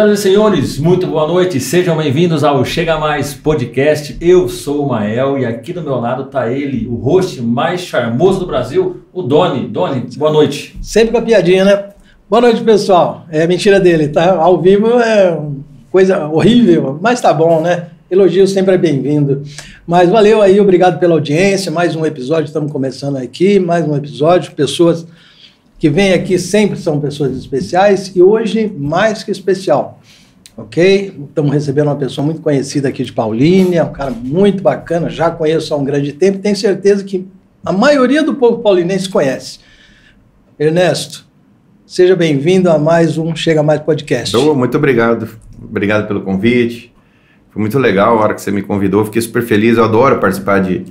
Senhoras e senhores, muito boa noite, sejam bem-vindos ao Chega Mais Podcast. Eu sou o Mael e aqui do meu lado está ele, o host mais charmoso do Brasil, o Doni. Doni, boa noite. Sempre com a piadinha, né? Boa noite, pessoal. É mentira dele, tá? Ao vivo é coisa horrível, mas tá bom, né? Elogio sempre é bem-vindo. Mas valeu aí, obrigado pela audiência. Mais um episódio, estamos começando aqui, mais um episódio. Pessoas que vêm aqui sempre são pessoas especiais e hoje mais que especial, ok? Estamos recebendo uma pessoa muito conhecida aqui de Paulínia, um cara muito bacana, já conheço há um grande tempo tenho certeza que a maioria do povo paulinense conhece. Ernesto, seja bem-vindo a mais um Chega Mais Podcast. muito obrigado. Obrigado pelo convite. Foi muito legal a hora que você me convidou, fiquei super feliz. Eu adoro participar de,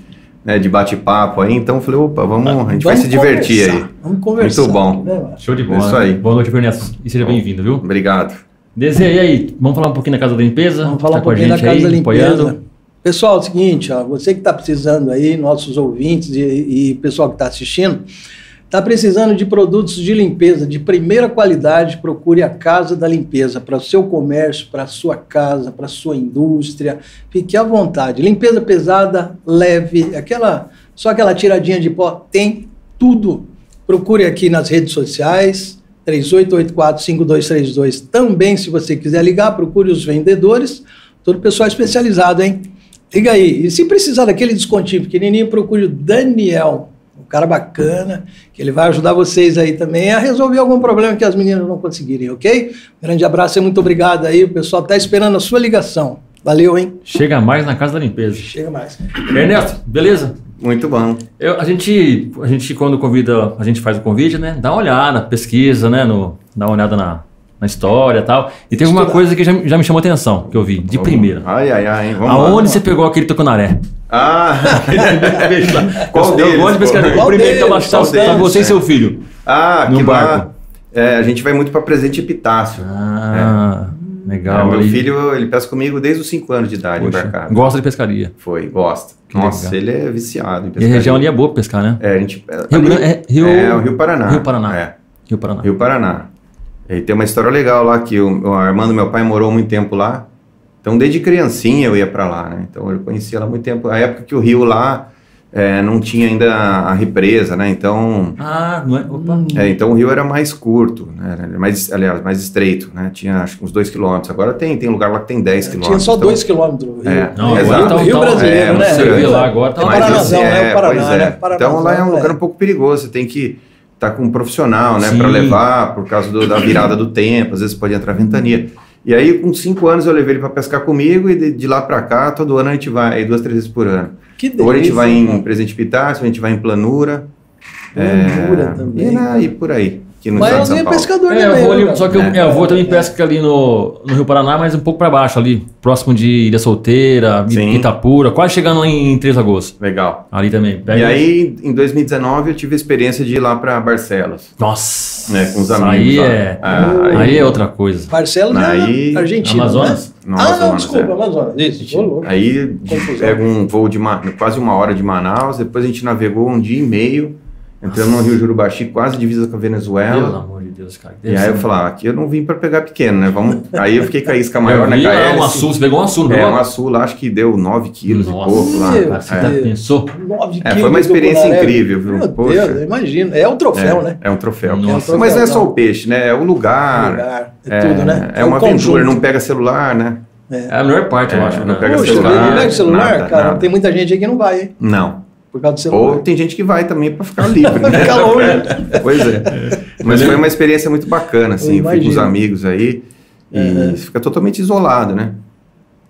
né, de bate-papo aí. Então eu falei, opa, vamos, a gente vamos vai se divertir aí. Vamos conversar. Muito bom. Né, Show de bola. Isso aí. Boa noite, Ernesto. E seja bem-vindo, viu? Obrigado. Deseja aí, vamos falar um pouquinho da Casa da Limpeza? Vamos falar tá um pouquinho da Casa aí, da Limpeza. Apoiando. Pessoal, é o seguinte, ó, você que está precisando aí, nossos ouvintes e, e pessoal que está assistindo, Está precisando de produtos de limpeza de primeira qualidade? Procure a Casa da Limpeza para o seu comércio, para a sua casa, para a sua indústria. Fique à vontade. Limpeza pesada, leve, aquela só aquela tiradinha de pó, tem tudo. Procure aqui nas redes sociais, 3884-5232. Também, se você quiser ligar, procure os vendedores. Todo pessoal especializado, hein? Liga aí. E se precisar daquele descontinho pequenininho, procure o Daniel cara bacana, que ele vai ajudar vocês aí também a resolver algum problema que as meninas não conseguirem, ok? Grande abraço e muito obrigado aí, o pessoal está esperando a sua ligação. Valeu, hein? Chega mais na casa da limpeza. Chega mais. Ernesto, beleza? Muito bom. Eu, a, gente, a gente, quando convida, a gente faz o convite, né? Dá uma olhada, pesquisa, né? No, dá uma olhada na, na história e tal. E tem uma coisa que já, já me chamou atenção, que eu vi, de primeira. Ai, ai, ai. Vamos Aonde lá, você pegou aquele tucunaré? Ah! Qual deles? Eu gosto de pescaria. O primeiro tá, tá, tá você e seu filho. Ah, no que barco. Lá, é, a gente vai muito para Presente Epitácio. Ah, é. legal. É, meu filho, ele pesca comigo desde os 5 anos de idade Poxa, embarcado. Gosta de pescaria? Foi, gosta. Que Nossa, legal. ele é viciado em pescaria. E a região ali é boa para pescar, né? É, a gente... Rio, ali, é, Rio, é, o Rio Paraná. Rio Paraná. É. Rio Paraná. Rio Paraná. E tem uma história legal lá que o, o Armando, meu pai, morou muito tempo lá. Então, desde criancinha eu ia para lá, né? Então, eu conhecia lá muito tempo. A época que o rio lá é, não tinha ainda a represa, né? Então... Ah, não é? Opa. É, então o rio era mais curto, né? Mais, aliás, mais estreito, né? Tinha acho que uns 2 quilômetros. Agora tem, tem lugar lá que tem 10 quilômetros. Tinha só 2 então... quilômetros. É, não, exato. Então, rio brasileiro, é, né? Você vê lá agora, tá é Paranazão, é, é o Paraná, é. né? Paranazão, então lá é um lugar um pouco perigoso, você tem que tá com um profissional, né? Para levar, por causa do, da virada do tempo, às vezes pode entrar ventania. E aí, com cinco anos, eu levei ele para pescar comigo e de, de lá para cá, todo ano a gente vai, duas, três vezes por ano. Que delícia, Ou a gente vai em Presente Pitácio, a gente vai em Planura. Planura é, também. E, e por aí. Aqui no mas é pescador é, eu vou ali, Só que eu, é, eu vou também pesca ali no, no Rio Paraná, mas um pouco para baixo ali, próximo de Ilha Solteira, Sim. Itapura, quase chegando em, em Três Lagoas. Legal. Ali também. Pega e aí, em 2019, eu tive a experiência de ir lá para Barcelos. Nossa! Né, com os amigos. Aí é, aí, aí é outra coisa. Barcelos aí, é Argentina. Amazonas? Né? ah, não, desculpa, é. Amazonas. Isso, Aí pega um voo de quase uma hora de Manaus, depois a gente navegou um dia e meio Entrando no Rio Jurubaxi, quase divisa com a Venezuela. Pelo amor de Deus, cara. E aí eu falei, ah, aqui eu não vim para pegar pequeno, né? Vamos... aí eu fiquei com a isca maior na KL. um açul, você pegou um açul, não É, um açul lá, acho que deu 9 quilos Nossa, e pouco lá. Cara, você é. pensou? 9 é, foi uma experiência incrível, viu? Meu Poxa. Deus, imagino. É um troféu, é, né? É um troféu. Nossa, é um troféu Mas não é só o peixe, né? É o lugar. O lugar, é, tudo, né? É, uma aventura, não pega celular, né? É. a melhor parte, eu acho. Não né? pega Poxa, celular. Não pega celular, cara. Tem muita gente aí que não vai, hein? Não por causa do celular. Ou tem gente que vai também para ficar livre. né? ficar longe. pois é. Mas foi uma experiência muito bacana, assim. Fui com os amigos aí e é. fica totalmente isolado, né?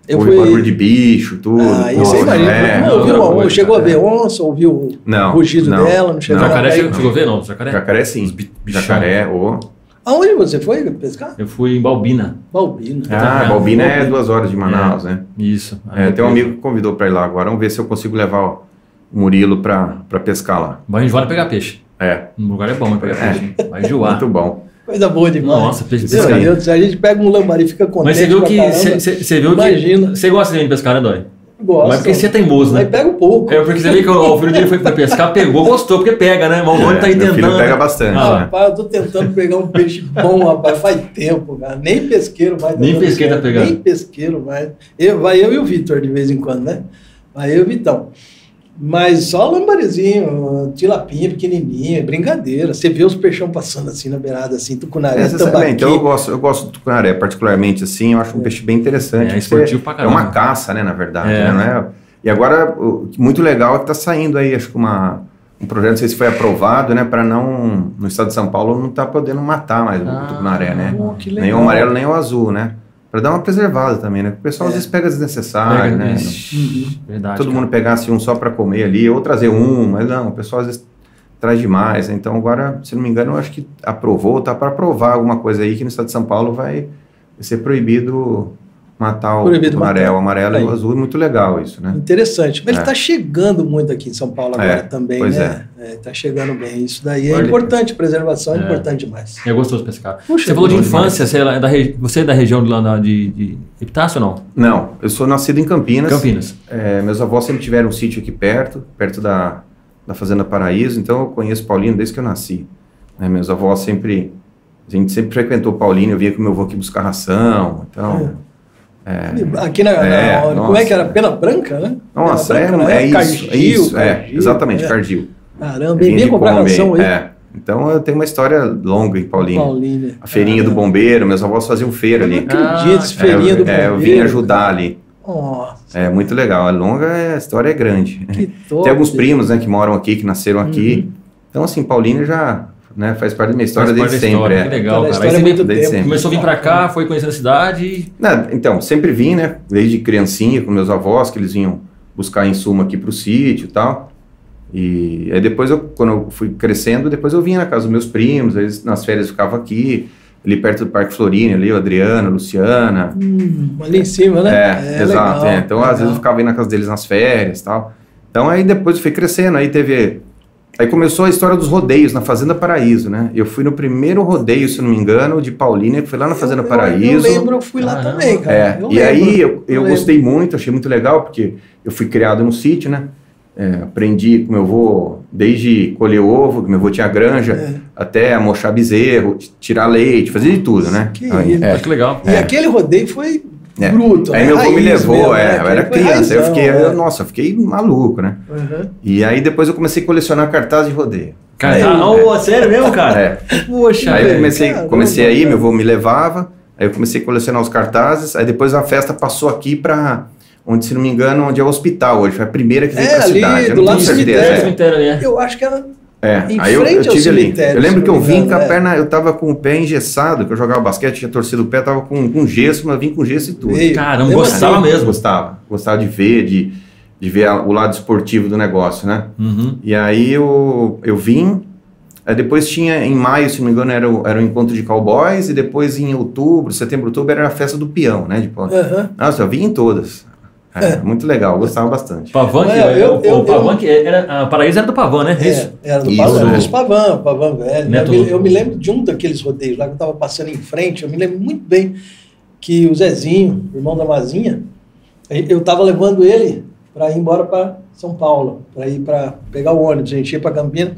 Eu Ouve fui... barulho de bicho, tudo. Ah, isso aí imagina. É, não, ouviu, chegou a ver onça, ouviu o não, rugido não, dela, não chegou não. Jacaré chegou a ver, não? Jacaré? Jacaré sim. Jacaré. Oh. Aonde você foi pescar? Eu fui em Balbina. Balbina. Ah, Balbina é duas horas de Manaus, é, né? Isso. É, tem um amigo que convidou para ir lá agora. Vamos ver se eu consigo levar o Murilo para pescar lá. Vai enjoar pegar peixe. É. No lugar é bom pegar é. peixe. Vai enjoar. Muito bom. Coisa boa demais. Nossa, peixe de pescaria. A gente pega um lambari e fica contente. Mas você viu que. Você viu Imagina. Você gosta de pescar, né, Dói? Gosta. Mas porque você é teimoso, Aí né? pega um pouco. É porque você vê que o filho dele foi pra pescar, pegou, gostou, porque pega, né? Mas o Doni tá aí É, meu filho tentando. pega bastante, Ah, né? Rapaz, eu tô tentando pegar um peixe bom, rapaz, faz tempo, cara. Nem pesqueiro mais. Nem pesqueiro tá pegando. Nem pesqueiro mais. Eu, vai eu e o Vitor de vez em quando, né? Vai eu e o Vitão. Mas só lambarezinho, tilapinha pequenininha, brincadeira. Você vê os peixão passando assim na beirada, assim, tucunaré, É, você sabe, tambaqui. então eu gosto, eu gosto do tucunaré, particularmente assim, eu acho um peixe bem interessante. É, Você- esportivo pra É caramba. uma caça, né, na verdade, É. né, não é? E agora, muito legal é que tá saindo aí, acho que uma, um projeto, não sei se foi aprovado, né, para não, no estado de São Paulo, não tá podendo matar mais Ah, o tucunaré, né? Nem o amarelo, nem o azul, né? Para dar uma preservada também, né? O pessoal às É. vezes pega desnecessário, Pega, né? Ixi, Verdade. Todo cara. mundo pegasse um só para comer ali, ou trazer um, mas não, o pessoal às vezes traz demais. né? Então agora, se não me engano, eu acho que aprovou, tá para aprovar alguma coisa aí que no estado de São Paulo vai ser proibido matar o Proibido tucunaré, matar. o amarelo e o azul, é muito legal isso, né? Interessante. Mas ele É. está chegando muito aqui em São Paulo agora É, também, pois né? Está chegando bem. Isso daí é Olha. importante, preservação é, É. importante demais. É gostoso pescar. Puxa, você falou de infância, você é, da, regi- você é da região de, lá na- de, de Epitácio ou não? Não, eu sou nascido em Campinas. Campinas. É, meus avós sempre tiveram um sítio aqui perto, perto da, da Fazenda Paraíso, então eu conheço Paulino desde que eu nasci. né? meus avós sempre, a gente sempre frequentou Paulino, eu via com meu avô aqui buscar ração, então... Aqui na, na- É, como nossa. é que era? Pena Branca, né? Nossa, é, Branca, é né? isso, Cardil, é isso, é, Cardil, exatamente, é. Cardil. Caramba, bem de comprar ração aí. É, então eu tenho uma história longa em Paulino. Paulínia. A feirinha do Caramba. bombeiro, meus avós faziam feira ali. Acredito, Ah, feirinha é, do é, eu bombeiro. vim ajudar ali. Nossa, É muito legal, é longa, é- a história é grande. que top. Tem alguns primos, né, que moram aqui, que nasceram aqui. Uhum. Então, assim, Paulino já né, faz parte da minha história desde sempre. história, é. Que legal, a cara. Aí você é começou a vir pra cá, foi conhecendo a cidade. Não, então, sempre vim, né, desde criancinha com meus avós, que eles vinham buscar insumo aqui pro sítio e tal. E aí depois, eu, quando eu fui crescendo, depois eu vinha na casa dos meus primos, eles, nas férias eu ficava aqui, ali perto do Parque Florino, ali o Adriano, a Luciana. Hum, ali em cima, né? É, exato. legal, é. Então, às legal. vezes eu ficava aí na casa deles nas férias e tal. Então, aí depois eu fui crescendo, aí teve... Aí começou a história dos rodeios na Fazenda Paraíso, né? Eu fui no primeiro rodeio, se não me engano, de Paulínia, que foi lá na Fazenda Eu- eu- Paraíso. Eu lembro, eu fui lá também, cara. É, Eu e lembro, aí eu, eu gostei muito, achei muito legal, porque eu fui criado no sítio, né? É, aprendi com meu avô, desde colher ovo, que meu avô tinha granja, É. até mochar bezerro, tirar leite, fazer de tudo, né? Que Aí, isso. é. Que legal. E aquele rodeio foi É. bruto, Aí meu avô me levou, mesmo, é, né? eu era criança, eu raizão, fiquei, né? eu- nossa, eu fiquei maluco, né? Uhum. E aí depois eu comecei a colecionar cartaz de rodeio. Cara, Aí, ah, ô, sério mesmo, cara? É. Poxa, Aí eu comecei, caramba, comecei aí, cara. meu avô me levava, aí eu comecei a colecionar os cartazes, aí depois a festa passou aqui pra, onde, se não me engano, onde é o hospital hoje, foi a primeira que veio É, pra ali, cidade. eu do não lado tenho certeza. cemitério. é. né? Eu acho que era É, Em aí eu, eu tive ali. Eu lembro que eu vim com a é. perna, eu tava com o pé engessado, que eu jogava basquete, tinha torcido o pé, tava com, com gesso, mas eu vim com gesso e tudo. Caramba, gostava assim, mesmo. Gostava, gostava de ver, de, de ver a- o lado esportivo do negócio, né? Uhum. E aí eu, eu vim, aí depois tinha, em maio, se não me engano, era o, era o encontro de cowboys, e depois em outubro, setembro, outubro, era a festa do peão, né? De, pau. Aham. Nossa, eu vim em todas. É, Muito legal, gostava bastante. Pavan, que É, eu- o, eu- o Pavan eu- que era, a Paraíso era do Pavan, né? É, era do Isso. Pavão, esse Pavão, Pavão velho. Neto- Eu, me, eu me lembro de um daqueles rodeios lá que eu estava passando em frente, eu me lembro muito bem que o Zezinho, irmão da Mazinha, eu estava levando ele para ir embora para São Paulo, para ir para pegar o ônibus, a gente ia para Campinas.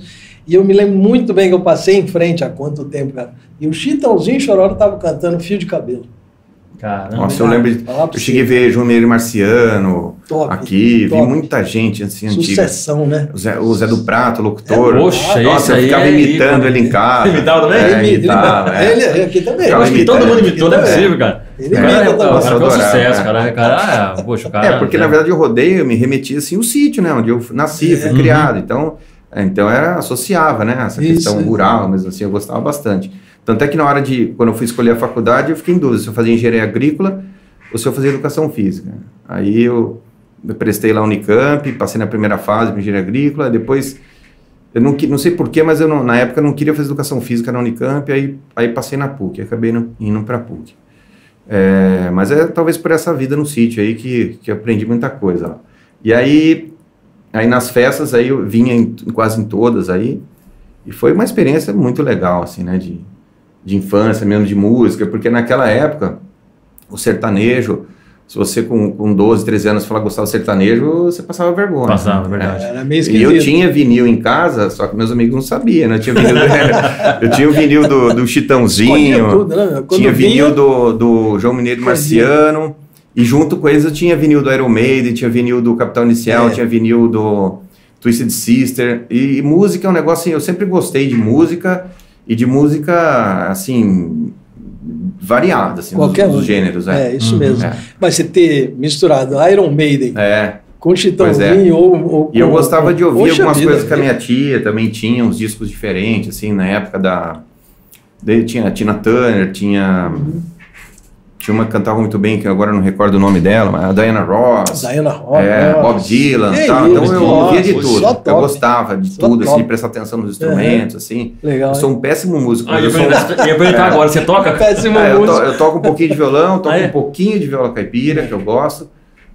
E eu me lembro muito bem que eu passei em frente há quanto tempo, cara. E o Chitãozinho Chororo estava cantando Fio de Cabelo. Caramba. Nossa, eu lembro. Eu cheguei a ver João Meire Marciano Top, aqui, top. vi muita gente assim, antiga. Sucessão, né? O Zé, o Zé do Prato, o locutor. É, Poxa, Nossa, eu ficava é imitando ele em casa. Imitava também? É, Ele- imitava, é. ele, ele aqui também. Eu acho que todo mundo imitou, não é Ele possível, cara. Ele cara, imita é, o também. cara um eu adorava, sucesso, é. cara. cara ah, poxa, o cara. É, porque na verdade o rodeio eu me remetia assim o sítio, né? Onde eu nasci, fui criado. Então, é, então era, associava, né? Essa Isso, questão é. rural, mas assim, eu gostava bastante. Tanto é que na hora de, quando eu fui escolher a faculdade, eu fiquei em dúvida se eu fazia engenharia agrícola ou se eu fazia educação física. Aí eu, prestei lá a Unicamp, passei na primeira fase de engenharia agrícola, depois eu não, não sei porquê, mas eu não- na época não queria fazer educação física na Unicamp, aí, aí passei na PUC, acabei indo, indo para a PUC. É, mas é talvez por essa vida no sítio aí que, que aprendi muita coisa. E aí, aí nas festas aí eu vinha em, quase em todas aí, e foi uma experiência muito legal, assim, né, de, de infância mesmo, de música, porque naquela época o sertanejo se você com, com 12, 13 anos falar gostava de sertanejo, você passava vergonha. Passava, né? verdade. Era meio E eu esquisito. tinha vinil em casa, só que meus amigos não sabiam, né? Eu tinha vinil do, eu tinha o vinil do, do Chitãozinho, tudo, né, tinha vinha- vinil do, do João Mineiro. Marciano, e junto com eles eu tinha vinil do Iron Maiden, tinha vinil do Capital Inicial, É. tinha vinil do Twisted Sister, e, e música é um negócio assim, eu sempre gostei de música, e de música, assim, variada, assim, Qualquer dos, um. dos gêneros, É, é. isso Uhum. mesmo. É. Mas você ter misturado Iron Maiden É. com Chitãozinho ou, ou E eu com- gostava de ouvir algumas vida. coisas que a minha tia também tinha, uns discos diferentes, assim, na época da. de- tinha a Tina Turner, tinha. Tinha uma que cantava muito bem, que agora não recordo o nome dela, mas a Diana Ross. Diana Ross. é. Bob Dylan e tal. Então eu ouvia de tudo. top. Eu gostava de tudo, assim, top. de prestar atenção nos instrumentos, assim. Legal. Eu sou um péssimo músico, Ah, eu ia sou um perguntar, ia perguntar agora, você toca? Péssimo é, eu, to- músico. eu toco um pouquinho de violão, toco Ah, é? um pouquinho de viola caipira, que eu gosto,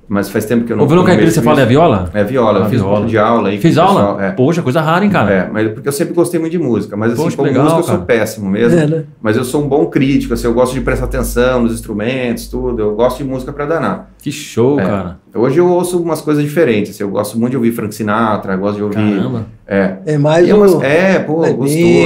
mas faz tempo que eu não O violão eu não caipira, você fala é viola? É viola, Ah, eu fiz um viola. pouco de aula aí. Fez aula? pessoal, É. Poxa, coisa rara, hein, cara? É, mas porque eu sempre gostei muito de música, mas assim, Poxa, como legal, músico eu sou cara. péssimo mesmo. É, né? Mas eu sou um bom crítico, assim, eu gosto de prestar atenção nos instrumentos, tudo. Eu gosto de música pra danar. Que show, É. cara. Hoje eu ouço umas coisas diferentes, assim, eu gosto muito de ouvir Frank Sinatra, gosto de ouvir. Caramba. É. É mais o umas- é, pô, levinho,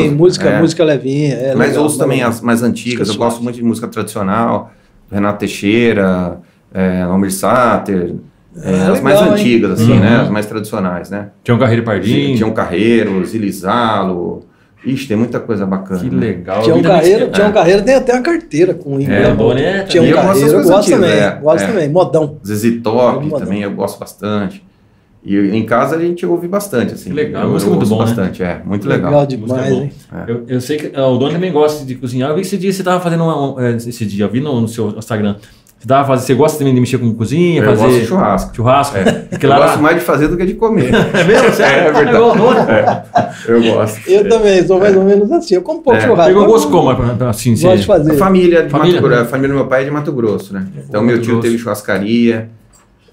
gostoso. música, é. música levinha. É Mas legal, ouço também legal. as mais antigas, eu Música gosto muito de música tradicional, Renato Teixeira, é, Almir Sater, é, Ah, as mais legal, hein? antigas, assim, Uhum. né? As mais tradicionais, né? Tinha um Carreiro Pardinho. Tinha um Carreiro, Zilizalo. Ixi, tem muita coisa bacana. Que né? legal. Vi também Carreiro, que- Tião Carreiro tem até uma carteira com o É, bom, né? Gosto das Carreiro, eu coisas gosto também. é, gosto é. também. Modão. Zizi Top Modão. também eu gosto bastante. E em casa a gente ouve bastante, assim. Legal, eu, música eu muito bom, né? bastante, é. Muito Legal, legal. Música demais, é hein? Eu, eu sei que o Doni também gosta de cozinhar. Eu vi esse dia você tava fazendo uma, um, é, esse dia, eu vi no, no seu Instagram. Você, tava fazendo, você gosta também de mexer com cozinha, Eu fazer gosto de churrasco. churrasco? É. Eu lá gosto mais de fazer do que de comer. É mesmo? Sério? É verdade. Pegou, pegou, eu gosto. Eu também, sou mais ou menos assim. Eu como pouco É. churrasco. pegou gosto como? Assim, Gosto de fazer. A família de Família, Mato Grosso, né? a família do meu pai é de Mato Grosso, né? Então meu tio Grosso. teve churrascaria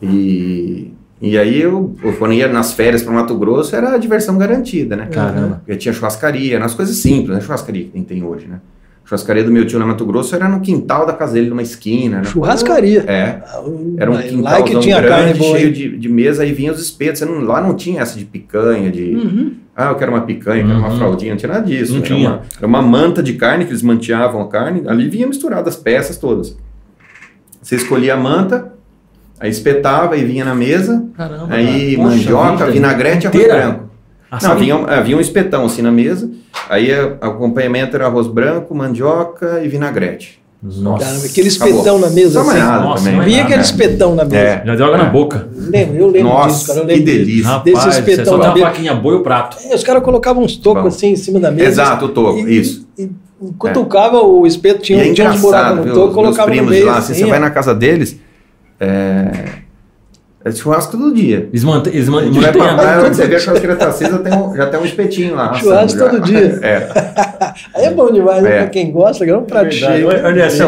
e e aí eu, eu, quando ia nas férias para Mato Grosso era a diversão garantida, né? Caramba. Porque tinha churrascaria, nas coisas simples, né? Churrascaria que nem tem hoje, né? Churrascaria do meu tio em Mato Grosso era no quintal da casa dele, numa esquina. Né? Churrascaria. É. Era um tinha carne grande, cheio de, de mesa, aí vinha os espetos. Não- lá não tinha essa de picanha, de... Uhum. Ah, eu quero uma picanha, eu quero uma Uhum. fraldinha, não tinha nada disso. Não era, tinha. Uma, era uma manta de carne que eles manteavam a carne, ali vinha misturada as peças todas. Você escolhia a manta, aí espetava e vinha na mesa, Caramba. aí cara. Poxa mandioca, vida. vinagrete e arroz branco. Assado Não, vinha, é, vinha um espetão assim na mesa, aí o acompanhamento era arroz branco, mandioca e vinagrete. Nossa. Caramba, aquele Acabou. espetão na mesa assim. Nossa, também. é Vinha nada, aquele É. espetão na mesa. É. Já deu água na É. boca. Eu lembro, eu lembro Nossa, disso, cara. Eu que lembro disso. delícia. Rapaz, Desse você espetão só na mesa. faquinha boa e o prato. É, Os caras colocavam uns tocos Bom. assim em cima da mesa. Exato, o toco, E- isso. E, e cutucava o espeto, tinha, é tinha uns buracos no toco, colocava no meio. lá, assim, assim, você vai ó. na casa deles, é, é churrasco todo dia. Eles mantêm. Eles A man- gente vai pra mantêm a- praia, onde você vê a churrasqueira tá acesa, tem um- já tem um espetinho lá. Churrasco todo dia. É. Aí é bom demais, né? É. Pra quem gosta, é um prato Verdade. cheio.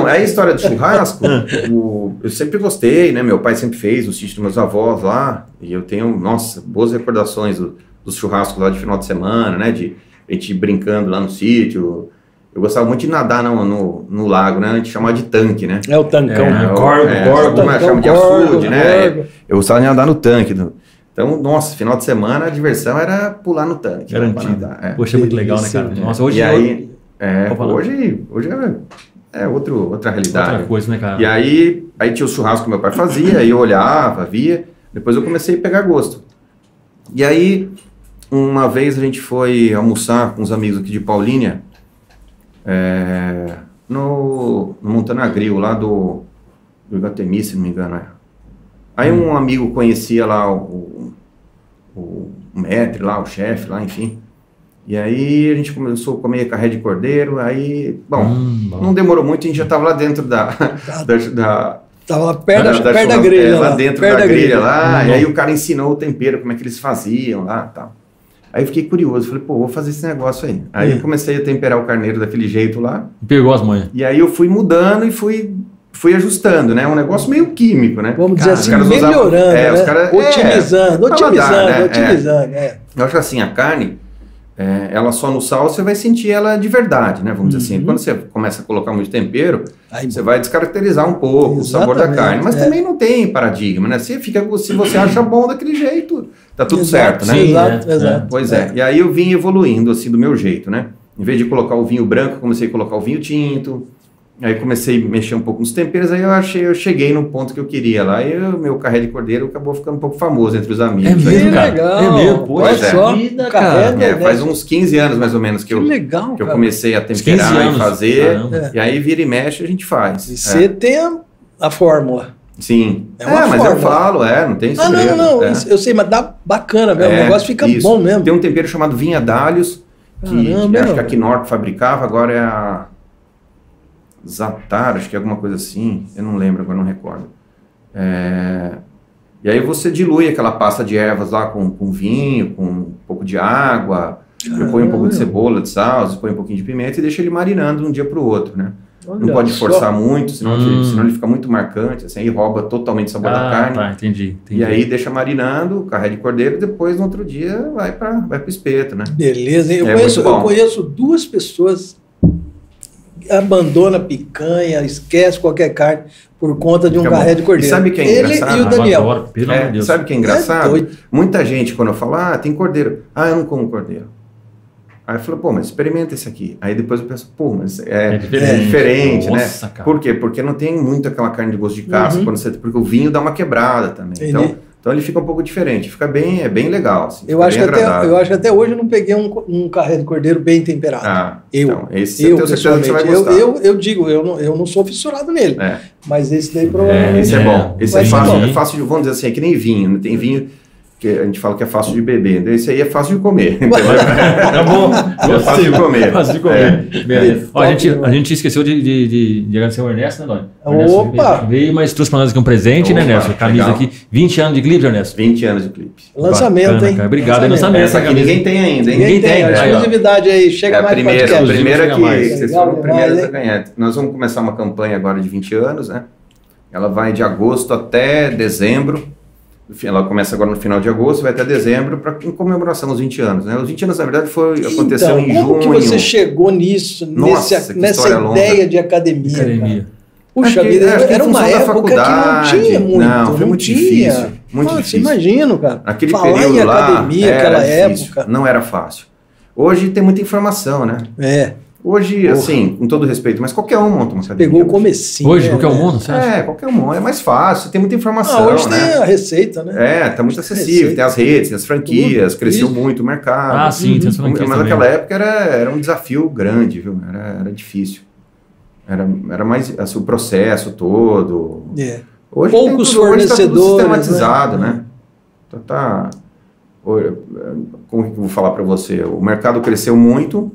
Não, é a história do churrasco, o- eu sempre gostei, né? Meu pai sempre fez o sítio dos meus avós lá, e eu tenho, nossa, boas recordações do- dos churrascos lá de final de semana, né? De a gente brincando lá no sítio. Eu gostava muito de nadar no, no, no lago, né? A gente chamava de tanque, né? É o tancão. É, o- gorgo, é, gorgo, é, tancão, chama de açude, né? gorgo. Eu gostava de nadar no tanque. do- Então, nossa, final de semana a diversão era pular no tanque. né, Garantido. nadar, é. Poxa, é muito legal, né, cara? Nossa, hoje e aí, é, hoje, hoje é, é outro, outra realidade. outra coisa, né, cara? E aí, aí tinha o churrasco que meu pai fazia, aí eu olhava, via, depois eu comecei a pegar gosto. E aí, uma vez a gente foi almoçar com uns amigos aqui de Paulínia, é, no, no Montana Grill, lá do, do Iguatemi, se não me engano. É. Aí um amigo conhecia lá o, o, o mestre lá, o chefe lá, enfim. E aí a gente começou a comer carré de cordeiro, aí, bom, Hum, bom. não demorou muito, a gente já estava lá dentro da, da, da, Tava lá perto da, da- da perto da grelha. é, lá lá dentro da, grelha, lá, Hum. e aí o cara ensinou o tempero, como é que eles faziam lá e tal. Aí eu fiquei curioso, falei, pô, vou fazer esse negócio aí. Aí eu comecei a temperar o carneiro daquele jeito lá, Pegou as manhas. e aí eu fui mudando e fui, fui ajustando, né? Um negócio meio químico, né? Vamos dizer Cara, assim, os caras usavam- melhorando, é, né? os caras- é, otimizando, paladar, otimizando, né? É. otimizando. É. Eu acho assim, a carne, é, ela só no sal, você vai sentir ela de verdade, né? Vamos dizer assim. Uhum. Quando você começa a colocar muito tempero, Aí, você vai descaracterizar um pouco o sabor da Exatamente, carne. Mas é. também não tem paradigma, né? Você fica, se você acha bom daquele jeito, tá tudo Exato, certo, né? Sim, Exato, é, exato. Pois é. E aí eu vim evoluindo assim do meu jeito, né? Em vez de colocar o vinho branco, eu comecei a colocar o vinho tinto. Aí comecei a mexer um pouco nos temperos, aí eu achei, eu cheguei no ponto que eu queria lá, e o meu carré de cordeiro acabou ficando um pouco famoso entre os amigos. É mesmo, Que aí, cara? legal. É mesmo, poxa Pois é. só, vida, cara. É, né? faz uns 15 anos mais ou menos que, Que eu, legal, que eu comecei a 15 temperar e fazer. Caramba. E aí vira e mexe a gente faz. E você tem a, a fórmula. Sim. É É, mas eu falo, é, não tem Ah, segredo. não, não, é. eu sei, mas dá bacana mesmo. É, o negócio fica isso. bom mesmo. Tem um tempero chamado vinha d'alhos, que Caramba, acho que a Knorr fabricava, agora é a Zatar, acho que é alguma coisa assim, eu não lembro, agora não recordo. É, E aí você dilui aquela pasta de ervas lá com, com vinho, com um pouco de água, ponho um pouco de cebola, de sal, põe um pouquinho de pimenta e deixa ele marinando de um dia para o outro, né? Olha Não pode só. forçar muito, senão, Hum. ele, senão ele fica muito marcante, assim, aí rouba totalmente o sabor da Ah, carne. tá, entendi. entendi. E aí deixa marinando, carré de cordeiro, e depois no outro dia vai para vai o espeto, né? Beleza, eu, É conheço, eu conheço duas pessoas que abandona a picanha, esquece qualquer carne por conta de um Fica bom. carré de cordeiro. E sabe quem é Ele engraçado? e o Daniel. adoro, pelo amor É, de Deus. sabe o que é É engraçado? doido. Muita gente, quando eu falo, ah, tem cordeiro. Ah, eu não como cordeiro. Aí eu falo, pô, mas experimenta esse aqui. Aí depois eu penso, pô, mas é, É diferente. é diferente, Nossa, né? cara. Por quê? Porque não tem muito aquela carne de gosto de caça, Uhum. quando você, porque o vinho dá uma quebrada também. Entendi. Então, então ele fica um pouco diferente. Fica bem, é bem legal. Assim, Eu acho, que bem até, eu acho que até hoje eu não peguei um, um carré de cordeiro bem temperado. Ah, Eu, então, esse eu, eu tenho certeza que você vai pessoalmente. Eu, eu, eu digo, eu não, eu não sou fissurado nele, É. mas esse daí provavelmente... Esse é, É, bom. Esse é fácil, é fácil de, vamos dizer assim, é que nem vinho. né? Tem vinho que a gente fala que é fácil de beber. Esse aí é fácil de comer. Tá bom. É fácil de comer. Fácil de comer. É. Ó, a, gente, né? a gente esqueceu de, de, de, de agradecer o Ernesto, né, Ernesto Opa! Veio, mas trouxe pra nós aqui um presente, né, Opa, Ernesto? Camisa legal. aqui. 20 anos de clipe, Ernesto. 20 anos de clipe. Lançamento, Bacana, hein? cara. Obrigado, é lançamento. Essa aqui ninguém tem ainda, hein? Ninguém tem, tem, a aí, ó. exclusividade aí, É chega a mais primeira, a podcast. primeira Chega que mais. vocês Legal foram primeiros a ganhar. Nós vamos começar uma campanha agora de 20 anos, né? Ela vai de agosto até dezembro. Ela começa agora no final de agosto, vai até dezembro, para em comemoração aos 20 anos. Né? Os 20 anos, na verdade, foi, aconteceu então, em como junho. que você chegou nisso, Nossa, nesse- nessa história longa. ideia de academia? Academia. Puxa vida, acho que em era uma função da época que não tinha muito. Não, foi muito tinha. difícil, muito Nossa, difícil. imagino, cara. Naquele Falar período em lá, academia, era aquela difícil, época. Não era fácil. Hoje tem muita informação, né? É, Hoje, Porra. assim, com todo respeito, mas qualquer um monta uma academia. pegou o comecinho. Hoje, né, qualquer né? mundo, você acha? É, qualquer um. É mais fácil, tem muita informação, Ah, hoje né? tem a receita, né? É, tá muito acessível. Receita. Tem as redes, tem as franquias, Tudo. cresceu Isso. muito o mercado. Ah, sim, tem as Mas franquias também. naquela época era, era um desafio grande, viu? Era, era difícil. Era, era mais assim, o processo todo. É. Hoje Poucos tem tudo, hoje tá tudo fornecedores, sistematizado, né? né? Então tá. Como que eu vou falar para você? O mercado cresceu muito.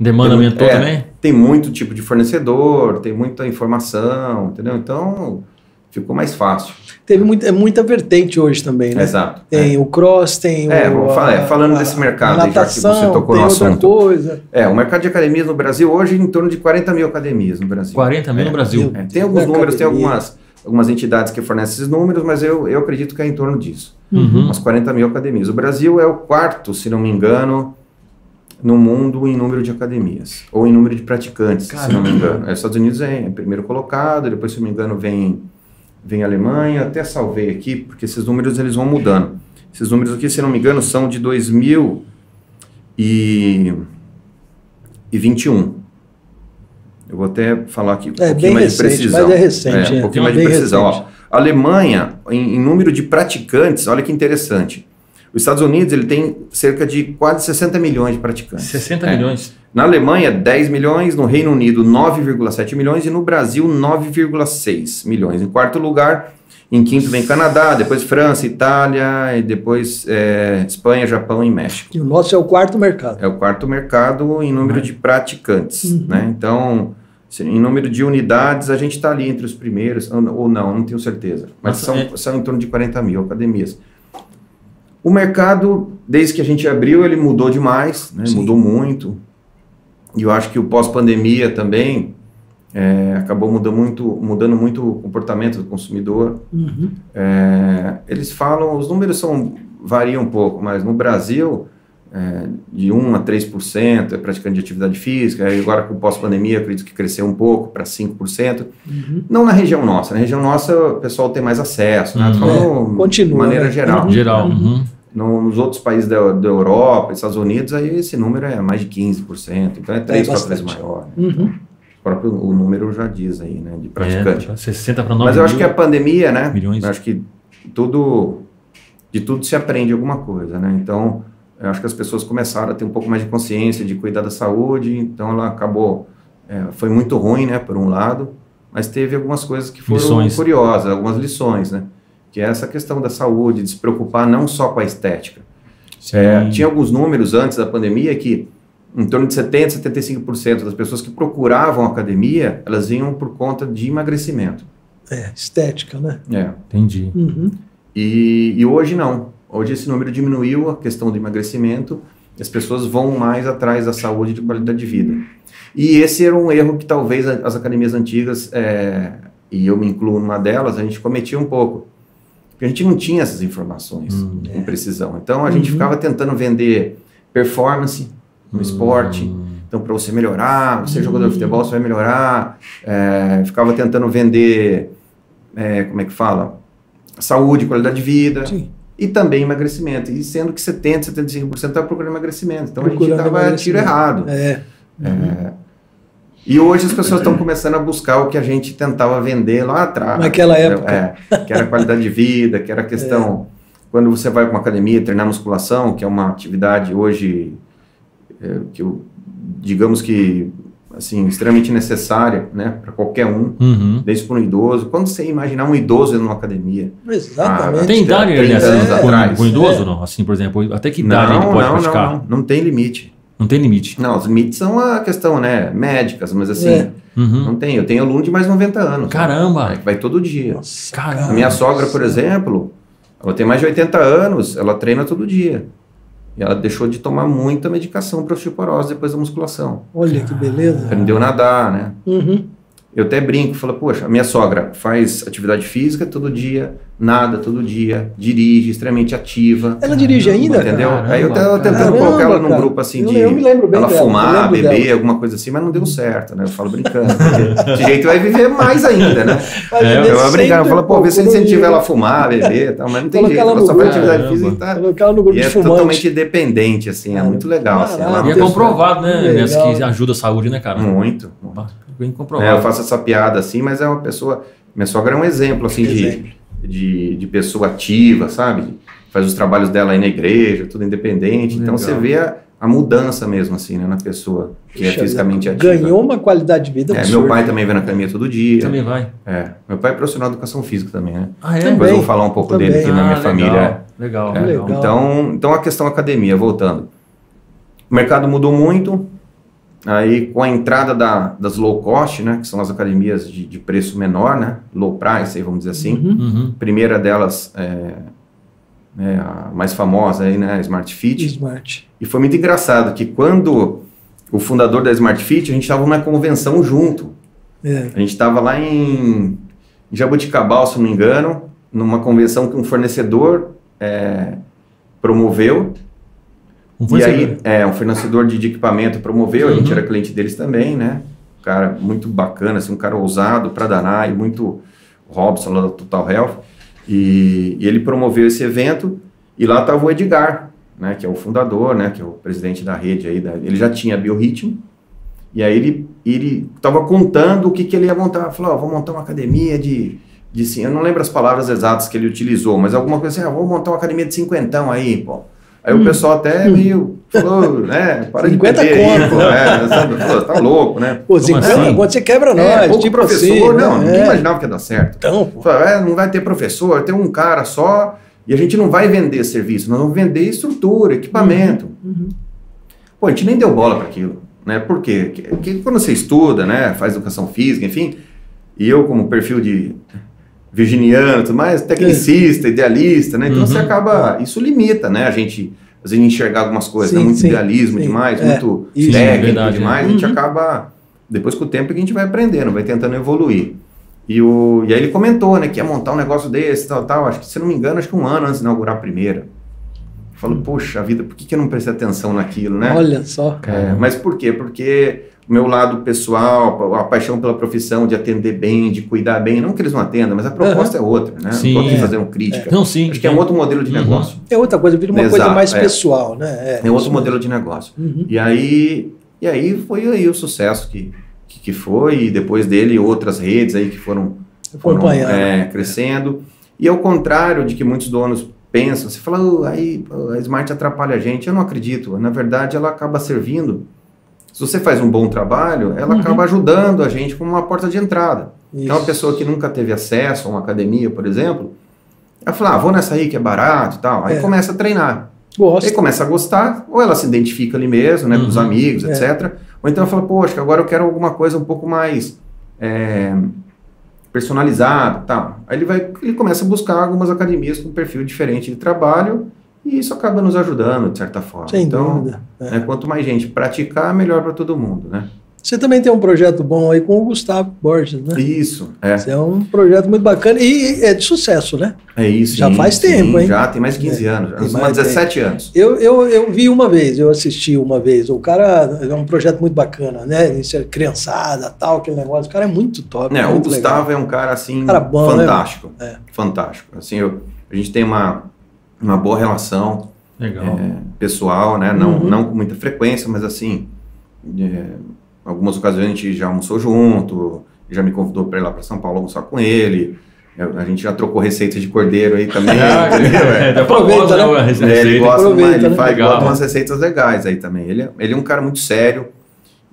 Demanda Tem- aumentou é, também? Tem muito tipo de fornecedor, tem muita informação, entendeu? Então ficou mais fácil. Teve muita, é muita vertente hoje também, né? Exato. Tem o cross, tem É, o. falar- é, falando desse mercado a aí, já que você natação, tocou tem no outra assunto. coisa. É, o mercado de academias no Brasil hoje é em torno de 40 mil academias no Brasil. 40 mil no É. Brasil. É, tem alguns É, números, tem academia. algumas, algumas entidades que fornecem esses números, mas eu, eu acredito que é em torno disso. Uhum. Umas 40 mil academias. O Brasil é o quarto, se não me engano, no mundo em número de academias. Ou em número de praticantes, se não me engano. É, Os Estados Unidos é, é primeiro colocado, depois, se não me engano, vem, vem a Alemanha. Até salvei aqui, porque esses números eles vão mudando. Esses números aqui, se não me engano, são de 2000 e, e 21. Eu vou até falar aqui um É pouquinho mais de recente, precisão. mas é recente. É, um é. pouquinho mais de precisão. Ó. Alemanha, em, em número de praticantes, olha que interessante. Os Estados Unidos ele tem cerca de quase 60 milhões de praticantes. 60 É. milhões. Na Alemanha, 10 milhões, no Reino Unido, 9,7 milhões e no Brasil, 9,6 milhões. Em quarto lugar, em quinto vem Canadá, depois França, Itália, e depois é, Espanha, Japão e México. E o nosso é o quarto mercado. É o quarto mercado em número Uhum. de praticantes, Uhum. né? Então, se- em número de unidades, a gente está ali entre os primeiros, ou ou não, não tenho certeza. Mas Nossa, são, é- são em torno de 40 mil academias. O mercado, desde que a gente abriu, ele mudou demais, né? Mudou muito. E eu acho que o pós-pandemia também é, acabou mudando muito, mudando muito o comportamento do consumidor. Uhum. É, eles falam, os números são variam um pouco, mas no Brasil é, de 1 a 3% é praticante de atividade física, e agora com pós-pandemia acredito que cresceu um pouco para 5%. Uhum. Não na região nossa, na região nossa o pessoal tem mais acesso, né? Uhum. Falando É, continua, de maneira né? geral. Uhum. Geral. Uhum. No- nos outros países da, da Europa, Estados Unidos, aí esse número é mais de 15%, então é três para vezes bastante. maior. né? Uhum. O próprio o número já diz aí, né, de praticante. É, 60 para 9 Mas eu acho que a pandemia, né? milhões. Eu acho que tudo, de tudo se aprende alguma coisa, né? Então, eu acho que as pessoas começaram a ter um pouco mais de consciência de cuidar da saúde, então ela acabou, é, foi muito ruim, né, por um lado, mas teve algumas coisas que foram Lições. curiosas, algumas lições, né? Que é essa questão da saúde, de se preocupar não só com a estética. É, tinha alguns números antes da pandemia que em torno de 70, 75% das pessoas que procuravam academia, elas iam por conta de emagrecimento. É, estética, né? É. Entendi. Uhum. E, e hoje não. Hoje esse número diminuiu, a questão do emagrecimento, as pessoas vão mais atrás da saúde e de qualidade de vida. E esse era um erro que talvez as academias antigas, é, e eu me incluo numa delas, a gente cometia um pouco. Porque a gente não tinha essas informações Hum. com precisão. Então a gente Uhum. ficava tentando vender performance no esporte. Hum. Então, para você melhorar, você é jogador de futebol, você vai melhorar. É, ficava tentando vender, é, como é que fala? Saúde, qualidade de vida. Sim. E também emagrecimento. E sendo que 70%, 75% estava procurando emagrecimento. Então a gente Procurando estava tiro errado. É. É, e hoje as pessoas estão começando a buscar o que a gente tentava vender lá atrás. Naquela época. É, que era qualidade de vida, que era a questão. Quando você vai para uma academia treinar musculação, que é uma atividade hoje é, que eu, digamos que assim extremamente necessária, né, para qualquer um, Uhum. desde para um idoso. Quando você imaginar um idoso numa academia, Exatamente. Ah, Tem idade, 30 né? anos Assim, com, atrás. com idoso, É. não? Assim, por exemplo, até que idade não, ele pode não, praticar? não, não, não tem limite. Não tem limite. Não, os limites são a questão, né, médicas, mas assim, É. Uhum. não tem. Eu tenho aluno de mais de 90 anos. Caramba! É, que vai todo dia. Nossa, Caramba. A minha sogra, por exemplo, ela tem mais de 80 anos, ela treina todo dia. E ela deixou de tomar muita medicação para osteoporose depois da musculação. Olha que beleza. Aprendeu a nadar, né? Uhum. Eu até brinco, falo, poxa, a minha sogra faz atividade física todo dia, nada todo dia, dirige, extremamente ativa. Ela dirige ainda? Entendeu? Caramba, Aí eu tava tentando caramba, colocar ela num cara. grupo assim Eu- de eu me lembro bem ela dela, eu fumar, lembro beber, dela. alguma coisa assim, mas não deu certo, né? Eu falo brincando. porque de jeito vai viver mais ainda, né? É, Eu vou brincar, eu cento e falo, pô, vê se incentiva ela a fumar, beber e tal, mas não tem jeito, ela só faz atividade Caramba. física e tá. Colocar no grupo E de é fumante. totalmente dependente, assim, é muito legal. Assim, é. E é pessoa- comprovado, né, que ajuda a saúde, né, cara? Muito. Bem É, comprovado. eu faço essa piada assim, mas é uma pessoa. Minha sogra é um exemplo, assim, Exemplo. de, de, de pessoa ativa, sabe? Faz os trabalhos dela aí na igreja, tudo independente. Então Legal. você vê a, a mudança mesmo, assim, né, na pessoa que é Puxa, fisicamente ativa. Ganhou uma qualidade de vida É, absurda. meu pai também vem na academia todo dia. Também vai. É, meu pai é profissional de educação física também, né? Ah, é? Também. Depois eu vou falar um pouco Também. dele aqui na minha Ah, família. Legal, É, legal. Legal. Então, então a questão academia, voltando. O mercado mudou muito. Aí com a entrada da, das low cost, né, que são as academias de, de preço menor, né, low price, aí vamos dizer assim. Uhum. Uhum. Primeira delas, é, né, a mais famosa aí, né, a Smart Fit. Smart. E foi muito engraçado que quando o fundador da Smart Fit, a gente estava numa convenção junto. É. A gente estava lá em Jaboticabal, se não me engano, numa convenção que um fornecedor é, promoveu. Um e aí, é, um fornecedor de, de equipamento promoveu, a gente Uhum. era cliente deles também, né? Um cara muito bacana, assim, um cara ousado para danar e muito Robson lá da Total Health. E, e ele promoveu esse evento e lá estava o Edgar, né? Que é o fundador, né? Que é o presidente da rede aí. Da, ele já tinha biorritmo. E aí ele ele estava contando o que, que ele ia montar. Falou, ó, vou montar uma academia de, de... Eu não lembro as palavras exatas que ele utilizou, mas alguma coisa assim, ah, vou montar uma academia de cinquentão aí, pô. Aí o pessoal até meio falou, né, para de 50 beber aí, conto. pô. É, sabe? Falou, tá louco, né? Pô, Como 50 assim? quando você quebra nós. é, pouco tipo professor, assim, não, né? ninguém É. imaginava que ia dar certo. Então, pô. Falou, é, não vai ter professor, tem um cara só e a gente não vai vender serviço, nós vamos vender estrutura, equipamento. Uhum. Pô, a gente nem deu bola para aquilo, né? Por quê? Que, que quando você estuda, né, faz educação física, enfim, e eu como perfil de virginiano, tudo mais, tecnicista, idealista, né? Então Uhum. você acaba, isso limita, né? A gente às vezes enxergar algumas coisas, né? Sim, muito sim, idealismo sim. demais, É, muito isso. técnico Verdade, demais, é. a gente Uhum. acaba depois com o tempo que a gente vai aprendendo, vai tentando evoluir. E, o, e aí ele comentou, né, que ia montar um negócio desse, tal, tal. Acho que, se não me engano, acho que um ano antes de inaugurar a primeira. falo, poxa vida, por que, que eu não prestei atenção naquilo, né? Olha só. É, mas por quê? Porque meu lado pessoal, a paixão pela profissão de atender bem, de cuidar bem, não que eles não atendam, mas a proposta é outra, né? Sim. não estou aqui É. fazendo crítica. Não, sim. Acho que é um outro modelo de Uhum. negócio. É outra coisa, vira uma Exato, coisa mais é. pessoal, né? É outro modelo de negócio. Uhum. E aí, e aí foi aí o sucesso que, que, que foi, e depois dele outras redes aí que foram, foram Acompanhando. é, crescendo. E ao contrário de que muitos donos pensam, você fala, "Oh, aí a Smart atrapalha a gente, eu não acredito. Na verdade, ela acaba servindo. Se você faz um bom trabalho, ela Uhum. acaba ajudando a gente como uma porta de entrada. Então, uma Isso. pessoa que nunca teve acesso a uma academia, por exemplo, ela fala, ah, vou nessa aí que é barato e tal. Aí É. começa a treinar. Gosto. Aí começa a gostar, ou ela se identifica ali mesmo, né, com os Uhum. amigos, É. etc. Ou então ela fala, poxa, agora eu quero alguma coisa um pouco mais é, personalizada, tal. Aí ele vai, ele começa a buscar algumas academias com perfil diferente de trabalho e isso acaba nos ajudando de certa forma. Sem então, dúvida. É. né, quanto mais gente praticar, melhor para todo mundo, né? Você também tem um projeto bom aí com o Gustavo Borges, né? Isso, é, Esse é um projeto muito bacana e é de sucesso, né? é isso. Já sim, faz sim, tempo, hein? Já tem mais de 15 anos, Tem mais- 17 anos. Eu, eu, eu vi uma vez, eu assisti uma vez. O cara é um projeto muito bacana, né? Isso é criançada, tal, aquele negócio. O cara é muito top. Né, o muito Gustavo é um cara assim Cara bom, né, fantástico, É. fantástico. Assim, eu- a gente tem uma, uma boa relação Legal. é, pessoal, né? Não, Uhum. não com muita frequência, mas assim, é, algumas ocasiões a gente já almoçou junto, já me convidou para ir lá para São Paulo almoçar com ele. Eu- a gente já trocou receitas de cordeiro aí também. Ah, entendeu? É. é, Aproveita, né? né? É, ele gosta, Aproveita, mas ele né? faz Legal. bota umas receitas legais aí também. Ele, é- ele é um cara muito sério.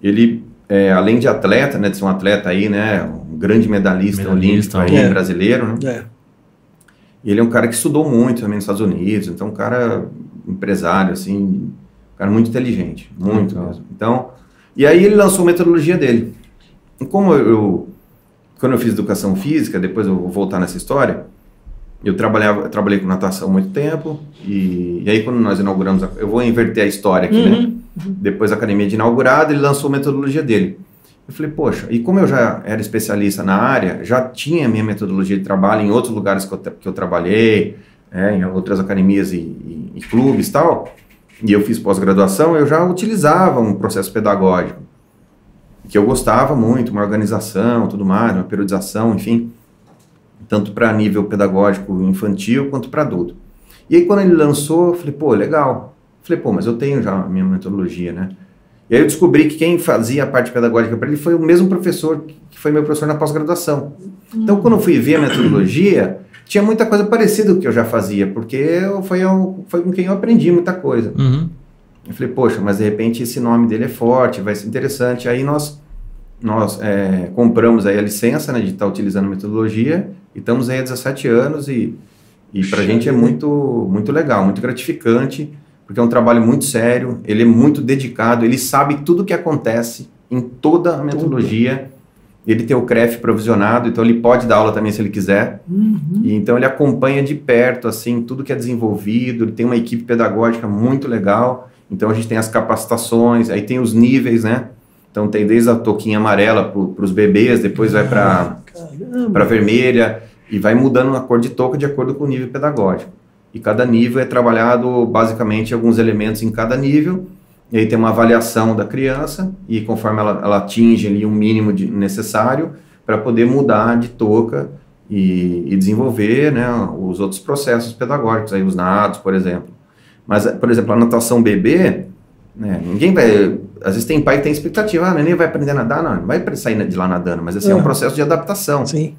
Ele, é, além de atleta, né, de ser um atleta aí, né, um grande medalhista, Medalhista, olímpico aí, é. brasileiro, né? É. Ele é um cara que estudou muito também nos Estados Unidos, então um cara empresário, assim, um cara muito inteligente, muito Legal. mesmo. Então, e aí ele lançou a metodologia dele. E como eu, eu- quando eu fiz educação física, depois eu vou voltar nessa história, eu trabalhava, eu trabalhei com natação há muito tempo, e, e aí quando nós inauguramos, a- eu vou inverter a história aqui, né? Uhum. Depois a academia de inaugurada, ele lançou a metodologia dele. Eu falei, poxa, e como eu já era especialista na área, já tinha minha metodologia de trabalho em outros lugares que eu, que eu trabalhei, é, em outras academias e, e- e clubes e tal, e eu fiz pós-graduação, eu já utilizava um processo pedagógico, que eu gostava muito, uma organização, tudo mais, uma periodização, enfim, tanto para nível pedagógico infantil quanto para adulto. E aí quando ele lançou, eu falei, pô, legal. Falei, pô, mas eu tenho já a minha metodologia, né? E aí eu descobri que quem fazia a parte pedagógica para ele foi o mesmo professor que foi meu professor na pós-graduação. Então, quando eu fui ver a metodologia, tinha muita coisa parecida com o que eu já fazia, porque eu, foi, eu, foi com quem eu aprendi muita coisa. Uhum. Eu falei, poxa, mas de repente esse nome dele é forte, vai ser interessante. Aí nós, nós é, compramos aí a licença né, de estar utilizando a metodologia e estamos aí há 17 anos e, e para a gente é muito, muito legal, muito gratificante, porque é um trabalho muito sério, ele é muito dedicado, ele sabe tudo o que acontece em toda a metodologia. Ele tem o CREF provisionado, então ele pode dar aula também se ele quiser. Uhum. E então ele acompanha de perto assim tudo que é desenvolvido, ele tem uma equipe pedagógica muito legal. Então a gente tem as capacitações, aí tem os níveis, né? Então tem desde a touquinha amarela para os bebês, depois vai para vermelha e vai mudando a cor de touca de acordo com o nível pedagógico. E cada nível é trabalhado basicamente alguns elementos em cada nível. E aí tem uma avaliação da criança e conforme ela, ela atinge ali um mínimo de, necessário para poder mudar de touca e, e desenvolver né, os outros processos pedagógicos, aí os nados, por exemplo. Mas, por exemplo, a natação bebê, né, ninguém vai. Às vezes tem pai que tem expectativa, ah, neném vai aprender a nadar, não, não vai sair de lá nadando, mas esse é um Uhum. processo de adaptação. Sim.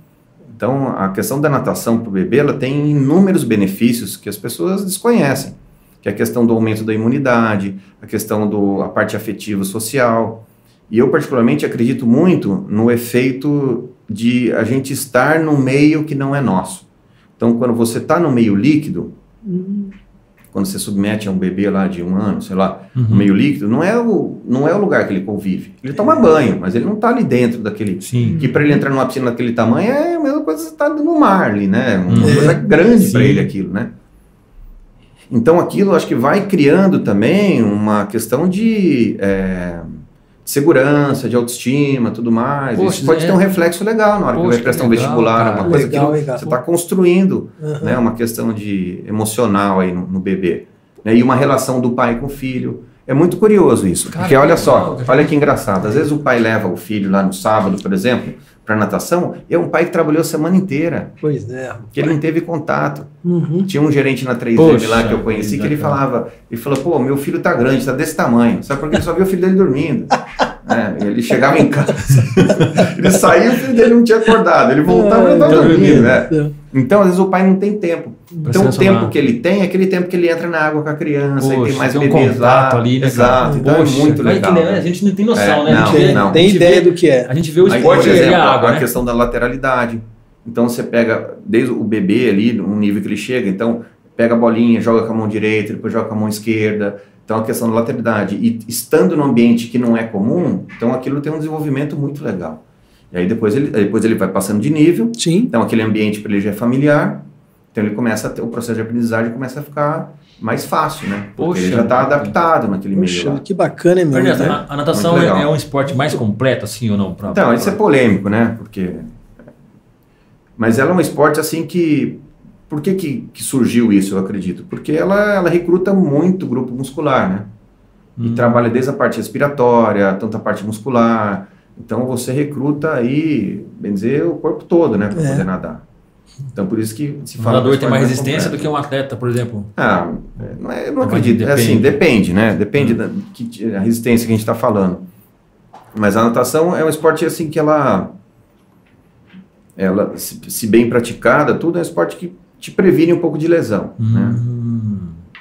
Então, a questão da natação para o bebê, ela tem inúmeros benefícios que as pessoas desconhecem, que é a questão do aumento da imunidade, a questão da parte afetiva social. E eu, particularmente, acredito muito no efeito de a gente estar no meio que não é nosso. Então, quando você está no meio líquido, Uhum. Quando você submete a um bebê lá de um ano, sei lá, Uhum. no meio líquido, não é, o, não é o lugar que ele convive. Ele toma banho, mas ele não está ali dentro daquele, Sim. que para ele entrar numa piscina daquele tamanho é a mesma coisa que você tá no mar ali, né? Uma Uhum. coisa grande para ele aquilo, né? Então aquilo acho que vai criando também uma questão de é, segurança, de autoestima, tudo mais. Poxa, Isso pode é. ter um reflexo legal na hora Poxa, que vai prestar um vestibular, cara. uma coisa Legal, que legal. você está construindo, Uhum. né? Uma questão de emocional aí no, no bebê. né? e uma relação do pai com o filho. É muito curioso isso, Cara, porque olha só, cara. olha que engraçado. Às vezes o pai leva o filho lá no sábado, por exemplo, para natação, e é um pai que trabalhou a semana inteira, Pois é. que ele não teve contato. Uhum. Tinha um gerente na 3M Poxa lá que eu conheci que ele falava, ele falou, pô, meu filho tá grande, tá desse tamanho. Sabe por quê? Ele só viu o filho dele dormindo. É, ele chegava em casa, ele saía, o filho dele não tinha acordado, ele voltava e ele tava Tá dormindo, dormindo. né? Então, às vezes, o pai não tem tempo. Pra Então, o tempo que ele tem é aquele tempo que ele entra na água com a criança, e Poxa, tem mais tem um bebês lá. ali, né, Exato, então Poxa, é muito que legal. né? A gente não tem noção, É, né? A gente não, vê- não. Tem ideia do que é. A gente vê o Aí, esporte por ali, exemplo, a a, água, a né? questão da lateralidade. Então você pega desde o bebê ali, um nível que ele chega, então pega a bolinha, joga com a mão direita, depois joga com a mão esquerda. Então a questão da lateralidade. E estando num ambiente que não é comum, então aquilo tem um desenvolvimento muito legal. E aí depois ele, depois ele vai passando de nível, Sim. então aquele ambiente para ele já é familiar, então ele começa a ter, o processo de aprendizagem começa a ficar mais fácil, né? Porque Poxa, ele já está cara. adaptado naquele meio Puxa, lá. que bacana, hein, meu? Ernesto, né? a, a natação é, é um esporte mais completo, assim ou não? Pra, Então, pra- isso é polêmico, né? Porque. Mas ela é um esporte assim que. Por que, que, que surgiu isso, eu acredito? Porque ela, ela recruta muito grupo muscular, né? E Hum. trabalha desde a parte respiratória, tanto a parte muscular. Então você recruta aí, bem dizer, o corpo todo, né? Para É. poder nadar. Então por isso que se O fala. nadador o tem mais resistência do que um atleta, por exemplo. Ah, é, não é, eu não Mas acredito. É assim, depende. depende, né? Depende da que, a resistência que a gente está falando. Mas a natação é um esporte assim que ela, ela se, se bem praticada, tudo é um esporte que te previne um pouco de lesão, né? Hum,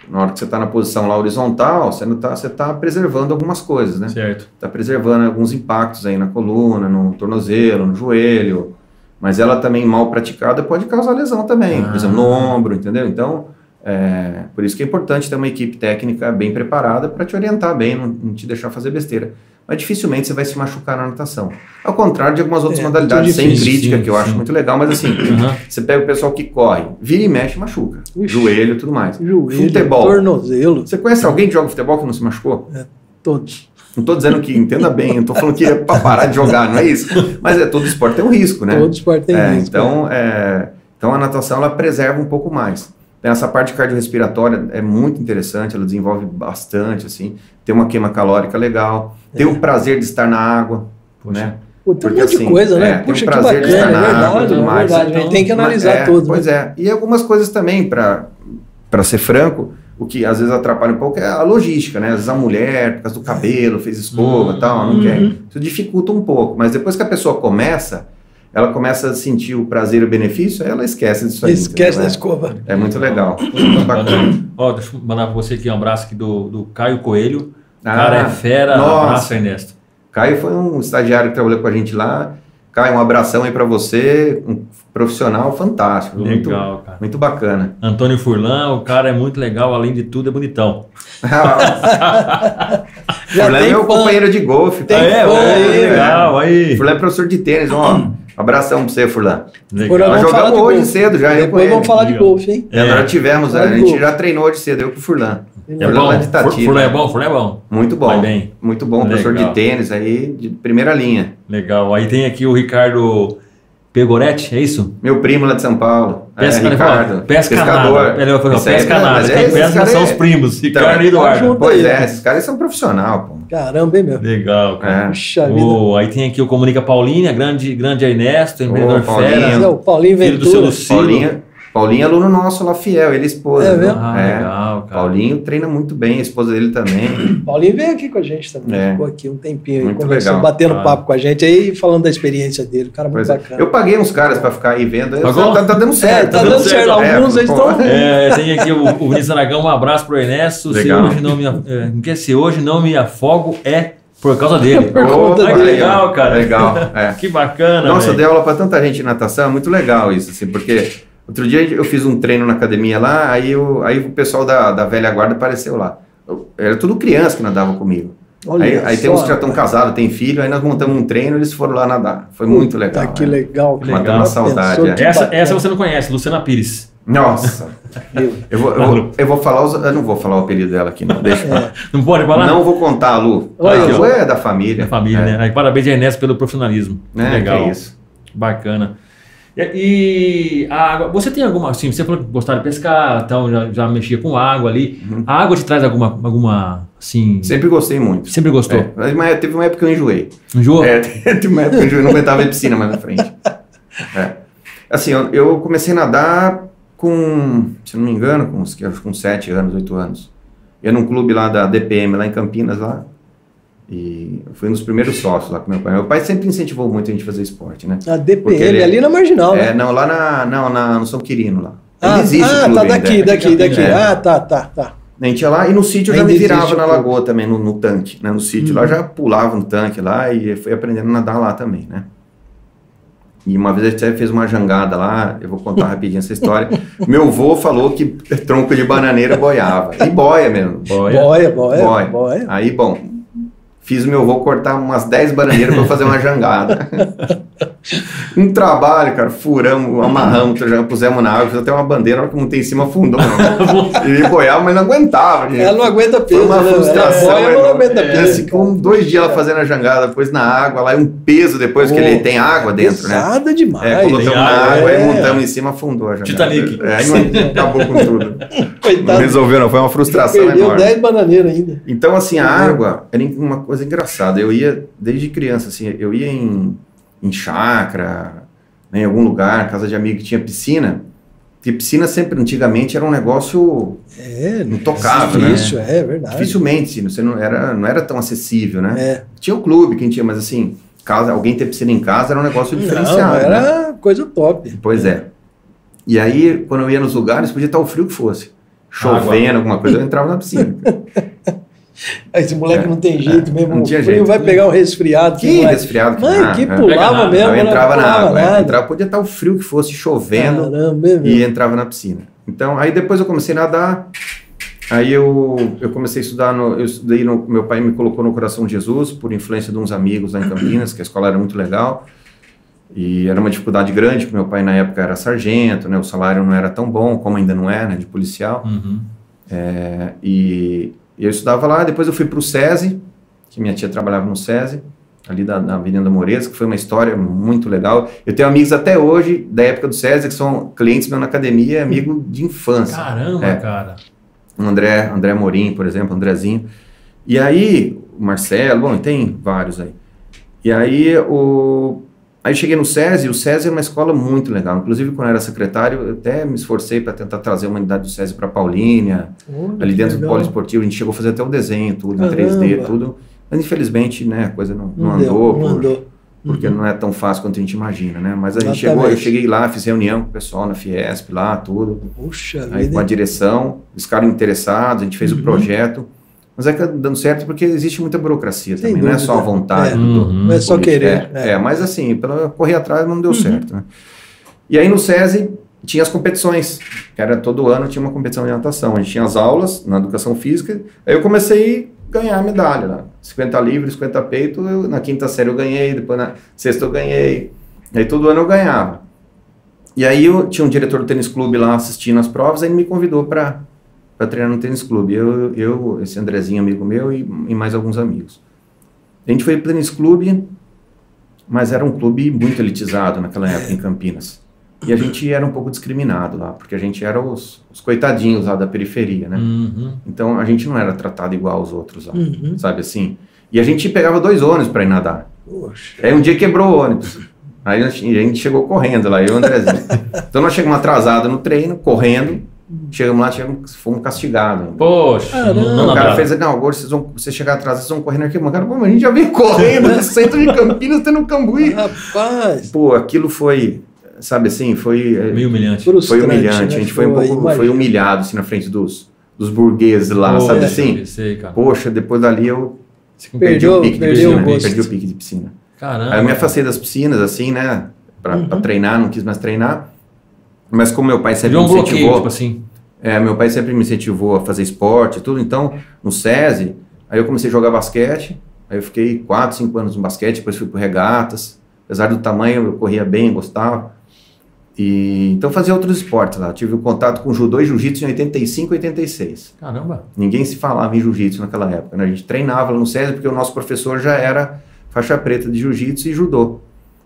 Na hora que você está na posição lá horizontal, você não tá, você tá preservando algumas coisas, né? certo. Está preservando alguns impactos aí na coluna, no tornozelo, no joelho. Mas ela também mal praticada pode causar lesão também, Ah. por exemplo, no ombro, entendeu? Então, é, por isso que é importante ter uma equipe técnica bem preparada para te orientar bem, não, não te deixar fazer besteira. Mas dificilmente você vai se machucar na natação. Ao contrário de algumas outras É, modalidades, muito sem difícil, crítica, sim, que eu sim. acho muito legal, mas assim, Aham. você pega o pessoal que corre, vira e mexe, machuca. Ixi. Joelho e tudo mais. Joelho, Futebol. tornozelo, Você conhece alguém que joga futebol que não se machucou? todos. Não estou dizendo que entenda bem, eu estou falando que é para parar de jogar, não é isso? Mas é todo esporte tem um risco, né? Todo esporte tem É, risco. então, é, então a natação ela preserva um pouco mais. Então, Essa parte cardiorrespiratória é muito interessante, ela desenvolve bastante, assim, tem uma queima calórica legal, É. o prazer de estar na água, né? Pô, tem um Porque, monte de assim, coisa, é, né? tem Puxa, um que prazer de bacana, estar é na água verdade, é mais. verdade. Então, tem que analisar é, tudo. Pois né? é, e algumas coisas também, para ser franco, o que às vezes atrapalha um pouco é a logística, né? Às vezes a mulher, por causa do cabelo, fez escova e tal, não Uhum. quer. Isso dificulta um pouco, mas depois que a pessoa começa, ela começa a sentir o prazer e o benefício, aí ela esquece disso aí. Esquece da entendeu? escova. É, é muito legal. Muito bacana. Ó, deixa eu mandar pra você aqui um abraço aqui do, do Caio Coelho. Ah, cara, é fera. nossa. Abraço, Ernesto. Caio foi um estagiário que trabalhou com a gente lá. Caio, um abração aí para você, um profissional fantástico, muito, Legal, cara. muito bacana. Antônio Furlan, o cara é muito legal, além de tudo é bonitão. Já Furlan é meu fã. companheiro de golfe. Tem é, fã aí, né? legal, aí. Furlan é professor de tênis, ó. Abração pra você, Furlan. Legal. Nós jogamos hoje golfe. cedo já. eu com Depois ele. vamos falar de golfe, hein? É, nós já tivemos, a gente já treinou hoje cedo, eu com o Furlan. É bom. Fur- Furlan é bom, Furlan é bom. Muito bom. Vai bem. Muito bom, professor Legal. de tênis aí, de primeira linha. Legal. Aí tem aqui o Ricardo Pegoretti, é isso? Meu primo lá de São Paulo. Pesca, é, ele falou, Ricardo. pesca pescador. nada. Ele falou, pesca é, nada. Quem pesca são é- os primos, Ricardo Então, e Eduardo. Pois é, esses caras são profissional, pô. Caramba, hein, meu? Legal, cara. É. Puxa vida. O- aí tem aqui o Comunica Paulinha, grande, grande Ernesto, empreendedor Ô, Paulinha. fera. É o Paulinho Filho do Ventura. seu Lucilo. Paulinha, Paulinho é aluno nosso lá fiel, ele é esposa. É mesmo? Ah, legal, cara. Paulinho treina muito bem, a esposa dele também. Paulinho veio aqui com a gente também. É. Ficou aqui um tempinho aí, Muito conversando, legal. batendo Ah. papo com a gente aí, falando da experiência dele. Cara, muito Pois é. bacana. Eu paguei uns caras pra ficar aí vendo. Pagou? Tá, tá dando certo. tá dando certo. Alguns eles pô. estão- É, tem aqui o, o Vinícius Aragão, um abraço pro Ernesto. Se hoje não me, é, que se hoje não me afogo é por causa dele. Por conta Olha que legal, cara. Legal, é. Que bacana, Nossa, eu velho. dei aula pra tanta gente de natação, é muito legal isso, assim, porque outro dia eu fiz um treino na academia lá, aí, eu, aí o pessoal da, da velha guarda apareceu lá. Eu- era tudo criança que nadava comigo. Olha Aí, aí tem uns que já estão casados, tem filho, aí nós montamos um treino eles foram lá nadar. Foi muito legal. Tá que né? legal. Que cara. legal. Já Saudade, é. Essa, essa você não conhece, Luciana Pires. Nossa, eu vou, eu, vou, eu vou falar os, eu não vou falar o apelido dela aqui, não. Deixa. É. Não pode falar? Não vou contar, a Lu. Olha, a Lu é da família. Da família, é. né? Aí, parabéns, Ernesto, pelo profissionalismo. É, Legal. que isso. Bacana. E, a água, você tem alguma, assim, você falou que gostava de pescar, então já, já mexia com água ali. Uhum. A água te traz alguma, alguma assim... Sempre gostei muito. Sempre gostou? É, mas teve uma época que eu enjoei. Enjoou? É, teve uma época que eu enjoei, não aguentava ver piscina mais na frente. É. Assim, eu, eu comecei a nadar com, se não me engano, com uns com 7 anos, 8 anos. Ia num clube lá da DPM, lá em Campinas, lá. E fui um dos primeiros sócios lá com meu pai. Meu pai sempre incentivou muito a gente a fazer esporte, né? A DPM, ele- ali na Marginal, É, né? não, lá na, não, na, no São Quirino, lá. Ainda Ah, existe ah tá ainda, daqui, é. daqui, daqui. É. Ah, tá, tá, tá. A gente ia lá e no sítio eu já Ainda me virava na lagoa também, no, no tanque, né? No sítio lá Uhum. já pulava no tanque lá e fui aprendendo a nadar lá também, né? E uma vez a gente até fez uma jangada lá, eu vou contar rapidinho essa história. Meu avô falou que tronco de bananeira boiava. E boia mesmo. Boia. Boia, boia, Boia. boia. Aí, bom, fiz o meu avô cortar umas 10 bananeiras para fazer uma jangada. um trabalho, cara, furamos, amarramos, já pusemos na água, fiz até uma bandeira, a hora que montei em cima afundou. Ele boiava, mas não aguentava. gente. Ela não aguenta Foi peso, uma né? frustração. É, boia, não aguenta É, peso. assim, com dois dias ela fazendo a jangada, depois na água, lá e um peso depois que ele tem água dentro, né? Pesada demais. É, colocamos na água, é. aí montamos em cima, afundou a jangada. Titanic. É, aí não acabou com tudo. Não Coitado. resolveu, não. Foi uma frustração Perdeu enorme. 10 bananeiras ainda. Então, assim, a Uhum. água era uma coisa engraçada. Eu ia, desde criança, assim, eu ia em, em chácara, né, em algum lugar, casa de amigo que tinha piscina. Porque piscina sempre, antigamente, era um negócio É, não tocava, né? difícil, é verdade. Dificilmente, você não era, não era tão acessível, né? É. Tinha o clube, quem tinha, mas assim, casa, alguém ter piscina em casa era um negócio Não, diferenciado. né? era coisa top. Pois é. E aí, quando eu ia nos lugares, podia estar o frio que fosse. Chovendo, alguma coisa, eu entrava na piscina. Aí Esse moleque É, não tem jeito é, mesmo. não o tinha frio jeito. vai pegar um resfriado. Que resfriado que Mãe, que é. Pega pulava nada. mesmo. eu não entrava na pulava água, é. nada. entrava, podia estar o frio que fosse, chovendo, Caramba, é e mesmo. entrava na piscina. Então, aí depois eu comecei a nadar, aí eu, eu comecei a estudar, no, eu estudei, no, meu pai me colocou no Coração de Jesus, por influência de uns amigos lá em Campinas, que a escola era muito legal, e era uma dificuldade grande, porque meu pai na época era sargento, né, o salário não era tão bom, como ainda não é, né, de policial, Uhum. É, e, e eu estudava lá, depois eu fui para o SESI, que minha tia trabalhava no SESI, ali da, na Avenida Moreira, que foi uma história muito legal. Eu tenho amigos até hoje, da época do SESI, que são clientes meus na academia, amigo de infância. Caramba, É. cara. O André, André Morim, por exemplo, Andrezinho. E aí, o Marcelo, bom, tem vários aí. E aí, o, aí cheguei no SESI, o SESI é uma escola muito legal. Inclusive, quando eu era secretário, eu até me esforcei para tentar trazer uma unidade do SESI para Paulínia, Olha, ali dentro do legal. polo esportivo, a gente chegou a fazer até o desenho, tudo, em Caramba. 3D, tudo. Mas infelizmente, né, a coisa não, não Não deu, andou, não por- andou. porque Uhum. não é tão fácil quanto a gente imagina, né? Mas a gente Exatamente. chegou, eu cheguei lá, fiz reunião com o pessoal na Fiesp lá, tudo. Puxa Aí com a vida. direção, os caras interessados, a gente fez Uhum. o projeto. Mas é que tá dando certo porque existe muita burocracia Sem também, não é só a dúvida. vontade É. do, Uhum. Não é só querer. É, é, mas assim, pela correr atrás não Uhum. deu certo. Né? E aí no SESI tinha as competições, que era todo ano tinha uma competição de natação. A gente tinha as aulas na educação física. Aí eu comecei a ganhar medalha lá. 50 livres, 50 peito, eu- na quinta série eu ganhei, depois na sexta eu ganhei. Aí todo ano eu ganhava. E aí eu tinha um diretor do tênis clube lá assistindo as provas, aí ele me convidou para para treinar no tênis clube. Eu, eu, esse Andrezinho, amigo meu, e, e mais alguns amigos. A gente foi pro tênis clube, mas era um clube muito elitizado naquela época em Campinas. E a gente era um pouco discriminado lá, porque a gente era os, os coitadinhos lá da periferia, né? Uhum. Então a gente não era tratado igual aos outros lá, Uhum. sabe assim? E a gente pegava dois ônibus para ir nadar. Poxa. Aí um dia quebrou o ônibus. Aí a gente a gente chegou correndo lá, eu e o Andrezinho. então nós chegamos atrasados no treino, correndo. Chegamos lá, chegamos, fomos castigados. ainda. Poxa, Caramba. não, não o cara fez, não, agora vocês vão, vocês chegar atrás, vocês vão correndo aqui. Mas, cara, pô, mas a gente já veio correndo do centro de Campinas, tendo Cambuí. Rapaz. Pô, aquilo foi, sabe assim, foi, é, Meio humilhante. foi humilhante. né? A gente foi um pouco, foi humilhado, assim, na frente dos, dos burgueses lá, Pô, sabe é, assim? Sei. Poxa, depois dali eu perdi o pique de piscina. o gosto. Perdi o pique de piscina. Caramba. Aí eu me afastei das piscinas, assim, né? Pra, Uhum. pra treinar, não quis mais treinar. Mas como meu pai sempre Virou me um bloqueio, incentivou, tipo assim. é, meu pai sempre me incentivou a fazer esporte e tudo, então no SESI, aí eu comecei a jogar basquete, aí eu fiquei 4, 5 anos no basquete, depois fui pro regatas, apesar do tamanho eu corria bem, gostava. E, então fazia outros esportes lá, tive o contato com judô e jiu-jitsu em 85 e 86. Caramba. Ninguém se falava em jiu-jitsu naquela época, né? A gente treinava lá no SESI porque o nosso professor já era faixa preta de jiu-jitsu e judô.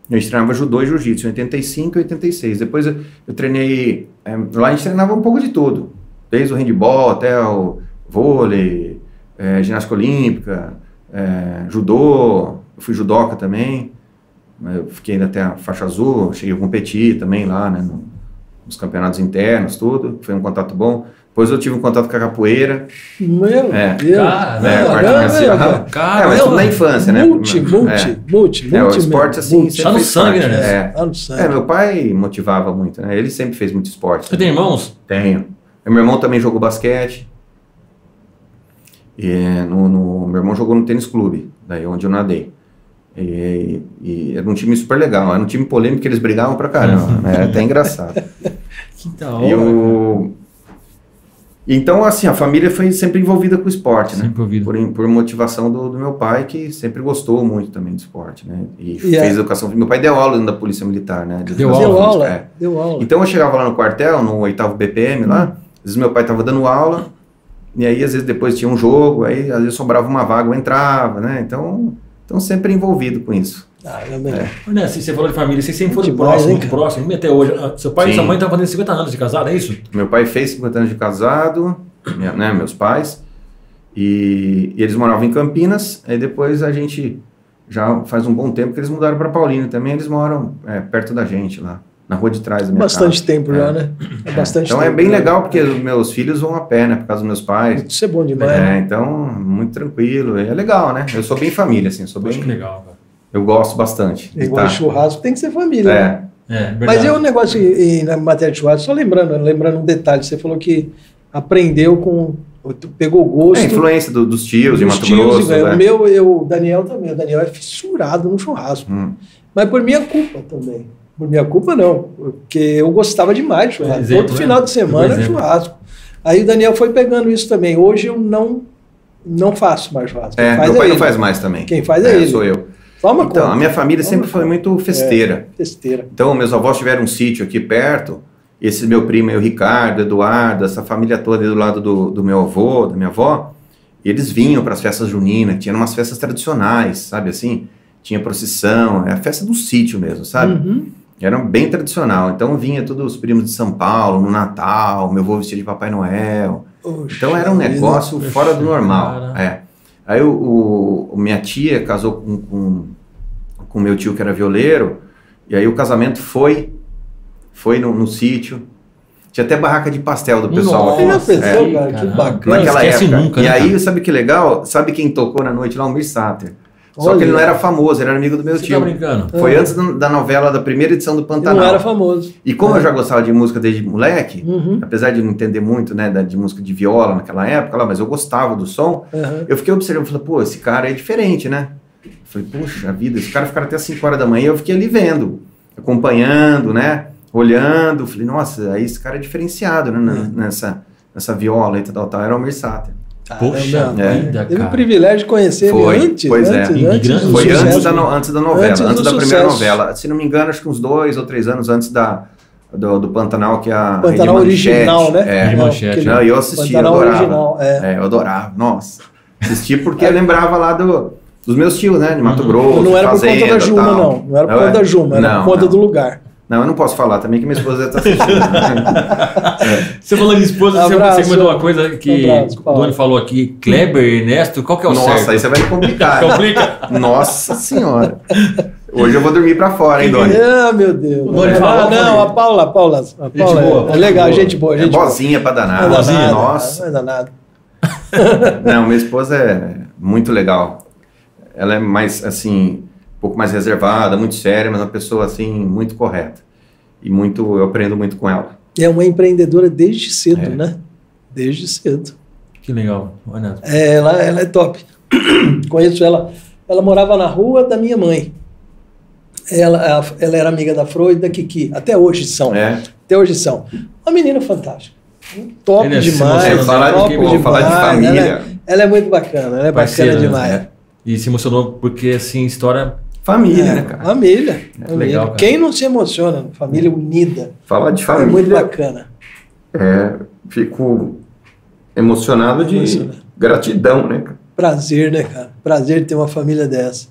Eu treinava judô e jiu-jitsu em 85 e 86. Depois eu, eu treinei. É, lá a gente treinava um pouco de tudo, desde o handball até o vôlei, é, ginástica olímpica, é, judô. Eu fui judoca também. Eu fiquei ainda até a faixa azul, cheguei a competir também lá, né, no, nos campeonatos internos, tudo. Foi um contato bom. Depois eu tive um contato com a capoeira. Meu É. Deus. Cara, É, quarta não, marcial. não, É, mas tudo na infância, né? Multi, multi, É. multi, É, o multi esporte, mesmo, assim, multi. sempre Tá no sangue, parte, né? É. Tá no sangue. É, meu pai motivava muito, né? Ele sempre fez muito esporte. Você tem irmãos? Tenho. Meu irmão também jogou basquete. E no, no- meu irmão jogou no tênis clube, daí onde eu nadei. E, e era um time super legal, era um time polêmico que eles brigavam pra caramba, né? Era até engraçado. Que da E o... Então, assim, a família foi sempre envolvida com o esporte, né? Sempre ouvido. Por, por motivação do, do meu pai, que sempre gostou muito também do esporte, né? E E fez é- educação. Meu pai deu aula dentro da Polícia Militar, né? De Deu educação Deu aula, é. deu aula. Então eu chegava lá no quartel, no oitavo BPM lá, às vezes meu pai estava dando aula, e aí às vezes depois tinha um jogo, aí às vezes sobrava uma vaga, eu entrava, né? Então, então sempre envolvido com isso. Ah, Olha, se você falou de família, vocês sempre foram próximos, muito próximos, e até hoje. Ah, Seu pai e Sim. sua mãe estão fazendo 50 anos de casado, é isso? Meu pai fez 50 anos de casado, minha- né, meus pais, e, e eles moravam em Campinas, aí depois a gente já faz um bom tempo que eles mudaram para Paulínia também, eles moram é, perto da gente lá, na rua de trás da minha Bastante casa. tempo É. já, né? É bastante Então tempo. é bem né? legal porque os meus filhos vão a pé, né, por causa dos meus pais. Isso é bom demais. É, né? então, muito tranquilo. É legal, né? Eu sou bem família, assim, sou Poxa, que bem. legal, cara. Eu gosto bastante. de Igual tá- churrasco tem que ser família. né? É, É. Mas é um negócio em, na matéria de churrasco, só lembrando, lembrando um detalhe, você falou que aprendeu com. pegou gosto. é influência do- dos tios de dos Mato tios, Grosso. velho. né? O meu, eu, o Daniel também. O Daniel é fissurado no churrasco. Hum. Mas por minha culpa também. Por minha culpa, não. Porque eu gostava demais de churrasco. Exemplo, Todo né? final de semana é exemplo. churrasco. Aí o Daniel foi pegando isso também. Hoje eu não, não faço mais churrasco. Quem É, faz meu pai é não ele. faz mais também. Quem faz é ele. Sou eu. Toma Então, conta. a minha família sempre Toma foi conta. muito festeira. Besteira. Então, meus avós tiveram um sítio aqui perto. Esse meu primo é o Ricardo, Eduardo, essa família toda do lado do, do meu avô, da minha avó. Eles vinham para as festas juninas, tinha umas festas tradicionais, sabe assim? Tinha procissão, é a festa do sítio mesmo, sabe? Uhum. Era bem tradicional. Então vinha todos os primos de São Paulo, no Natal, meu avô vestido de Papai Noel. Poxa Então era um negócio fora do normal. cara. É. Aí o, o- minha tia casou com, com, com meu tio que era violeiro, e aí o casamento foi, foi no, no sítio. Tinha até barraca de pastel do pessoal Nossa, já pensou, É, cara? Que bacana. naquela esquece época. nunca, e né, aí, cara? sabe que legal? Sabe quem tocou na noite lá? O Mir Sater. Só Olha. que ele não era famoso, ele era amigo do meu Você tio. tá brincando? Foi Ah. antes da novela, da primeira edição do Ele Pantanal. não era famoso. E como Ah. eu já gostava de música desde moleque, Uhum. apesar de não entender muito, né, de música de viola naquela época, lá, mas eu gostava do som, Aham. eu fiquei observando, falei, pô, esse cara é diferente, né? Eu falei, puxa vida, esse cara ficaram até 5 horas da manhã, eu fiquei ali vendo, acompanhando, né, olhando, falei, nossa, aí esse cara é diferenciado, né, na- nessa, nessa viola e tal, tal, era o Almir Sater. Poxa é. vida, Teve o privilégio de conhecer ele Foi, antes, pois é. antes, Imigrante antes do Foi sucesso. antes da, no- antes da novela, Antes antes, da primeira sucesso. novela. Se não me engano, acho que uns dois ou três anos antes da, do, do Pantanal, que é a Pantanal Rede original, né? É, Rede Não, Manchete, Não, eu assisti, eu Pantanal adorava. original, é. É, eu adorava. Nossa. Assisti porque eu lembrava lá do, dos meus tios, né? De Mato Uhum. Grosso, Não era por fazenda, conta da Juma, não. Não era por Não, conta é? da Juma, era Não, por conta não. do lugar. Não, eu não posso falar também que minha esposa está assistindo. Você falando de esposa, você- Abraço. você comentou uma coisa que Abraço, o. Doni falou aqui, Kleber, Ernesto, qual que é o Nossa, certo? aí você vai complicar. hein? Complica? Nossa senhora. Hoje eu vou dormir pra fora, hein, Doni? Ah, meu Deus. O Doni Ah, falou, não, a Paula, a Paula, a Paula boa, é legal, boa. gente boa, É gente boa. bozinha pra danar. Não é danada, nossa. Não é danado. Não, minha esposa é muito legal. Ela é mais, assim, pouco mais reservada, muito séria, mas uma pessoa, assim, muito correta. E muito, eu aprendo muito com ela. É uma empreendedora desde cedo, É. né? Desde cedo. Que legal. Olha, É, ela, ela é top. Conheço ela. Ela morava na rua da minha mãe. Ela, ela era amiga da Fro e da Kiki. Até hoje são. É. Até hoje são. Uma menina fantástica. Top Ele é demais. emocionado, falar de top quê, pô? Falar de família. Ela, é- ela é muito bacana. Ela é Parceira, bacana né? demais. É. e se emocionou porque, assim, história... Família, É, né, cara? Família. família. legal, cara. Quem não se emociona? Família unida. Falar de É família. muito bacana. É, fico emocionado de Emocionado. gratidão, né, cara? Prazer, né, cara? Prazer ter uma família dessa.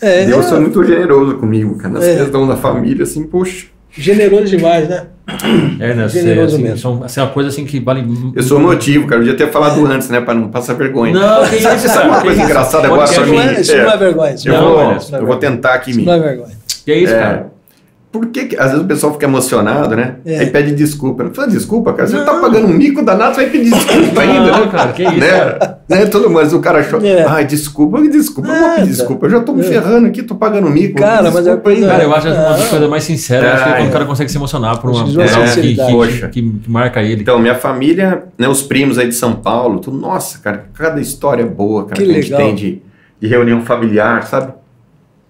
É, Deus foi muito generoso comigo, cara. Nas É. questões da família, assim, poxa. Generoso demais, né? É, né? Generoso assim, mesmo. São, assim, uma coisa assim que vale. Eu sou motivo, cara. Eu devia ter falado antes, né? Pra não passar vergonha. Não, que isso, Sabe, sabe uma que coisa isso? engraçada agora pra Isso mim? não é, isso É. não é vergonha. Isso Eu, não, Não, vou, é olha, vergonha. eu vou tentar aqui Isso me. não é vergonha. Que isso, É. cara? Por que, que- às vezes o pessoal fica emocionado, né? É. Aí pede desculpa. Não fala desculpa, cara. Você Não. tá pagando um mico danado, você vai pedir desculpa ainda, Não, né? cara, que isso, né? cara? né? Todo mundo, mas o cara achou. É. Ai, desculpa, desculpa, eu vou pedir desculpa. Eu já tô me É. ferrando aqui, tô pagando mico. Cara, mas é desculpa coisa- ainda. Cara, eu acho uma das coisas mais sinceras. acho que é quando É. o cara consegue se emocionar por uma algo que, que, que, que marca ele. Então, minha família, né, os primos aí de São Paulo, tudo, nossa, cara, cada história boa, cara, Que que, a gente legal. tem de, de reunião familiar, sabe?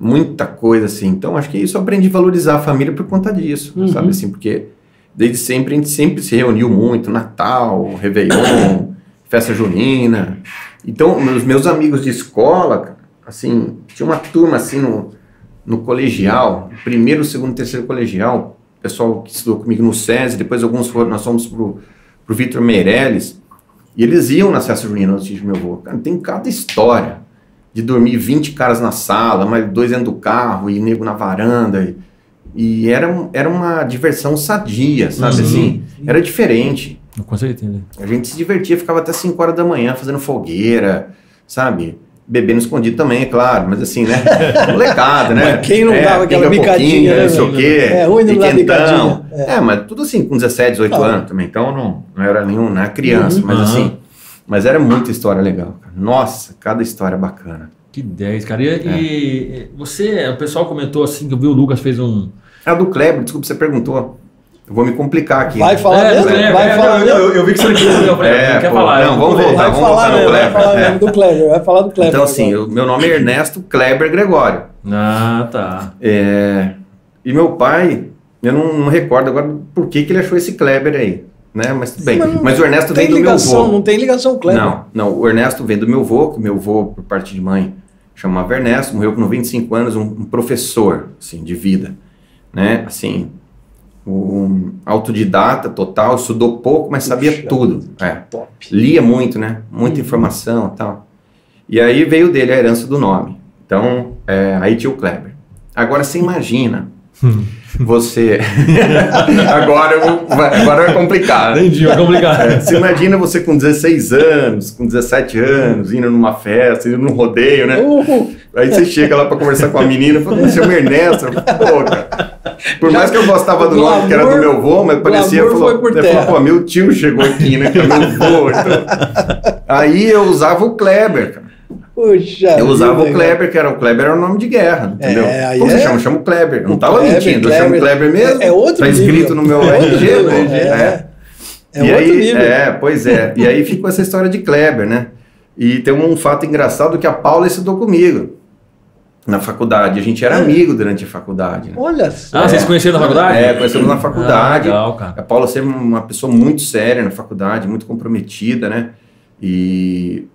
Muita coisa assim. Então, acho que isso eu aprendi a valorizar a família por conta disso, Uhum. sabe? Assim, porque desde sempre a gente sempre se reuniu muito, Natal, Réveillon, festa junina. Então, meus, meus amigos de escola, assim, tinha uma turma assim no, no colegial, primeiro, segundo, terceiro colegial, o pessoal que estudou comigo no SESI, depois alguns foram, nós fomos pro, pro Vitor Meirelles, e eles iam na festa junina sítio do meu avô. Cara, tem cada história de dormir 20 caras na sala, mais dois dentro do carro e nego na varanda. E, e era, era uma diversão sadia, sabe Uhum. assim? Era diferente. Não consigo entender. A gente se divertia, ficava até 5 horas da manhã fazendo fogueira, sabe? Bebendo escondido também, é claro, mas assim, né? Molecada, né? Mas quem não dava aquela bicadinha, pouquinho, né, Não sei o quê. É, ruim não quentão. bicadinha, É. mas tudo assim, com 17, 18 Ah. anos também. Então não, não era nenhum, era criança, Uhum. mas assim. Mas era muita história legal, cara. Nossa, cada história bacana. Que 10, cara. E, É. e você, o pessoal comentou assim que eu vi o Lucas fez um. A do Kleber, desculpa, você perguntou. Eu vou me complicar aqui. Vai né? falar É, mesmo? é, Vai é, falar eu, mesmo? eu, eu vi que você não quis, eu falei, É, não quer pô, falar. não, eu vamos voltar, Vai vamos falar voltar no mesmo, vai Kleber. falar É. mesmo do Kleber, vai falar do Kleber. Então, assim, o meu nome é Ernesto Kleber Gregório. Ah, tá. É, e meu pai, eu não, não recordo agora por que, que ele achou esse Kleber aí. Né? Mas tudo bem. Mas não Mas o Ernesto vem do meu ligação, avô. não tem ligação Kleber. Não, não, o Ernesto vem do meu avô, que meu avô, por parte de mãe, chamava Ernesto, morreu com 95 anos, um, um professor, assim, de vida, né, assim, um autodidata total, estudou pouco, mas sabia Puxa tudo, é, Top. lia muito, né, muita Uhum. informação e tal, e aí veio dele a herança do nome, então, é, aí tinha o Kleber. Agora você imagina, você, agora, eu agora vai complicar, né? Entendi, vai complicar. É, Você imagina você com 16 anos, com 17 anos, indo numa festa, indo num rodeio, né? Uh, Aí você chega lá pra conversar com a menina e fala, você é o Ernesto. Pô, cara. Por mais que eu gostava do O nome, que era do meu avô, mas parecia, falou, foi falou, pô, meu tio chegou aqui, né? Que é meu avô. Então. Aí eu usava o Kleber, cara. Puxa Eu usava vida, o Kleber, que era o Kleber era o nome de guerra, entendeu? É, aí Como você é- chama? Eu chamo Kleber. Não O tava Kleber, mentindo, eu chamo Kleber. Kleber mesmo. É- é outro Tá escrito nível. no meu É RG, é. É e outro aí, nível. É, pois é. E aí ficou essa história de Kleber, né? E tem um fato engraçado que a Paula estudou comigo na faculdade. A gente era É. amigo durante a faculdade. Né? Olha só. Ah, vocês conheceram na faculdade? É, conhecemos na Ah, faculdade. legal, cara. A Paula sempre uma pessoa muito séria na faculdade, muito comprometida, né? E,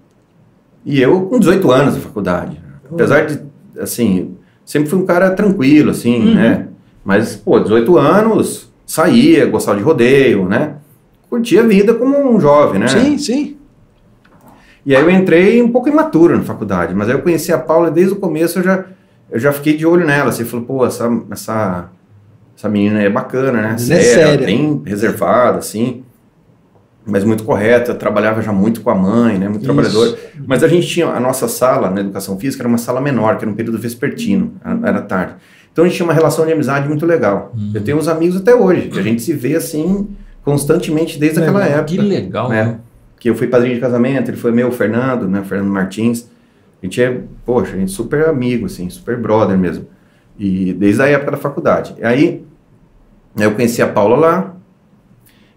e eu com 18 anos na faculdade. Apesar de, assim, sempre fui um cara tranquilo, assim, Uhum. né? Mas, pô, 18 anos, saía, gostava de rodeio, né? Curtia a vida como um jovem, né? Sim, sim. E aí eu entrei um pouco imaturo na faculdade, mas aí eu conheci a Paula e desde o começo eu já, eu já fiquei de olho nela. Você falou, pô, essa, essa, essa menina é bacana, né? É Séria, séria. bem reservada, assim, mas muito correta. Trabalhava já muito com a mãe, né? Muito Isso. trabalhadora. Mas a gente tinha, a nossa sala na educação física era uma sala menor, que era um período vespertino, era, tarde. Então a gente tinha uma relação de amizade muito legal. Uhum. Eu tenho uns amigos até hoje, que a gente se vê assim constantemente desde aquela Legal. época Que legal, né? né? que eu fui padrinho de casamento, ele foi meu, o Fernando, né, Fernando Martins. A gente é, poxa, a gente é super amigo, assim, super brother mesmo. E desde a época da faculdade. E aí, eu conheci a Paula lá,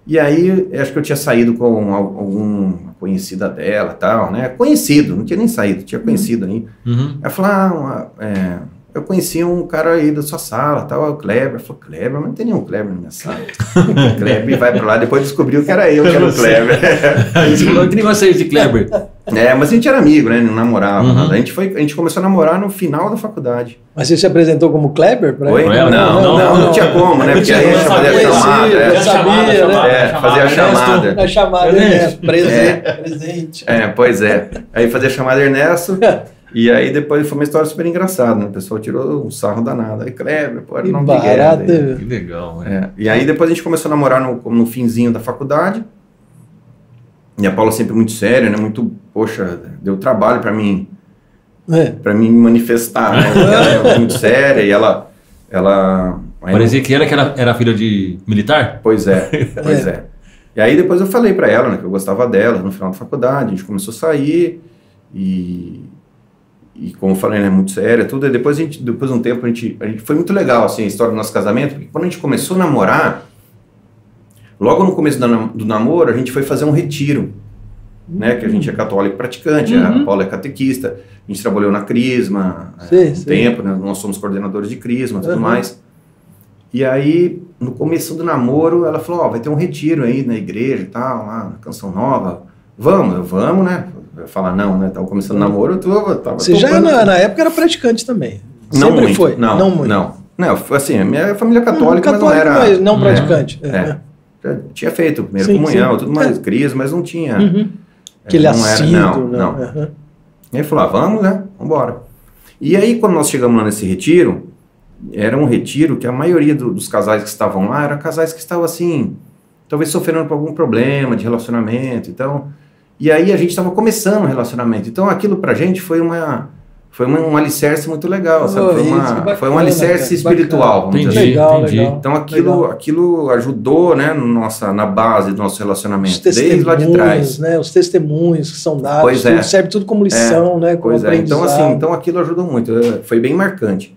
e aí, acho que eu tinha saído com al- alguma conhecida dela tal, né? Conhecido, não tinha nem saído, tinha conhecido aí. Uhum. Ela falou, ah, uma- é, eu conheci um cara aí da sua sala, tal, o Kleber. Eu falei, Kleber, mas não tem nenhum Kleber na minha sala. Kleber vai pra lá, depois descobriu que era eu que era o Kleber. Aí você falou, que negócio é esse de Kleber? É, mas a gente era amigo, né? Não namorava Uhum. nada. A gente, foi, a gente começou a namorar no final da faculdade. Mas você se apresentou como Kleber? Pra Oi? Não, não, não, não tinha como, né? Não Porque tinha aí a como, gente fazia sabia, chamada. eu é. sabia, né? É, fazia a chamada. Na chamada, Ernesto. né? Presente, presente. É, pois é. Aí fazia chamada Ernesto. E aí depois foi uma história super engraçada, né? O pessoal tirou um sarro danado. Aí, Kleber, pô, era Que nome de guerra. barato. daí. Que legal, né? É, E aí depois a gente começou a namorar no, no finzinho da faculdade. E a Paula sempre muito séria, né? Muito, poxa, deu trabalho pra mim, É. para mim me manifestar, né? Ela era muito séria e ela, ela. Parecia que era, que era, era filha de militar? Pois é, pois é. E aí depois eu falei pra ela, né, que eu gostava dela no final da faculdade, a gente começou a sair e e como eu falei, né, muito séria, tudo. E depois a gente, depois de um tempo a gente, a gente foi muito legal assim a história do nosso casamento, porque quando a gente começou a namorar, logo no começo do, nam- do namoro, a gente foi fazer um retiro, né, que a gente é católico praticante, a Paula é catequista, a gente trabalhou na Crisma há Sei, um sei. tempo, né, nós somos coordenadores de Crisma, tudo Uhum. mais. E aí, no começo do namoro, ela falou, ó, vai ter um retiro aí na igreja e tal, lá na Canção Nova. Vamos, eu vamos, né? Falar não, né? Tava começando namoro, eu tava Você já na, na época era praticante também. Não Sempre muito, foi. Não, não não, muito. não. foi assim, a minha família é católica, Católico, mas não era... mas não É. praticante. É. É. Já tinha feito primeiro Sim, comunhão, sim. tudo mais, É. crise, mas não tinha... Uhum. é, Aquele não era- assíduo. não, né? não. Aham. E aí falou, ah, vamos, né? Vambora. E aí, quando nós chegamos lá nesse retiro, era um retiro que a maioria do- dos casais que estavam lá eram casais que estavam assim, talvez sofrendo por algum problema de relacionamento, então... E aí a gente estava começando o relacionamento. Então aquilo pra gente foi uma... Foi uma, um alicerce muito legal, sabe? Oh, Foi, isso, uma, bacana, foi um alicerce cara, espiritual, Entendi, dizer assim. Legal, entendi. legal. Então aquilo, Legal. aquilo ajudou, né, no nossa, na base do nosso Os relacionamento, desde lá de testemunhos, trás. né? Os testemunhos que são dados, Pois é. tudo serve tudo como lição, né? Como Pois é, então assim, então aquilo ajudou muito, é, foi bem marcante.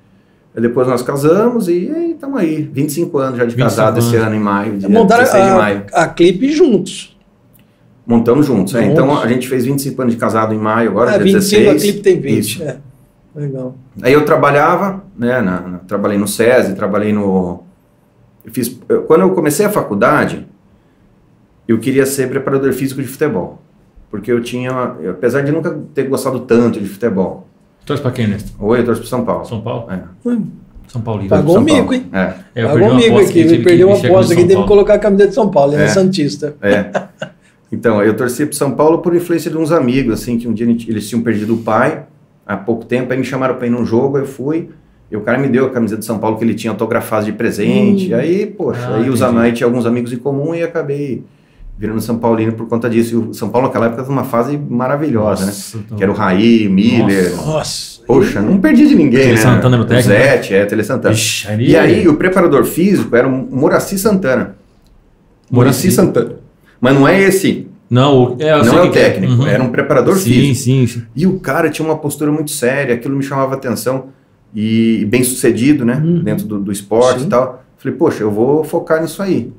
Depois nós casamos e estamos aí, 25 anos já de 25 casado esse anos. ano em maio, dia Montaram 16 de maio. a, a clipe juntos. Montamos juntos, é, então a gente fez 25 anos de casado em maio, agora Ah, dia 25, 16. a clipe tem 20. Isso. É. Legal. Aí eu trabalhava, né, na, na- trabalhei no SESI, trabalhei no... Eu fiz, eu- quando eu comecei a faculdade, eu queria ser preparador físico de futebol. Porque eu tinha, eu, apesar de nunca ter gostado tanto de futebol, Torce pra quem, Nestor? ou eu torço pro São Paulo. São Paulo? É, São Paulino. Pagou São um Paulo. mico, hein? É, É, Pagou aposta aqui, que perdeu uma camisa aposta aqui, teve que colocar a camiseta de São Paulo, ele é, É. Santista. é. Então, eu torci pro São Paulo por influência de uns amigos, assim, que um dia eles tinham perdido o pai há pouco tempo, aí me chamaram pra ir num jogo, aí eu fui, e o cara me deu a camiseta de São Paulo que ele tinha autografado de presente, Hum. aí, poxa, Ah, aí, os, entendi. aí tinha alguns amigos em comum e acabei virando São Paulino por conta disso. E o São Paulo naquela época tava numa fase maravilhosa, né? Nossa, tô- Que era o Raí, Miller, Nossa. poxa, não perdi de ninguém, Tele né? Santana era o O técnico, né? Zete, é, Tele Santana. Ixi, E aí, o preparador físico era o Moraci Santana. Moraci. Santana. Mas não é esse, Não, é, não é o que técnico, Uhum. era um preparador sim, físico. Sim, sim. E o cara tinha uma postura muito séria, aquilo me chamava atenção e bem sucedido, né? Uhum. Dentro do, do esporte Sim. e tal. Falei, poxa, eu vou focar nisso aí.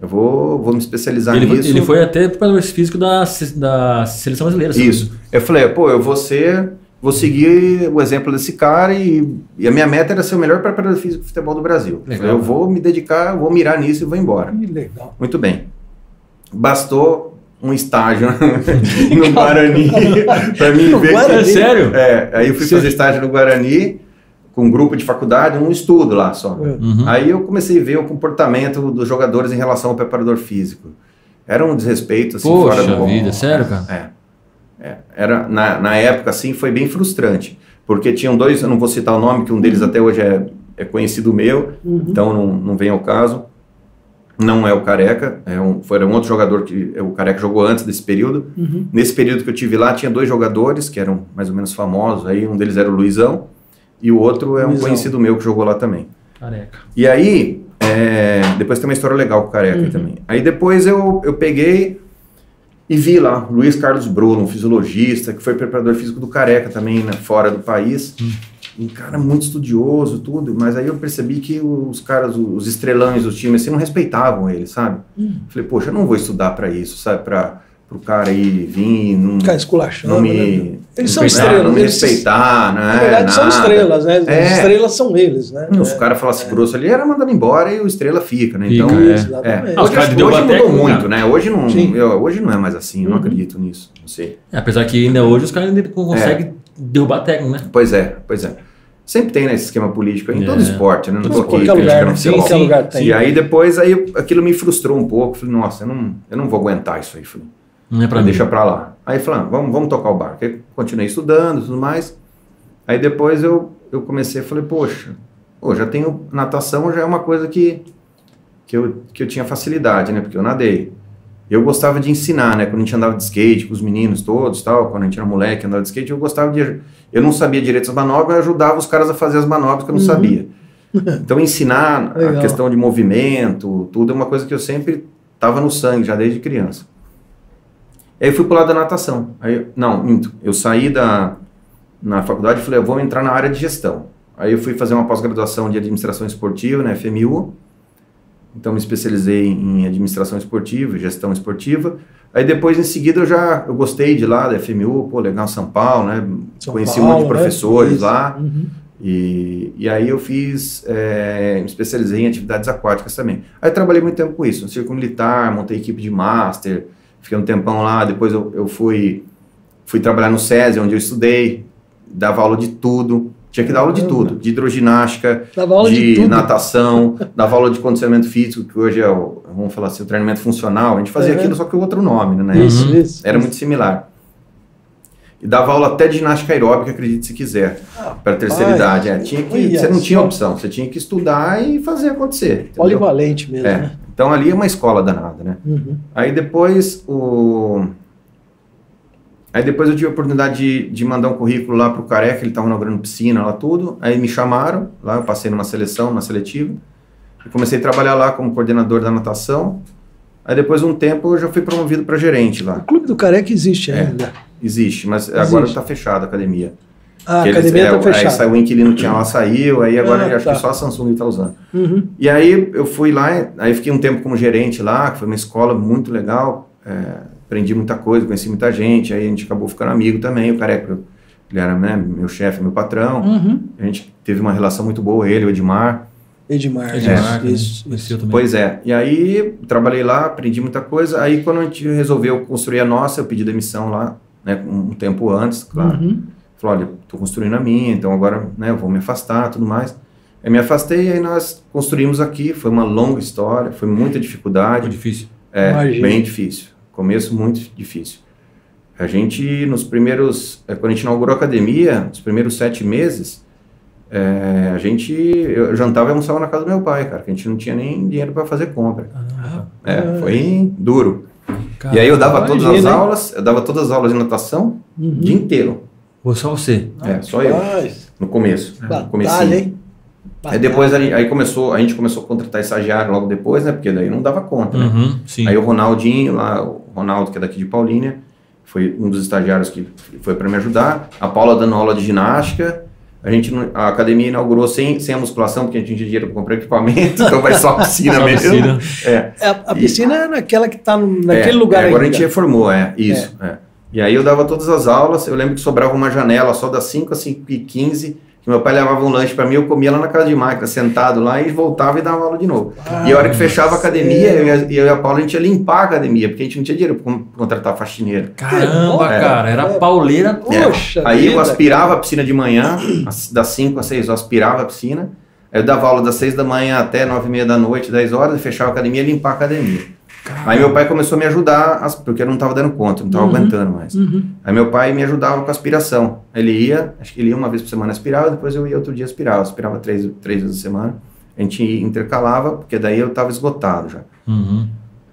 Eu vou, vou me especializar Ele, foi- nisso. ele foi até preparador físico da, da seleção brasileira. sabe? Isso. Eu falei, pô, eu vou ser, vou seguir o exemplo desse cara e, e a minha meta era ser o melhor preparador físico de futebol do Brasil. Legal. Eu vou me dedicar, vou mirar nisso e vou embora. Que legal. Muito bem. Bastou um estágio no Guarani para mim No ver Guarani? É que... sério? É, aí eu fui Você- fazer estágio no Guarani com um grupo de faculdade, um estudo lá só. É. Uhum. Aí eu comecei a ver o comportamento dos jogadores em relação ao preparador físico. Era um desrespeito assim fora Poxa do comum. vida, sério, cara? É. É. Era na, na época assim foi bem frustrante, porque tinham dois, eu não vou citar o nome, que um deles até hoje é, é conhecido meu, Uhum. então não, não vem ao caso. Não é o Careca, é um, foi um outro jogador que o Careca jogou antes desse período. Uhum. Nesse período que eu tive lá, tinha dois jogadores que eram mais ou menos famosos. Aí um deles era o Luizão e o outro é um Luizão. conhecido meu que jogou lá também. Careca. E aí, é, depois tem uma história legal com o Careca Uhum. também. Aí depois eu, eu peguei e vi lá Luiz Carlos Bruno, um fisiologista, que foi preparador físico do Careca também, né, fora do país. Um cara muito estudioso, tudo, mas aí eu percebi que os caras, os estrelões do time, assim, não respeitavam ele, sabe? Hum. Falei, poxa, eu não vou estudar pra isso, sabe? Pra, pro cara aí vir, não, Ficar esculachando. não né? me... Eles são estrelas. Não me eles- respeitar, né? Na verdade, são nada. estrelas, né? As É. estrelas são eles, né? Os caras falassem grosso ali, era mandado embora e o estrela fica, né? Fica, Então, é. Exatamente. Ah, os hoje, caras acho- de hoje Deubaté mudou muito, né? Hoje não, eu- hoje não é mais assim, eu não Uhum. acredito nisso, não sei. É, apesar que ainda hoje os caras ainda conseguem derrubar técnico, né? Pois é, pois é. Sempre tem né, esse esquema político aí, em todo É. esporte, né? Não Em tô aqui qualquer lugar, criticando né? qualquer Sim, lugar tem. E aí depois aí aquilo me frustrou um pouco. Falei, nossa, eu não, eu não vou aguentar isso aí. Falei, Não é pra deixa pra lá. Aí falei, ah, vamos, vamos tocar o barco. Aí continuei estudando e tudo mais. Aí depois eu, eu comecei, falei, poxa, pô, já tenho natação, já é uma coisa que, que, eu, que eu tinha facilidade, né? Porque eu nadei. Eu gostava de ensinar, né? Quando a gente andava de skate com os meninos todos, tal, quando a gente era moleque, andava de skate, eu gostava de eu não sabia direito as manobras, eu ajudava os caras a fazer as manobras que eu não Uhum. sabia. Então ensinar a questão de movimento, tudo é uma coisa que eu sempre estava no sangue já desde criança. Aí eu fui pro lado da natação. Aí, não, minto. Eu saí da na faculdade e falei, eu vou entrar na área de gestão. Aí eu fui fazer uma pós-graduação de administração esportiva na FMU. Então me especializei em administração esportiva, gestão esportiva. Aí depois em seguida eu já eu gostei de lá da FMU, pô, legal São Paulo, né? São Conheci Paulo, um monte de né? professores Isso. lá. Uhum. E, e aí eu fiz, é, me especializei em atividades aquáticas também. Aí trabalhei muito tempo com isso, no circo militar, montei equipe de master, fiquei um tempão lá, depois eu, eu fui, fui trabalhar no SESI, onde eu estudei, dava aula de tudo, tinha que dar aula de tudo, de hidroginástica, de, de, natação, dava aula de condicionamento físico, que hoje é o, vamos falar assim, o treinamento funcional, a gente fazia Uhum. aquilo só que o outro nome, né? Isso, Uhum. isso. Era isso. muito similar. E dava aula até de ginástica aeróbica, acredite se quiser, para terceira Rapaz, idade. É, tinha que, você não tinha opção, você tinha que estudar e fazer acontecer. Polivalente mesmo, É. né? Então ali é uma escola danada, né? Uhum. Aí depois o. Aí depois eu tive a oportunidade de, de mandar um currículo lá pro Careca, ele estava inaugurando piscina lá tudo. Aí me chamaram, lá eu passei numa seleção, numa seletiva. E comecei a trabalhar lá como coordenador da natação. Aí depois de um tempo eu já fui promovido para gerente lá. O Clube do Careca existe É. ainda. Existe, mas agora Existe. está fechada a academia. Ah, a academia é, está Aí fechada. saiu o inquilino tinha lá, saiu, aí agora Ah, acho tá. que só a Samsung está usando. Uhum. E aí eu fui lá, aí fiquei um tempo como gerente lá, que foi uma escola muito legal, é, aprendi muita coisa, conheci muita gente, aí a gente acabou ficando amigo também, o Careca, ele era né, meu chefe, meu patrão, Uhum. a gente teve uma relação muito boa, ele, o Edmar, Edmar. Edmar, né? isso, Conheci isso. eu também. Pois é, e aí trabalhei lá, aprendi muita coisa, aí quando a gente resolveu construir a nossa, eu pedi demissão lá, né, um tempo antes, claro, Uhum. Falou, olha, estou construindo a minha, então agora né, eu vou me afastar tudo mais. Eu me afastei e aí nós construímos aqui. Foi uma longa história, foi muita Foi dificuldade. difícil. É, Imagino. bem difícil. Começo muito difícil. A gente, nos primeiros. é, Quando a gente inaugurou a academia, nos primeiros sete meses, é, a gente. Eu jantava e almoçava na casa do meu pai, cara, que a gente não tinha nem dinheiro para fazer compra. Caramba. É, foi duro. Cara, e aí eu dava todas as imagina, aulas, eu dava todas as aulas de natação o Uhum. dia inteiro. Foi só você. É, só eu. No começo. No Batalha, comecinho. hein? Aí depois aí, aí começou, a gente começou a contratar estagiário logo depois, né? Porque daí não dava conta, né? Uhum, sim. Aí o Ronaldinho, lá, o Ronaldo, que é daqui de Paulínia, foi um dos estagiários que foi para me ajudar. A Paula dando aula de ginástica. A gente a academia inaugurou sem, sem a musculação, porque a gente tinha dinheiro para comprar equipamento, então vai só a piscina Só a mesmo. piscina. É. É, a piscina é naquela que está naquele É, lugar é, Agora a ainda. gente reformou, é, isso. é. E aí eu dava todas as aulas, eu lembro que sobrava uma janela só das 5 às 5 e 15, que meu pai levava um lanche para mim, eu comia lá na casa de máquina, sentado lá, e voltava e dava aula de novo. e a hora que fechava a academia, eu e a, eu e a Paula, a gente ia limpar a academia, porque a gente não tinha dinheiro para contratar faxineiro. Caramba, É. cara. Era pauleira. Poxa Aí eu vida, aspirava a piscina de manhã, das 5 às 6 eu aspirava a piscina, aí eu dava aula das 6 da manhã até 9 e meia da noite, 10 horas, e fechava a academia e limpar a academia. Aí meu pai começou a me ajudar, porque eu não estava dando conta, eu não estava Uhum. aguentando mais. Uhum. Aí meu pai me ajudava com aspiração. Ele ia, acho que ele ia uma vez por semana aspirar, depois eu ia outro dia aspirar. Eu aspirava três, três vezes por semana. A gente intercalava, porque daí eu estava esgotado já. Uhum.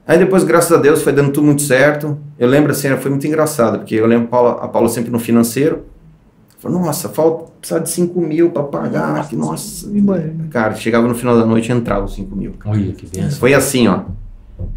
Aí depois, graças a Deus, foi dando tudo muito certo. Eu lembro assim, foi muito engraçado, porque eu lembro a Paula, a Paula sempre no financeiro. Falou, nossa, falta precisar de 5 mil para pagar. que, nossa. Cara, chegava no final da noite e entrava os 5 mil. Olha que benção. Foi assim, ó.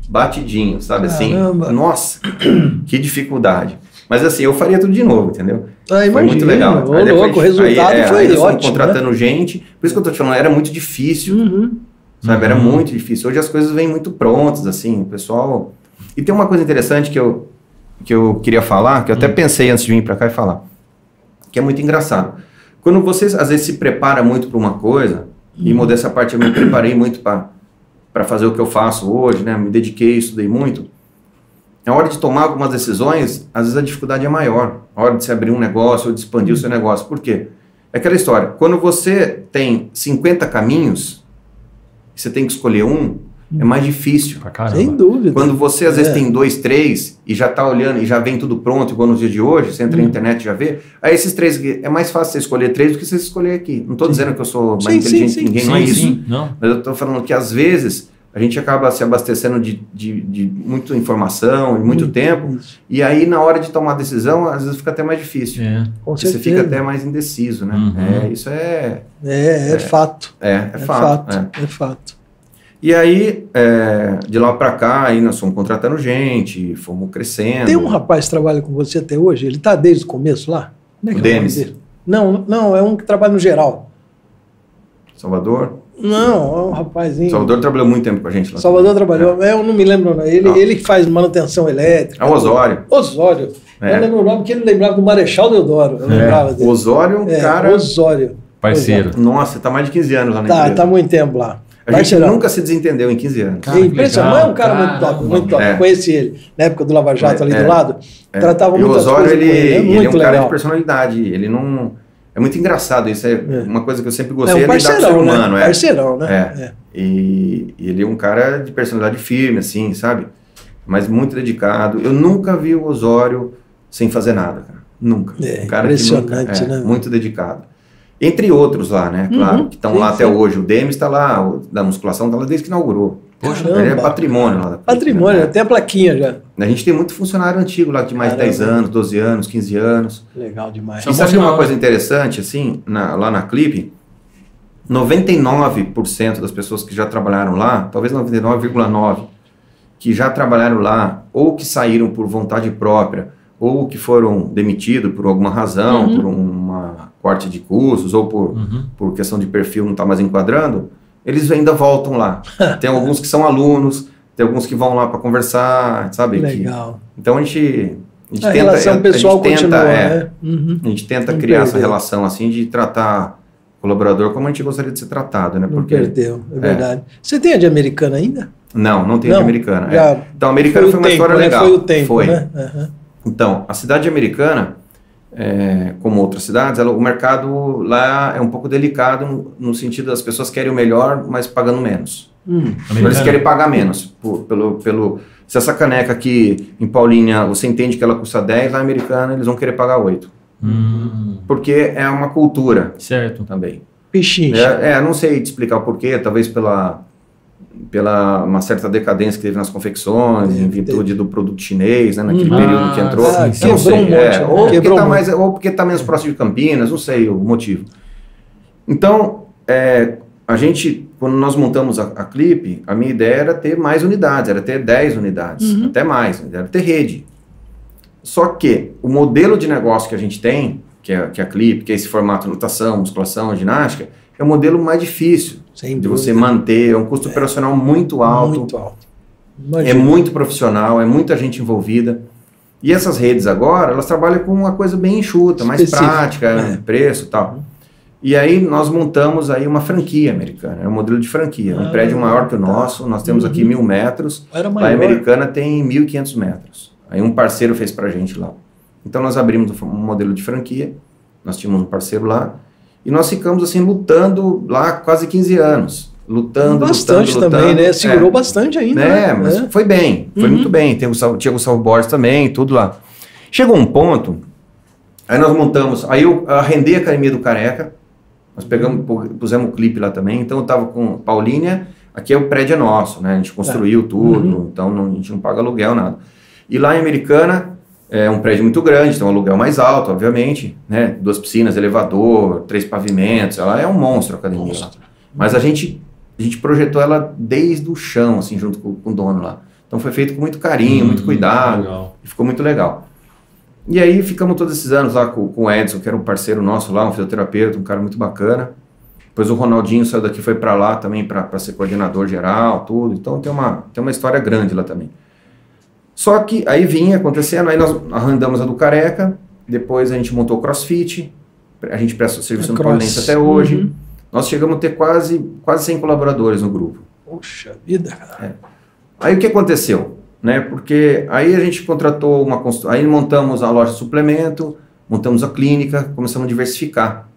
Batidinho, sabe Caramba. assim? Nossa, que dificuldade. Mas assim, eu faria tudo de novo, entendeu? Ah, Foi imagina. muito legal. Ô, Aí depois- louco, o resultado aí, é, foi aí ótimo. contratando gente. Por isso que eu tô te falando, era muito difícil, Né? Uhum. sabe? Era Uhum. muito difícil. Hoje as coisas vêm muito prontas, assim, o pessoal. E tem uma coisa interessante que eu, que eu queria falar, que eu até Hum. pensei antes de vir para cá e falar, que é muito engraçado. Quando você às vezes se prepara muito para uma coisa, e modéstia à parte eu me preparei muito para fazer o que eu faço hoje, né? Me dediquei, estudei muito. Na hora de tomar algumas decisões, às vezes a dificuldade é maior. A hora de se abrir um negócio ou de expandir o seu negócio. Por quê? É aquela história. Quando você tem 50 caminhos, você tem que escolher um, é mais difícil. Sem dúvida. Quando você às vezes É. tem dois, três e já tá olhando e já vem tudo pronto, igual nos dias de hoje, você entra Hum. na internet e já vê. Aí esses três aqui, é mais fácil você escolher três do que você escolher aqui. Não estou Sim. dizendo que eu sou mais Sim, inteligente sim, que ninguém, sim, não é isso. sim. Não. Mas eu estou falando que às vezes a gente acaba se abastecendo de, de, de muita informação e muito Hum, tempo, isso. e aí na hora de tomar decisão, às vezes fica até mais difícil. É. Com Você certeza. fica até mais indeciso, né? Uhum. É, isso é, É, é, fato. é, é, É, fato. fato. é. É fato. E aí, é, de lá para cá, aí nós fomos contratando gente, fomos crescendo. Tem um rapaz que trabalha com você até hoje, ele está desde o começo lá? Como é O é nome Denis. dele? Não, não, é um que trabalha no geral. Salvador. Não, é um rapazinho. Salvador trabalhou muito tempo com a gente lá. Salvador também. trabalhou, é, eu não me lembro, não. Ele, Não. ele que faz manutenção elétrica. É o Osório. Osório. É. Eu lembro o nome porque ele lembrava do Marechal Deodoro. Eu lembrava O dele. Osório é um É, cara. Osório. Parceiro. Nossa, tá mais de 15 anos lá na Tá, empresa. tá há muito tempo lá. A gente Parceirão. nunca se desentendeu em 15 anos. Cara, que Impressionante. é um cara muito top, muito top. É. Conheci ele na época do Lava Jato É, ali é, do lado. É. Tratava e o muitas Osório, coisas ele, com ele. É ele muito é um cara legal. de personalidade. Ele não. É muito engraçado. Isso é, É. uma coisa que eu sempre É gostei um é lidar com o ser parceirão, humano. né? é. Parceirão, né? É. E, e ele é um cara de personalidade firme, assim, sabe? Mas muito dedicado. Eu nunca vi o Osório sem fazer nada, cara. Nunca. É, um cara que nunca, impressionante, é, né? Muito dedicado. Entre outros lá, né? Claro, Uhum, que estão sim, lá até hoje. O Demis está lá, o da musculação está lá desde que inaugurou. Poxa, Ele é Caramba. patrimônio lá da Patrimônio, né? até a plaquinha já. A gente tem muito funcionário antigo lá, de mais de 10 Caramba. anos, 12 anos, 15 anos. Legal demais. E sabe uma coisa interessante, assim, na- lá na Clipe? 99% das pessoas que já trabalharam lá, talvez 99,9%, que já trabalharam lá, ou que saíram por vontade própria, ou que foram demitidos por alguma razão, Uhum. por uma corte de custos, ou por, Uhum. por questão de perfil não está mais enquadrando, eles ainda voltam lá. tem alguns que são alunos, tem alguns que vão lá para conversar, sabe? Que- Legal. então a gente, a gente A tenta, relação a- a pessoal gente tenta, continua, é, né? Uhum. a gente tenta Não criar essa perdeu. relação assim de tratar o colaborador como a gente gostaria de ser tratado, né? Não Porque perdeu, é verdade. Você tem a de americana ainda? não, não tem Não, de americana. é. Então, a americana o foi uma tempo, história né? legal. Foi o tempo, Foi. né? Aham. Então, a cidade americana, é, como outras cidades, ela- o mercado lá é um pouco delicado no, sentido das pessoas querem o melhor, mas pagando menos. Hum. Eles querem pagar menos. por- pelo, pelo, se essa caneca aqui em Paulínia você entende que ela custa 10, lá na americana eles vão querer pagar 8. Hum, Porque é uma cultura certo. também. Pichincha. É, é, não sei te explicar o porquê, talvez pela, pela uma certa decadência que teve nas confecções, em virtude do produto chinês, né, naquele Uhum. período que Ah, entrou. sim, Eu sim. não sei, um monte, é, né? ou, porque tá mais, ou porque está menos próximo de Campinas, não sei o motivo. Então, é, a gente, quando nós montamos a, a Clipe, a minha ideia era ter mais unidades, era ter 10 unidades, Uhum. até mais, era ter rede. Só que o modelo de negócio que a gente tem, que é, que é a Clipe, que é esse formato natação, musculação, ginástica, é o modelo mais difícil Sem de dúvida. você manter, é um custo operacional muito alto, Muito alto. é Imagina. muito profissional, é muita gente envolvida. E essas redes agora, elas trabalham com uma coisa bem enxuta, mais Específica, prática, é. preço e tal. E aí nós montamos aí uma franquia americana, é um modelo de franquia, um Ah, prédio maior que o tá. nosso, nós temos aqui Uhum. mil metros, Era maior. a americana tem 1.500 metros. Aí um parceiro fez pra gente lá. Então nós abrimos um modelo de franquia, nós tínhamos um parceiro lá, e nós ficamos assim lutando lá quase 15 anos. Lutando, Bastante lutando, também, lutando. né? Segurou É. bastante ainda. É, né? mas É. foi bem, foi Uhum. muito bem. Tem o, tinha o Salvo Borges também, tudo lá. Chegou um ponto, aí nós montamos, aí eu arrendei a Academia do Careca, nós pegamos, pu- pusemos o clipe lá também, então eu tava com Paulínia, aqui é o prédio é nosso, né? A gente construiu tudo, Uhum. então não- a gente não paga aluguel, nada. E lá em Americana, é um prédio muito grande, tem um aluguel mais alto, obviamente, né? Duas piscinas, elevador, três pavimentos, ela é um monstro a academia lá. Mas a gente, a gente projetou ela desde o chão, assim, junto com, com o dono lá. Então foi feito com muito carinho, muito Hum, cuidado, legal. e ficou muito legal. E aí ficamos todos esses anos lá com, com o Edson, que era um parceiro nosso lá, um fisioterapeuta, um cara muito bacana. Depois o Ronaldinho saiu daqui, foi para lá também para ser coordenador geral, tudo. Então tem uma, tem uma história grande lá também. Só que aí vinha acontecendo, aí nós arrendamos a do Careca, depois a gente montou o CrossFit, a gente presta serviço A no. Paulinense até hoje. Uhum. Nós chegamos a ter quase, quase 100 colaboradores no grupo. Poxa vida, cara. Aí o que aconteceu? Né? Porque aí a gente contratou uma constru... aí montamos a loja de suplemento, montamos a clínica, começamos a diversificar.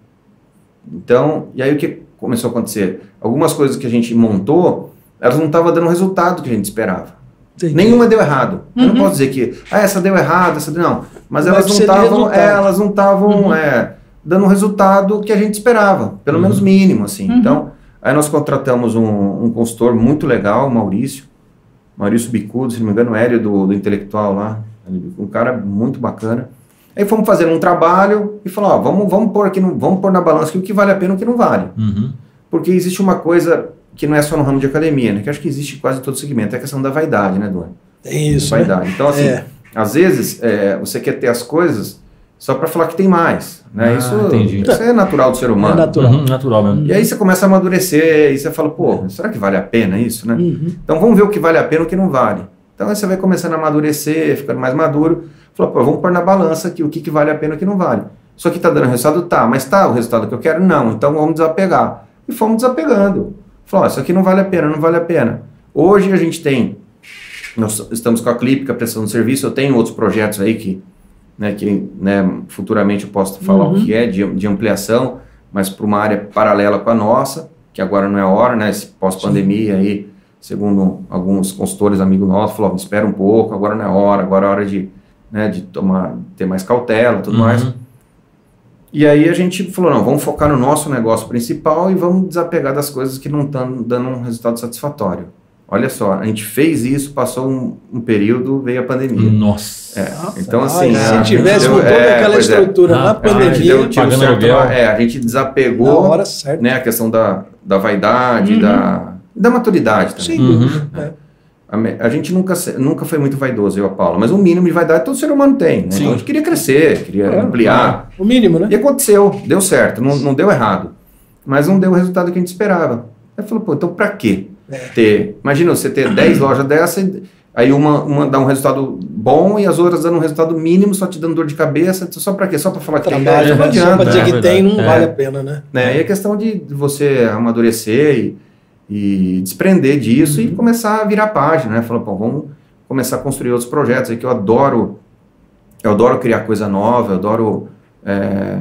Então, e aí o que começou a acontecer? Algumas coisas que a gente montou, elas não estavam dando o resultado que a gente esperava. Entendi. Nenhuma deu errado. Eu não Uhum. posso dizer que ah, essa deu errado, essa deu... não. Mas Mas elas não resultado. é, elas não estavam Uhum. é, dando o resultado que a gente esperava, pelo Uhum. menos mínimo assim. Uhum. Então, aí nós contratamos um, um consultor muito legal, o Maurício, Maurício Bicudo, se não me engano, Hélio do, do intelectual lá, um cara muito bacana. Aí fomos fazer um trabalho e falou, ó, vamos, vamos pôr aqui, no, vamos pôr na balança o que vale a pena e o que não vale. Uhum. Porque existe uma coisa que não é só no ramo de academia, né? Que acho que existe em quase todo segmento, é a questão da vaidade, né, Duane? Tem isso. né? Vaidade. Então, assim, É. às vezes é, você quer ter as coisas só para falar que tem mais, né? Ah, isso, entendi. isso é natural do ser humano. É natural. Uhum, natural mesmo. E aí você começa a amadurecer e você fala, pô, será que vale a pena isso, né? Uhum. Então vamos ver o que vale a pena e o que não vale. Então aí você vai começando a amadurecer, ficando mais maduro. Falou, pô, vamos pôr na balança aqui o que, que vale a pena e o que não vale. Isso aqui tá dando resultado? Tá, mas tá o resultado que eu quero? Não. Então vamos desapegar. E fomos desapegando. Falou, ó, isso aqui não vale a pena, não vale a pena. Hoje a gente tem, nós estamos com a Clip, prestação de serviço, eu tenho outros projetos aí que, né, que né, futuramente eu posso falar Uhum. o que é de, de ampliação, mas para uma área paralela com a nossa, que agora não é a hora, né, pós-pandemia aí, segundo alguns consultores amigos nossos, falou, espera um pouco, agora não é hora, agora é a hora de, né, de tomar, ter mais cautela, tudo mais. E aí a gente falou, não, vamos focar no nosso negócio principal e vamos desapegar das coisas que não estão dando um resultado satisfatório. Olha só, a gente fez isso, passou um, um período, veio a pandemia. Nossa. É, então assim... se a gente tivesse com toda é, aquela é. estrutura Ah, na a A gente pandemia, deu certo, é, a gente na desapegou hora certa. né, a questão da, da vaidade, Uhum. da, da maturidade também. Sem Uhum. É. A, a gente nunca, nunca foi muito vaidoso, eu e a Paula, mas um mínimo de vaidade todo ser humano tem. Né? Então a gente queria crescer, queria Claro, ampliar. O mínimo, né? E aconteceu, deu certo, não, não deu errado. Mas não deu o resultado que a gente esperava. Aí falou, pô, então pra quê? É. Ter, imagina você ter 10 lojas dessa, e- aí uma, uma dá um resultado bom e as outras dando um resultado mínimo, só te dando dor de cabeça. Só pra quê? Só pra falar que tem Trabalho, dez? Não né? só adianta. pra dizer é que tem, não vale É. a pena, né? Né? Aí é questão de de você amadurecer e, e desprender disso Uhum. e começar a virar página, né? Falar, pô, vamos começar a construir outros projetos aí que eu adoro. Eu adoro criar coisa nova, eu adoro. é,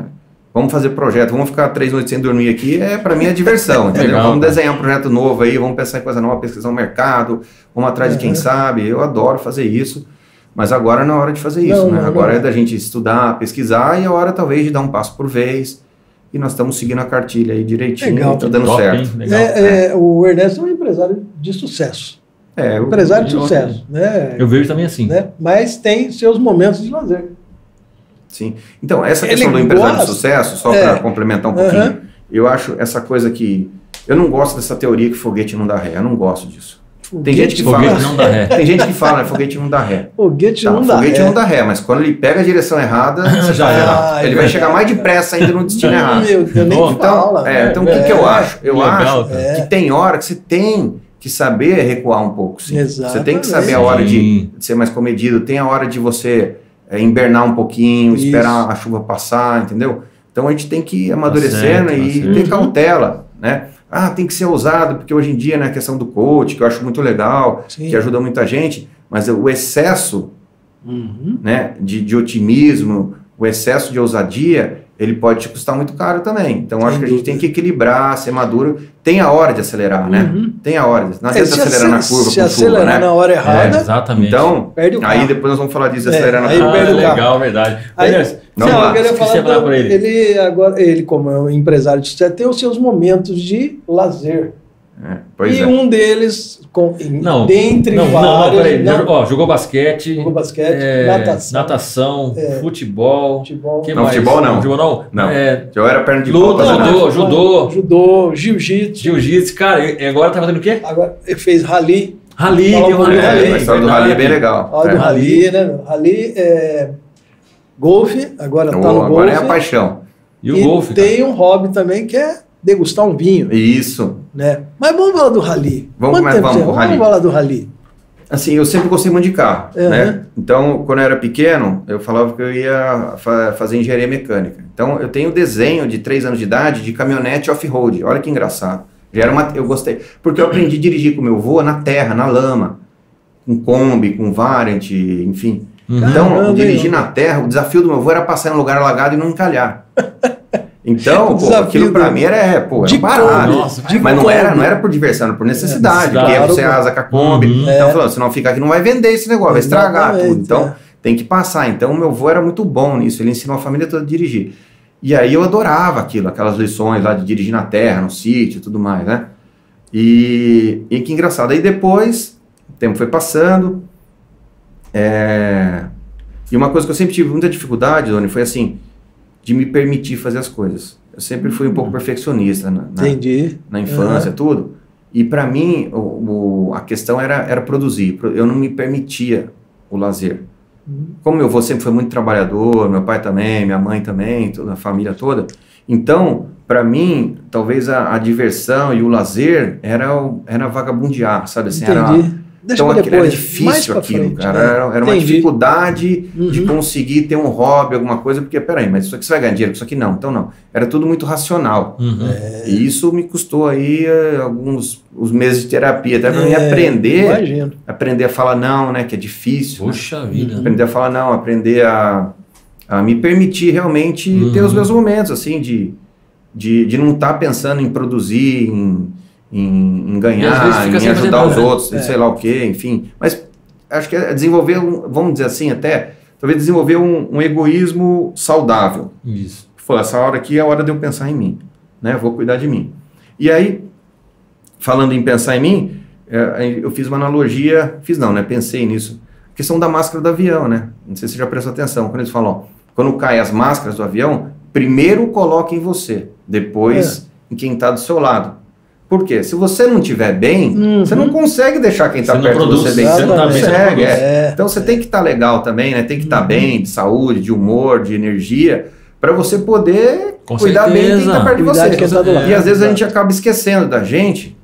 vamos fazer projeto, vamos ficar três noites sem dormir aqui, é para mim é diversão, entendeu? Legal, vamos desenhar um projeto novo aí, vamos pensar em coisa nova, pesquisar o mercado, vamos atrás de quem Uhum. sabe. Eu adoro fazer isso. Mas agora não é hora de fazer isso, Não, né? não, agora não. é da gente estudar, pesquisar e é hora talvez de dar um passo por vez. E nós estamos seguindo a cartilha aí direitinho, Legal. tá dando Top, certo. Legal. É, é, o Ernesto é um empresário de sucesso. É, eu, Empresário de eu- sucesso. Né? Eu vejo também assim. né? Mas tem seus momentos de lazer. sim. Então, essa Ele questão do empresário gosta- de sucesso, só É. para complementar um pouquinho, Aham. eu acho essa coisa que. Eu não gosto dessa teoria que foguete não dá ré. Eu não gosto disso. Tem gente que Foguete fala. não dá ré. Tem gente que fala, né, foguete não dá ré. Foguete Tá, não dá. foguete é. não dá ré, mas quando ele pega a direção errada, Já tá. Ah, é ele vai verdade. chegar mais depressa ainda no destino errado. Meu Deus, nem Então, fala. É, então o que, que eu acho? Eu Legal, acho cara. que tem hora que você tem que saber recuar um pouco, sim. Você tem que saber a hora de, ser mais comedido, tem a hora de você é, invernar um pouquinho, Isso. esperar a chuva passar, entendeu? Então a gente tem que ir amadurecendo certo, tá e certo. ter cautela, né? Ah, tem que ser ousado, porque hoje em dia, né, a questão do coach, que eu acho muito legal, Sim. que ajuda muita gente, mas o excesso Uhum. né, de, de otimismo, o excesso de ousadia, ele pode te custar muito caro também. Então, Sem acho que a gente tem que equilibrar, ser maduro. Tem a hora de acelerar, né? Uhum. Tem a hora. Não É, adianta se acelerar na curva se com chuva, acelerar né? na hora É, errada, exatamente. Então, perde o carro. aí depois nós vamos falar disso, É, acelerar na curva. Ah, carro. legal, verdade. Aí- Não, lá. eu queria falar pra ele. ele agora, ele como é um empresário tem os seus momentos de lazer. É, pois e é. um deles, com, Não, dentre não, não, não, vários, peraí. não, Ó, jogou basquete, jogou basquete, é, natação, natação, É. futebol. futebol, que Não, mais? futebol não. Futebol não? Não. É, Eu era perna de Luta, judô, judô. judô. jiu-jitsu. jiu-jitsu. Cara, e agora tá fazendo o quê? Agora ele fez rally. Rally, tem um rally. rally. a história do rally é bem legal. Ó, do É. rally, né? Rally é golfe, agora tá Oh, no agora é a golfe. paixão. E o golfe. cara? tem um hobby também que é degustar um vinho, Isso. Né? Mas vamos falar do rally. Vamos Quanto começar- tempo vamos vamos falar do rally. Assim, eu sempre gostei muito de carro, né? Então, quando eu era pequeno, eu falava que eu ia fa- fazer engenharia mecânica. Então, eu tenho desenho de 3 anos de idade de caminhonete off-road. Olha que engraçado. Já era uma, eu gostei. Porque eu aprendi a dirigir com meu avô na terra, na lama. Com Kombi, com Variant, enfim. Uhum. Então, Caramba, dirigir na terra, o desafio do meu avô era passar em um lugar alagado e não encalhar. Então, pô, aquilo pra mim era, é, pô, de era barato. Nossa, mas não era, não era por diversão, era por necessidade. necessidade. porque Claro, você asa com a Kombi. Uhum. Então, falou, se não ficar aqui, não vai vender esse negócio, vai estragar Exatamente, tudo. Então, é. tem que passar. Então, meu avô era muito bom nisso, ele ensinou a família toda a dirigir. E aí eu adorava aquilo, aquelas lições lá de dirigir na terra, no sítio e tudo mais, né? E, e que engraçado. Aí depois, o tempo foi passando. é, E uma coisa que eu sempre tive muita dificuldade, Doni, foi assim, de me permitir fazer as coisas. Eu sempre fui um pouco perfeccionista na, na, Entendi. na infância, tudo. E para mim, o, o- a questão era, era produzir. Pro- Eu não me permitia o lazer. Como meu avô sempre foi muito trabalhador, meu pai também, minha mãe também, toda a família toda. Então, para mim, talvez a, a diversão e o lazer era, era vagabundear, sabe assim? Era, Entendi. Deixa então era depois. mais difícil aquilo, frente, cara. né? Era, era uma dificuldade de Uhum. conseguir ter um hobby, alguma coisa, porque, peraí, mas isso aqui você vai ganhar dinheiro, isso aqui não. Então, não. Era tudo muito racional. Uhum. E isso me custou aí eh, alguns os meses de terapia, até para mim É, aprender, Imagino. aprender a falar não, né, que é difícil. né? Poxa vida. Aprender a falar não, aprender a, a me permitir realmente ter Uhum. os meus momentos, assim, de, de, de não estar pensando em produzir, em, em, em ganhar, em ajudar os outros, É. sei lá o quê, enfim. Mas acho que é desenvolver, um, vamos dizer assim, até, talvez desenvolver um, um egoísmo saudável. Isso. Foi essa hora aqui é a hora de eu pensar em mim, né? Vou cuidar de mim. E aí, falando em pensar em mim, é, eu fiz uma analogia, fiz não, né? Pensei nisso. A questão da máscara do avião, né? Não sei se você já prestou atenção. Quando eles falam, ó, quando caem as máscaras do avião, primeiro coloque em você, depois em quem está do seu lado. Por quê? Se você não estiver bem, Uhum. você não consegue deixar quem está perto produz, de você bem. você não não tá bem, você não consegue. é. É. Então você tem que estar legal também, né? Tem que estar Uhum. bem, de saúde, de humor, de energia, para você poder Com cuidar bem de quem certeza. está perto de você. de quem tá do lado. E às vezes a gente acaba esquecendo da gente,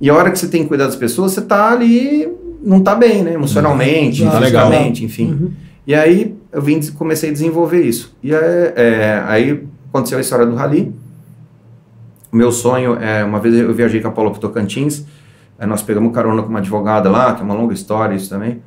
e a hora que você tem que cuidar das pessoas, você tá ali, não tá bem, né? Emocionalmente, Não tá fisicamente, enfim. Uhum. E aí eu vim, comecei a desenvolver isso. E é, é, aí aconteceu a história do rally. Meu sonho é, uma vez eu viajei com a Paula pro Tocantins, aí nós pegamos carona com uma advogada lá, que é uma longa história isso também.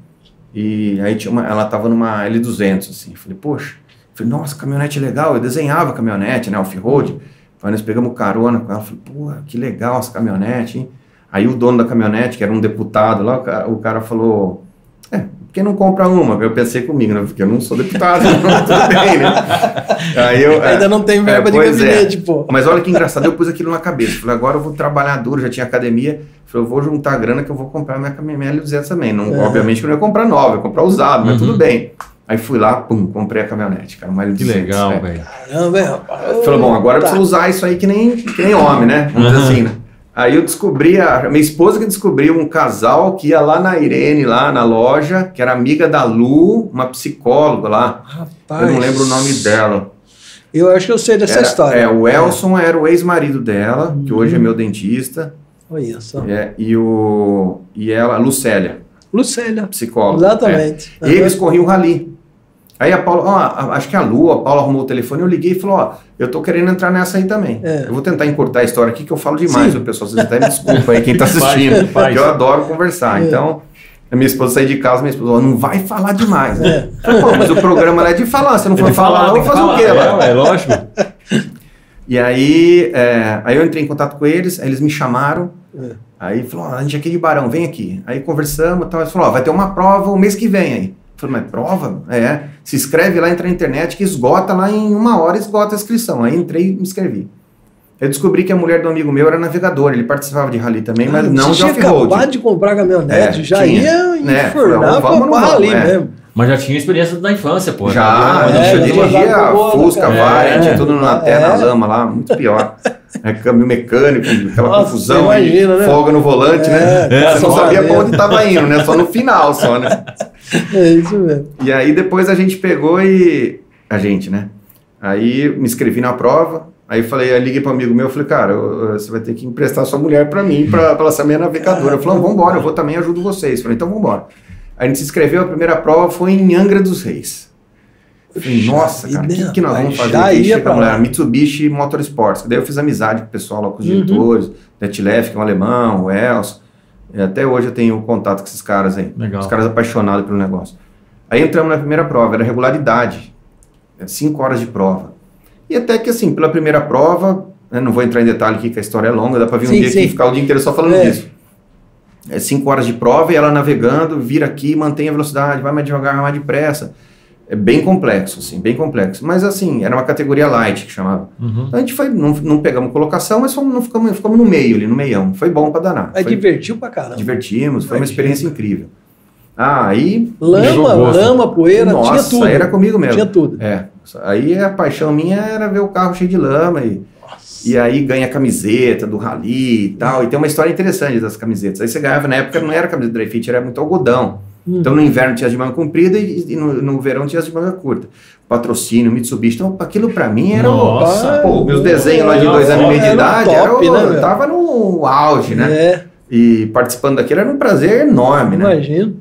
E aí uma, ela tava numa L200, assim. Falei, poxa, falei, nossa, caminhonete legal. Eu desenhava caminhonete, né, off-road. Aí nós pegamos carona com ela. Falei, pô, que legal essa caminhonete, hein? Aí o dono da caminhonete, que era um deputado lá, o cara, o cara falou, é, que não compra uma? Eu pensei comigo, né? Porque eu não sou deputado, tudo bem, né? Aí eu, é, Ainda não tem verba é, de é. gabinete, pô. mas olha que engraçado, eu pus aquilo na cabeça. Falei, agora eu vou trabalhar duro, já tinha academia. Falei, eu vou juntar a grana que eu vou comprar minha caminhonete L200 também. Não, É. Obviamente que eu não ia comprar nova, eu ia comprar usado, mas Uhum. tudo bem. Aí fui lá, pum, comprei a caminhonete, cara, uma L200. Que legal, é. velho. Caramba, hein, rapaz. Falei, bom, agora eu preciso usar isso aí que nem, que nem homem, né? Vamos dizer Uhum. assim, né? Aí eu descobri, a minha esposa que descobriu um casal que ia lá na Irene, lá na loja, que era amiga da Lu, uma psicóloga lá. Rapaz. Eu não lembro o nome dela. Eu acho que eu sei dessa Era- história. É, o Elson era o ex-marido dela, que hoje é meu dentista. Olha só. É, e, o, e ela, Lucélia, Lucélia. psicóloga. Exatamente. É. E eles corriam rally. Aí a Paula, ó, acho que a Lu, a Paula arrumou o telefone, eu liguei e falou, ó, eu tô querendo entrar nessa aí também. É. Eu vou tentar encurtar a história aqui, que eu falo demais, Sim. o pessoal, vocês até me desculpa aí, quem tá assistindo. faz. Eu adoro conversar, É. então... A minha esposa sair de casa, minha esposa, ó, não vai falar demais, né? É. Falei, Pô, mas o programa é de falar, se não for que falar, não, fazer o quê falar. lá? É, é lógico. E aí, é, aí eu entrei em contato com eles, aí eles me chamaram, É. aí falou, a gente é aqui de Barão, vem aqui. Aí conversamos e tal, eles falaram, ó, vai ter uma prova o mês que vem aí. Eu falei, mas prova? É, se inscreve lá, entra na internet, que esgota lá em uma hora, esgota a inscrição. Aí entrei e me inscrevi. Eu descobri que a mulher do amigo meu era navegador, ele participava de rally também, mas Ah, não de tinha off-road. acabado de comprar caminhonete, É, já tinha. ia Né, vamos, pra ali é. mesmo. Mas já tinha experiência da infância, pô. Já, a é, gente já dirigia Fusca, cara. Variant, É. tudo na terra, na É. lama lá, muito pior. É, câmbio mecânico, aquela Nossa, confusão, imagina, né? folga no volante, né? É, Você não só sabia pra onde tava indo, né? Só no final, só, né? É isso mesmo. E aí depois a gente pegou e... A gente, né? Aí me inscrevi na prova, aí falei, aí liguei para um amigo meu, falei, cara, você vai ter que emprestar sua mulher para mim, para ela ser minha navegadora. Ele falou, vamos embora, eu vou também, ajudo vocês. Falei, então vamos embora. Aí a gente se inscreveu, a primeira prova foi em Angra dos Reis. Eu falei, nossa, cara, o que, que nós vamos fazer? ia Chega pra a mulher. Mitsubishi Motorsports. Daí eu fiz amizade com o pessoal lá, com os Uhum. diretores, Detlef, que é um alemão, o Elson. E até hoje eu tenho contato com esses caras aí. Legal. Os caras apaixonados pelo negócio. Aí entramos na primeira prova, era regularidade. É cinco horas de prova. E até que, assim, pela primeira prova, né, não vou entrar em detalhe aqui, que a história é longa, dá para vir um Sim, dia sim. aqui e ficar o dia inteiro só falando É. disso. É cinco horas de prova e ela navegando, vira aqui, mantém a velocidade, vai mais devagar, vai mais depressa. É bem complexo, assim, bem complexo. Mas, assim, era uma categoria light que chamava. Uhum. Então a gente foi, não, não pegamos colocação, mas fomos, não ficamos, ficamos no meio ali, no meião. Foi bom para danar. Aí Foi- divertiu pra caramba. divertimos, foi uma experiência incrível. Ah, aí. Lama, Jogou, lama, poeira, nossa, tinha tudo. era comigo mesmo. Tinha tudo. É. Aí a paixão minha era ver o carro cheio de lama e, Nossa. e aí ganha a camiseta do rally e tal. E tem uma história interessante das camisetas. Aí você ganhava, na época não era camiseta dry fit, era muito algodão. Então no inverno tinha as de manga comprida e, e no, no verão tinha as de manga curta. Patrocínio, Mitsubishi. Então aquilo pra mim era o. Nossa. Pô, meus desenhos lá de dois anos e meio de era idade, top, era né, meu? tava no auge, né? É, E participando daquilo era um prazer enorme, né? imagino.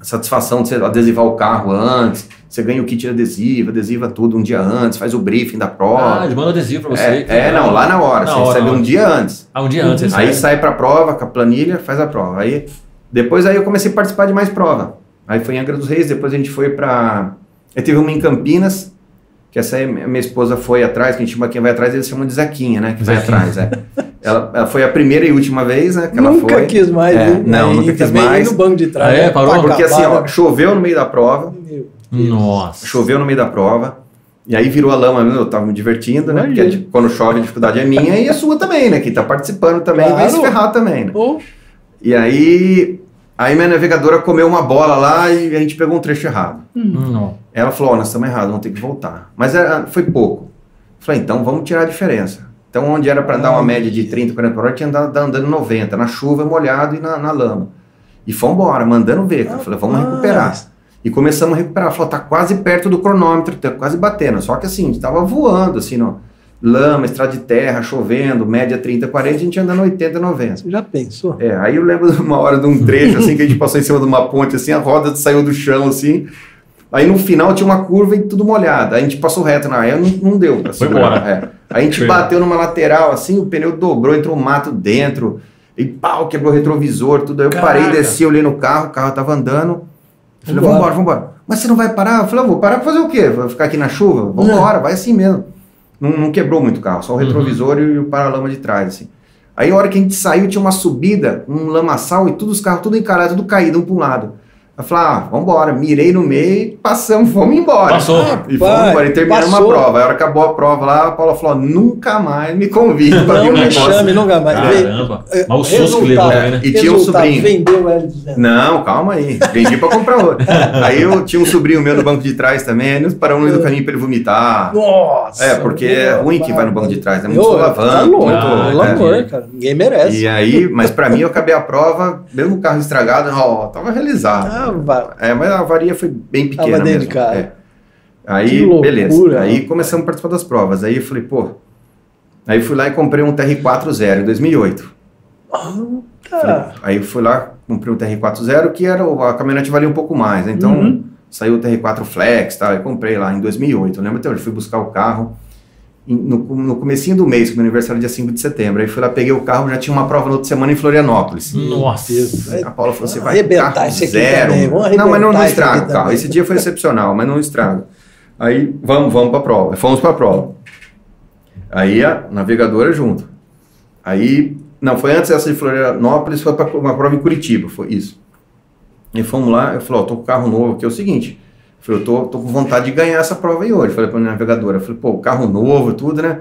A satisfação de você adesivar o carro antes, você ganha o kit de adesivo, adesiva tudo um dia antes, faz o briefing da Ah, prova. eles mandam adesivo pra você. é, que é, legal. não, lá na hora, Na você hora, recebe hora. um dia antes. Ah, um dia antes. Uhum. Aí recebe. sai pra prova, com a planilha, faz a prova. Aí, depois aí eu comecei a participar de mais prova. Aí foi em Angra dos Reis, depois a gente foi pra... Aí teve uma em Campinas, que essa aí minha minha esposa foi atrás, que a gente chama quem vai atrás, eles chamam de Zequinha, né? Que vai Zequinha. atrás, é. Ela, ela foi a primeira e última vez, né? Que ela nunca foi. quis mais. É, não, Aí nunca quis mais. no banco de trás. Ah, é? né? Parou? Porque assim, ó, choveu no meio da prova. Nossa. choveu no meio da prova, e aí virou a lama, eu tava me divertindo, né? Porque Imagina. tipo, quando chove a dificuldade é minha e a sua também, né? Que tá participando também vai Claro. se ferrar também, né? Ô, E aí, aí minha navegadora comeu uma bola lá e a gente pegou um trecho errado. Não. Ela falou, ó, nós estamos errados, vamos ter que voltar. Mas era, foi pouco. Falei, então vamos tirar a diferença. Então, onde era para dar uma Ai. média de 30, 40 por hora, tinha andado, andando 90, na chuva, molhado e na, na lama. E fomos embora, mandando ver. cara. Falei, vamos recuperar. E começamos a recuperar. Falou, tá quase perto do cronômetro, tá quase batendo. Só que assim, a gente tava voando, assim, no lama, estrada de terra, chovendo, média 30, 40, a gente andando 80, 90. Você já pensou? É, aí eu lembro de uma hora de um trecho, assim, que a gente passou em cima de uma ponte, assim, a roda saiu do chão, assim. Aí no final tinha uma curva e tudo molhado. Aí a gente passou reto na área, não, não deu pra Foi segurar. embora. É. Aí a gente Foi. bateu numa lateral, assim, o pneu dobrou, entrou um mato dentro, e pau, quebrou o retrovisor, tudo. Aí eu parei, Caraca. desci, olhei no carro, o carro tava andando. Falei, Vambora. vambora, vambora. Mas você não vai parar? Eu falei, eu vou parar pra fazer o quê? Vou ficar aqui na chuva? Vambora, vai assim mesmo. Não, não quebrou muito o carro, só o retrovisor e o paralama de trás, assim. Aí a hora que a gente saiu, tinha uma subida, um lamaçal e todos os carros tudo encalado, tudo caído um para um lado. Eu falei, ah, vambora. Mirei no meio, passamos, fomos embora. Passou. E fomos embora. E terminamos passou. a prova. Aí a hora que acabou a prova lá, a Paula falou, nunca mais me convide para vir Não um me negócio. chame nunca mais. Caramba. Mas o susto que levou também, né? E tinha um sobrinho. Vendeu o L200. Não, calma aí. Vendi pra comprar outro. aí eu tinha um sobrinho meu no banco de trás também, aí nós paramos no meio do caminho pra ele vomitar. Nossa! É, porque é ruim que vai no banco de trás, é muito Ô, solavanco, Tá louco, muito- pelo é. amor, cara. Ninguém merece. E aí, mas pra mim eu acabei a prova, mesmo o carro estragado, ó, tava realizado. Ah, É, mas a avaria foi bem pequena Tava mesmo. de casa. é. Aí, beleza. Aí começamos a participar das provas. Aí eu falei, pô. Aí fui lá e comprei um TR40 em 2008. Tá. Aí eu fui lá, comprei um TR40, que era a caminhonete valia um pouco mais. né? Então Uhum. saiu o TR4 Flex, tá? Eu comprei lá em 2008. Eu lembro até hoje, fui buscar o carro no, no comecinho do mês, que meu aniversário é dia 5 de setembro. Aí fui lá, peguei o carro, já tinha uma prova na outra semana em Florianópolis. Nossa. A Paula falou: você vai Arrebentar esse aqui zero. também, vamos Não, mas não, não estraga o carro. Esse dia foi excepcional, mas não estraga. Aí vamos, vamos para prova. Fomos para prova. Aí a navegadora junto. Aí, não, foi antes dessa de Florianópolis, foi para uma prova em Curitiba, foi isso. E fomos lá, eu falei, ó, tô com carro novo aqui, é o seguinte. Eu falei, eu tô, tô com vontade de ganhar essa prova aí hoje. Falei pra minha navegadora, eu falei, pô, carro novo, tudo, né?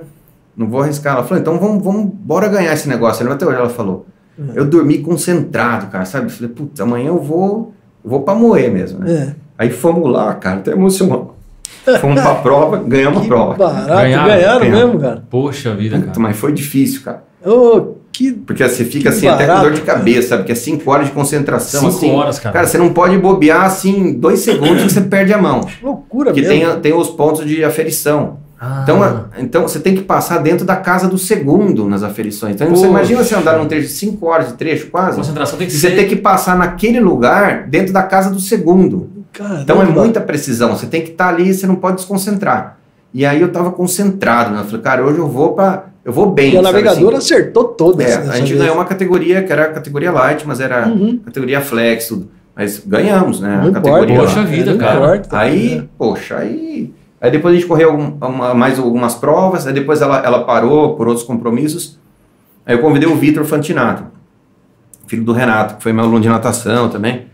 Não vou arriscar. Ela falou, então vamos, vamos, bora ganhar esse negócio. Até hoje ela falou. Eu dormi concentrado, cara, sabe? Falei, putz, amanhã eu vou, eu vou pra moer mesmo, né? É. Aí fomos lá, cara, até emocionou. Fomos pra prova, ganhamos a prova. barato. Ganharam, Ganharam, ganharam. mesmo, cara. Poxa vida, cara. mas foi difícil, cara. Ô, que. Porque você fica Que assim, até com barato, dor de cabeça, sabe? Porque é 5 horas de concentração. Cinco assim, horas, cara. Cara, você não pode bobear assim, dois segundos que você perde a mão. Loucura Porque mesmo. tem, tem os pontos de aferição. Ah. Então, a- então você tem que passar dentro da casa do segundo nas aferições. Então você Poxa. imagina você andar num trecho de 5 horas de trecho a quase. concentração tem que Você ser. tem que passar naquele lugar dentro da casa do segundo. Caramba. Então é muita precisão. Você tem que estar ali, você não pode desconcentrar. E aí eu tava concentrado, né? Eu falei, cara, hoje eu vou para, eu vou bem. E a navegadora assim? acertou todas. É, dessa a gente vez. ganhou uma categoria que era a categoria light, mas era Uhum. categoria flex, tudo. Mas ganhamos, né? Não a categoria. importa. Poxa vida, cara. importa. Aí, poxa, aí Aí depois a gente correu algum, uma, mais algumas provas, aí depois ela, ela parou por outros compromissos. Aí eu convidei o Vitor Fantinato, filho do Renato, que foi meu aluno de natação também.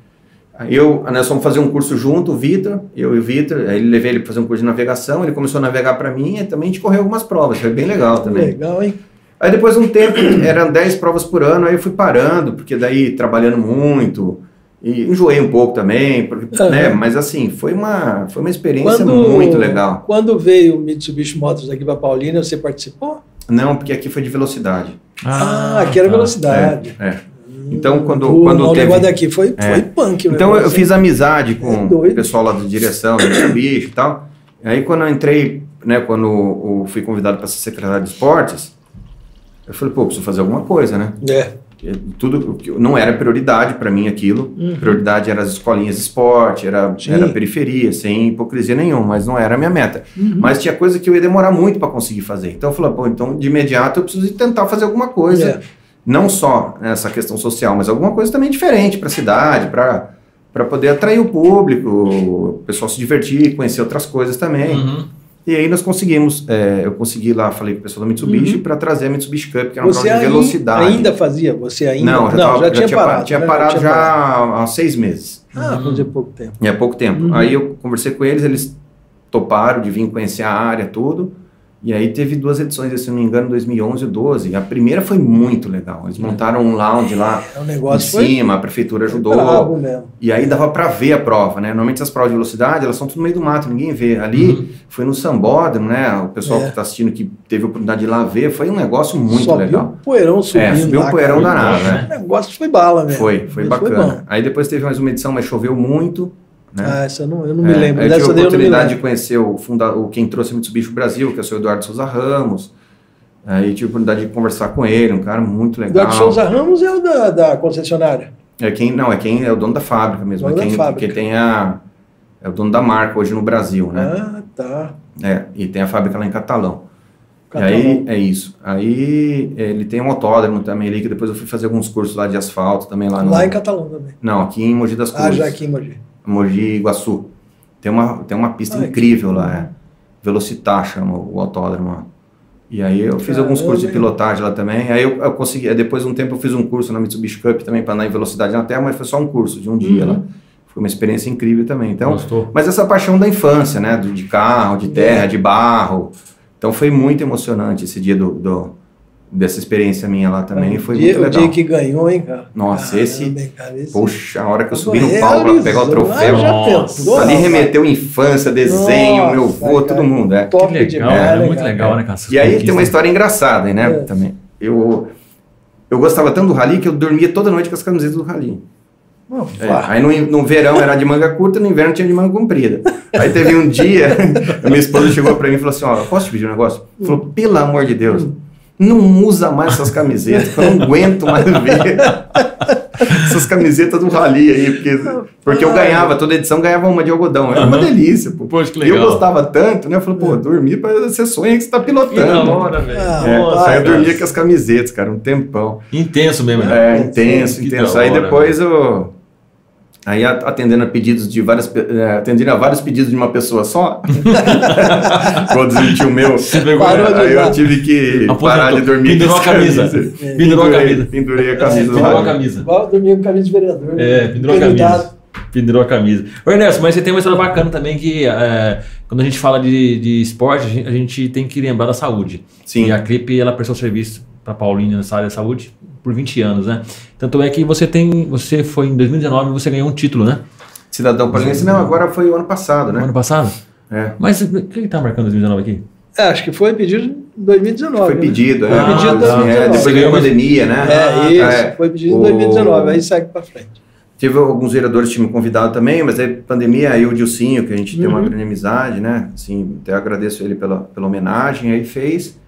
Eu, nós fomos fazer um curso junto, o Vitor, eu e o Vitor, aí ele levei ele para fazer um curso de navegação, ele começou a navegar para mim e também a gente correu algumas provas, foi bem legal também. Legal, hein? Aí depois de um tempo, eram 10 provas por ano, aí eu fui parando, porque daí trabalhando muito, e enjoei um pouco também, porque, Uhum. né, mas assim, foi uma, foi uma experiência muito legal. Quando veio o Mitsubishi Motors aqui para Paulínia, você participou? Não, porque aqui foi de velocidade. Ah, aqui era tá. velocidade. É, é. Então, quando, o, quando o teve... negócio daqui foi, É. foi punk. o Então eu negócio, fiz amizade É com doido. o pessoal lá da direção, do Mitsubishi e tal. Aí quando eu entrei, né, quando eu fui convidado para ser secretário de esportes, eu falei, pô, preciso fazer alguma coisa, né? É. Tudo não era prioridade para mim aquilo. Uhum. Prioridade era as escolinhas de esporte, era, Sim. era periferia, sem hipocrisia nenhuma, mas não era a minha meta. Uhum. Mas tinha coisa que eu ia demorar muito para conseguir fazer. Então eu falei, pô, então de imediato eu preciso tentar fazer alguma coisa. É. Não só essa questão social, mas alguma coisa também diferente para a cidade, para para poder atrair o público, o pessoal se divertir, conhecer outras coisas também. Uhum. E aí nós conseguimos, é, eu consegui lá, falei com o pessoal da Mitsubishi para trazer a Mitsubishi Cup, que era uma Uhum. Você prova de velocidade. ainda fazia? Você ainda? Não, já, não, tava- já, tinha pa- parado. Tinha né? parado tinha já parado. há seis meses. Ah, fazia pouco tempo. Há pouco tempo. Uhum. Aí eu conversei com eles, eles toparam de vir conhecer a área, tudo. E aí teve duas edições, se não me engano, 2011 e 12. A primeira foi muito legal. Eles montaram um lounge lá É, em foi cima, a prefeitura ajudou. E aí dava pra ver a prova, né? Normalmente essas provas de velocidade, elas são tudo no meio do mato, ninguém vê. Ali Uhum. foi no Sambódromo, né? O pessoal É. que tá assistindo que teve a oportunidade de ir lá ver, foi um negócio muito Só legal. viu o poeirão subindo É, subiu um poeirão danado, né? O negócio foi bala mesmo. Foi, foi bacana. bom. aí depois teve mais uma edição, mas choveu muito, né? Ah, essa eu não, eu não me É, lembro. eu tive a oportunidade de conhecer o, funda o quem trouxe o Mitsubishi Brasil, que é o seu Eduardo Souza Ramos. Aí tive a oportunidade de conversar com ele, um cara muito legal. Eduardo Souza Ramos é o da, da concessionária. É quem, não, é quem é o dono da fábrica mesmo, é Dono da quem, fábrica. que tem a é o dono da marca hoje no Brasil, né? Ah, tá. É, e tem a fábrica lá em Catalão. E Catalão. aí é isso. Aí ele tem um autódromo também ali, que depois eu fui fazer alguns cursos lá de asfalto também lá no. Lá em Catalão também. Não, aqui em Mogi das Ah, Cruzes. já aqui em Mogi. Mogi Guaçu. Tem uma, tem uma pista Ah, que incrível lá, é. Velocitar chama o autódromo lá. E aí eu fiz alguns cursos de pilotagem lá também. Aí eu, eu consegui, depois de um tempo eu fiz um curso na Mitsubishi Cup também para andar em velocidade na Terra, mas foi só um curso de um dia Uhum. lá. Foi uma experiência incrível também. Então, Gostou? mas essa paixão da infância, né? De carro, de terra, É. de barro. Então foi muito emocionante esse dia do, do- dessa experiência minha lá também. o foi dia, muito o legal. dia que ganhou, hein, cara? Nossa, Caramba, esse- cara, esse- Poxa, a hora que eu subi no palco para pegar o troféu. Ah, já Nossa. pensou, Ali remeteu infância, desenho, meu Nossa, avô, cara. todo mundo, é. Top Que legal, é né, muito cara? legal, né, cara? E aí tem uma história engraçada, né, É. também. Eu, eu gostava tanto do rally que eu dormia toda noite com as camisetas do rally. É, aí no, no verão era de manga curta, no inverno tinha de manga comprida. Aí teve um dia, a minha esposa chegou pra mim e falou assim, ó, posso te pedir um negócio? Falou, pelo amor de Deus, não usa mais essas camisetas, eu não aguento mais ver essas camisetas do rally aí, porque, porque eu ganhava, toda edição ganhava uma de algodão, era uma Aham. delícia, pô. Poxa, que E eu legal. gostava tanto, né? Eu falei, pô, dormir pra você sonha que você tá Que pilotando. da hora, velho. Ah, É, Nossa, aí eu dormia com as camisetas, cara, um tempão. Intenso mesmo, né? É, intenso, Que intenso. Aí depois eu. Aí atendendo a pedidos de várias. é, atendendo a vários pedidos de uma pessoa só. Vou desmentir o meu. Parou aí eu tive que Aposentou. parar de dormir. Pendurou com a camisa. camisas. Pendurou a camisa. Pendurei a camisa do Pendurou a camisa. Igual dormir com camisa de vereador. né? É, pendurou a camisa. Pendurou a camisa. Ô Ernesto, mas você tem uma história bacana também que é, quando a gente fala de, de esporte, a gente, a gente tem que lembrar da saúde. Sim. E a CRIP, ela prestou serviço para Paulínia nessa área da saúde por 20 anos, né? Tanto é que você tem, você foi em 2019 você ganhou um título, né? Cidadão Palinense, não, agora foi o ano passado, né? ano passado. É. Mas o que está marcando 2019 aqui? É, acho que foi pedido em 2019. Foi né? pedido, Foi é. pedido em Ah, 2019. é, depois veio a ganhou- pandemia, né? É, isso. É. Foi pedido em O- 2019, aí segue pra frente. Teve alguns vereadores que tinham me convidado também, mas aí pandemia, aí o Dilcinho, que a gente tem uma Uhum. grande amizade, né? Assim, até agradeço ele pela, pela homenagem, aí fez.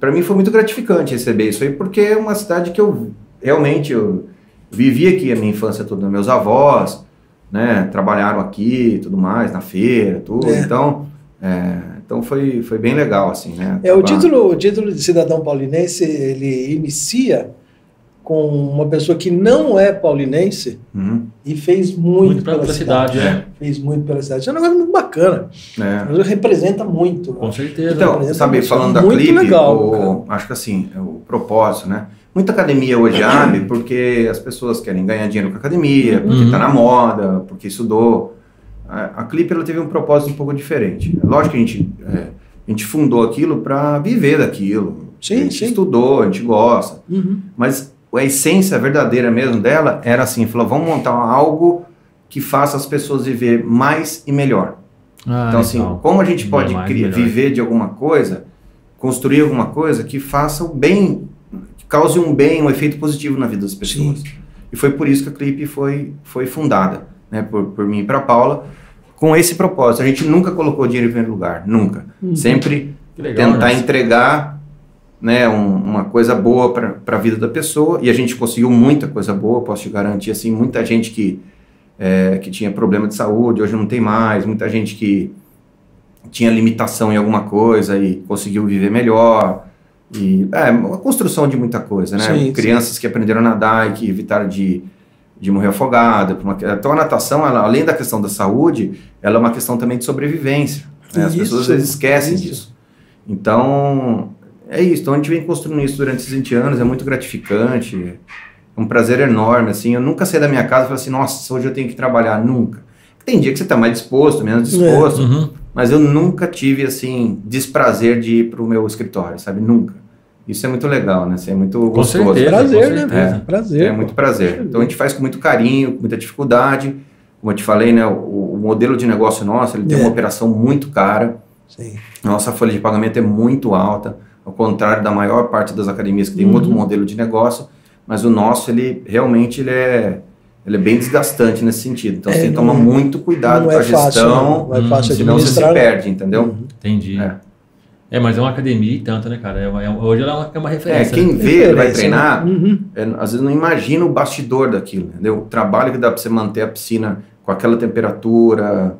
Para mim foi muito gratificante receber isso aí, porque é uma cidade que eu realmente eu vivi aqui a minha infância toda, meus avós, né? Trabalharam aqui, e tudo mais, na feira, tudo. É. Então, é, então foi, foi bem legal, assim, né? É, o título, o título de cidadão paulinense, ele inicia com uma pessoa que não é paulinense Uhum. e fez muito, Muito pela pela cidade. cidade, é. Fez muito pela cidade. Isso é um negócio muito bacana. É. Mas representa muito. Com certeza. Então, sabe, muito. falando da Muito Clipe, legal, o- acho que assim, é o propósito, né? Muita academia hoje abre porque as pessoas querem ganhar dinheiro com a academia, porque Uhum. tá na moda, porque estudou. A, a Clipe ela teve um propósito um pouco diferente. Lógico que a gente, é, a gente fundou aquilo para viver daquilo. Sim, a gente sim. estudou, a gente gosta. Uhum. Mas a essência verdadeira mesmo dela era assim, falou, vamos montar algo que faça as pessoas viver mais e melhor. Ah, Então, assim, legal. como a gente pode criar, viver de alguma coisa, construir alguma coisa que faça o bem, que cause um bem, um efeito positivo na vida das pessoas. E foi por isso que a Clipe foi, foi fundada, né, por, por mim e para Paula, com esse propósito. A gente nunca colocou dinheiro em primeiro lugar, nunca. Uhum. Sempre legal, tentar entregar né, um- uma coisa boa para a vida da pessoa e a gente conseguiu muita coisa boa, posso te garantir assim, muita gente que, é, que tinha problema de saúde, hoje não tem mais, muita gente que tinha limitação em alguma coisa e conseguiu viver melhor. E, é, uma construção de muita coisa, né? Sim, sim. Crianças que aprenderam a nadar e que evitaram de, de morrer afogada. Então a natação, ela, além da questão da saúde, ela é uma questão também de sobrevivência. né? As pessoas às Isso, vezes esquecem isso. disso. Então, é isso. Então a gente vem construindo isso durante esses 20 anos, é muito gratificante. É um prazer enorme, assim. Eu nunca saí da minha casa e falei assim, nossa, hoje eu tenho que trabalhar. Nunca. Tem dia que você está mais disposto, menos disposto. Uhum. Mas eu nunca tive, assim, desprazer de ir para o meu escritório, sabe? Nunca. Isso é muito legal, né? Isso é muito Com gostoso. certeza. Prazer, com né? certeza. Prazer. É muito prazer. Então a gente faz com muito carinho, com muita dificuldade. Como eu te falei, né? O, o modelo de negócio nosso, ele tem É. uma operação muito cara. Sim. Nossa folha de pagamento é muito alta, ao contrário da maior parte das academias que tem Uhum. outro modelo de negócio, mas o nosso, ele realmente ele é, ele é bem desgastante nesse sentido. Então É, você tem que não- tomar muito cuidado não com a é fácil, gestão, não é hum, fácil senão você se administrar. perde, entendeu? Uhum. Entendi. É. É. mas é uma academia e tanto, né, cara? É uma- é hoje ela é uma, é uma É, referência. quem né? vê, ele vai Referência, treinar, né? Uhum. é, às vezes não imagina o bastidor daquilo, entendeu? O trabalho que dá para você manter a piscina com aquela temperatura,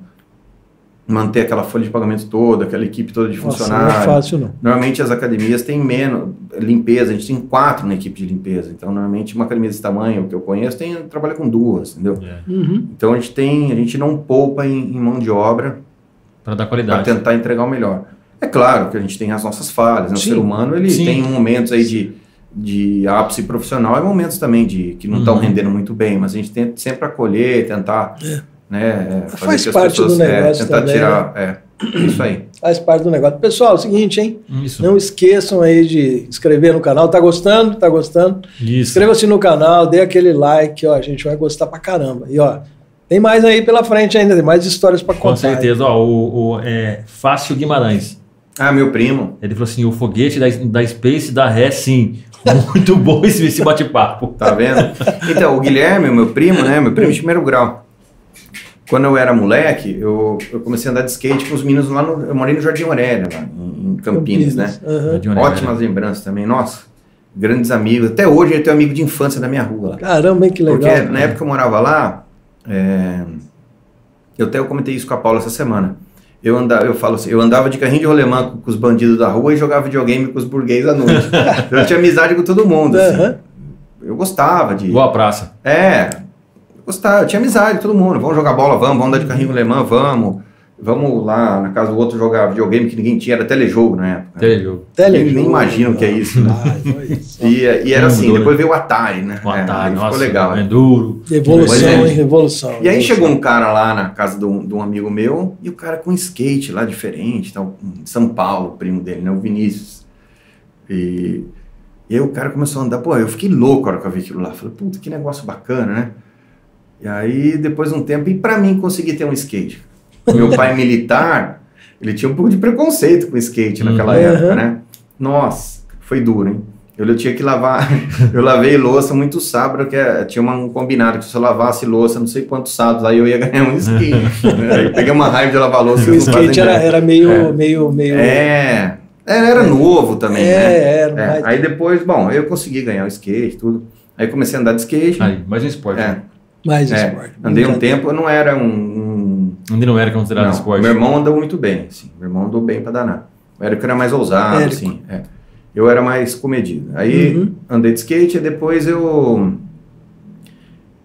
manter aquela folha de pagamento toda, aquela equipe toda de Nossa, não é funcionários. fácil, não. Normalmente as academias têm menos limpeza, a gente tem quatro na equipe de limpeza. Então, normalmente uma academia desse tamanho que eu conheço tem trabalha com duas, entendeu? É, Uhum. Então a gente tem, a gente não poupa em, em mão de obra Pra dar para qualidade. tentar entregar o melhor. É claro que a gente tem as nossas falhas, né? o ser humano ele Sim. tem momentos aí de, de ápice profissional e momentos também de que não estão Uhum. rendendo muito bem, mas a gente tenta sempre acolher, tentar, é, fazer Faz que as parte do pessoas, é, negócio tentar também, tirar, é, isso aí. Faz parte do negócio. Pessoal, é o seguinte, hein? Isso. Não esqueçam aí de inscrever no canal. Tá gostando? Tá gostando? Isso. Inscreva-se no canal, dê aquele like, ó. A gente vai gostar pra caramba. E ó, tem mais aí pela frente ainda, tem mais histórias pra contar. Com certeza. Ó, o, o, é, Fácil Guimarães. Ah, meu primo, Ele falou assim: o foguete da, da Space dá ré, sim. Muito bom esse, esse bate-papo. Tá vendo? Então, o Guilherme, meu primo, né? Meu primo de primeiro grau. Quando eu era moleque, eu, eu comecei a andar de skate com os meninos lá no. Eu morei no Jardim Aurélia, lá em, em Campinas, né? Era? Ótimas lembranças também. Nossa, grandes amigos. Até hoje eu tenho amigo de infância da minha rua lá. Caramba, hein, que legal. Porque na época que eu morava lá, é, eu até eu comentei isso com a Paula essa semana. Eu andava, eu falo assim, eu andava de carrinho de rolemã com, com os bandidos da rua e jogava videogame com os burguês à noite. eu tinha amizade com todo mundo. assim. Aham. Eu gostava de. Boa praça. É, gostava, eu tinha amizade com todo mundo. Vamos jogar bola, vamos, vamos andar de carrinho alemã, vamos. Vamos lá na casa do outro jogar videogame que ninguém tinha, era telejogo na época. Telejogo. Telejogo. Nem imagino o que é isso, né? Olha só. E, e era assim, depois veio o Atari, né? O É, Atari, aí nossa. ficou legal. É né? duro. Evolução, é. hein? Revolução. E aí chegou um cara lá na casa de um, de um amigo meu, e o cara com skate lá diferente, então, em São Paulo, primo dele, né? O Vinícius. E, e aí o cara começou a andar, pô, eu fiquei louco a hora que eu vi aquilo lá. Falei, puta, que negócio bacana, né? E aí, depois de um tempo, e pra mim conseguir ter um skate? Meu pai militar, ele tinha um pouco de preconceito com skate naquela Uhum. época, né? Nossa, foi duro, hein? Eu, eu tinha que lavar, eu lavei louça muito sábado, que é- tinha uma- um combinado que se eu lavasse louça não sei quantos sábados, aí eu ia ganhar um skate. né? Peguei uma raiva de lavar louça. O vocês não skate era, era meio, É. meio, meio. É, era, era novo também, né? É, era. É, mas- Aí depois, bom, eu consegui ganhar o skate, tudo. Aí comecei a andar de skate. Aí, mais um esporte. É, mais é, esporte. andei um tempo, eu não era um. um Ainda não era considerado não, esporte. Meu irmão andou muito bem, assim. Meu irmão andou bem pra danar. O Érico era mais ousado, Érico. assim. é. Eu era mais comedido. Aí Uhum. andei de skate e depois eu.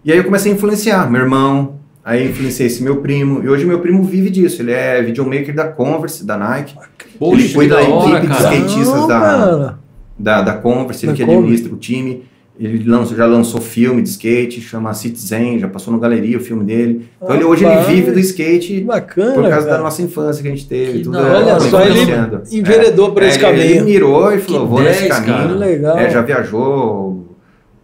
E aí eu comecei a influenciar meu irmão, aí influenciei esse meu primo, e hoje meu primo vive disso. Ele é videomaker da Converse, da Nike. Poxa, Ele cuida que da hora, equipe de cara. skate. skatistas Não, da- da, da Converse, ele Da que Converse. administra o time. Ele lançou, já lançou filme de skate, chama Citizen, já passou no Galeria o filme dele. Então ele, hoje ele vive do skate bacana. por causa cara. da nossa infância que a gente teve. Que tudo da é-. Olha só, ele enveredou por É, esse ele- Ele caminho. mirou e falou, Que vou nesse 10, caminho. cara. Que legal. É, já viajou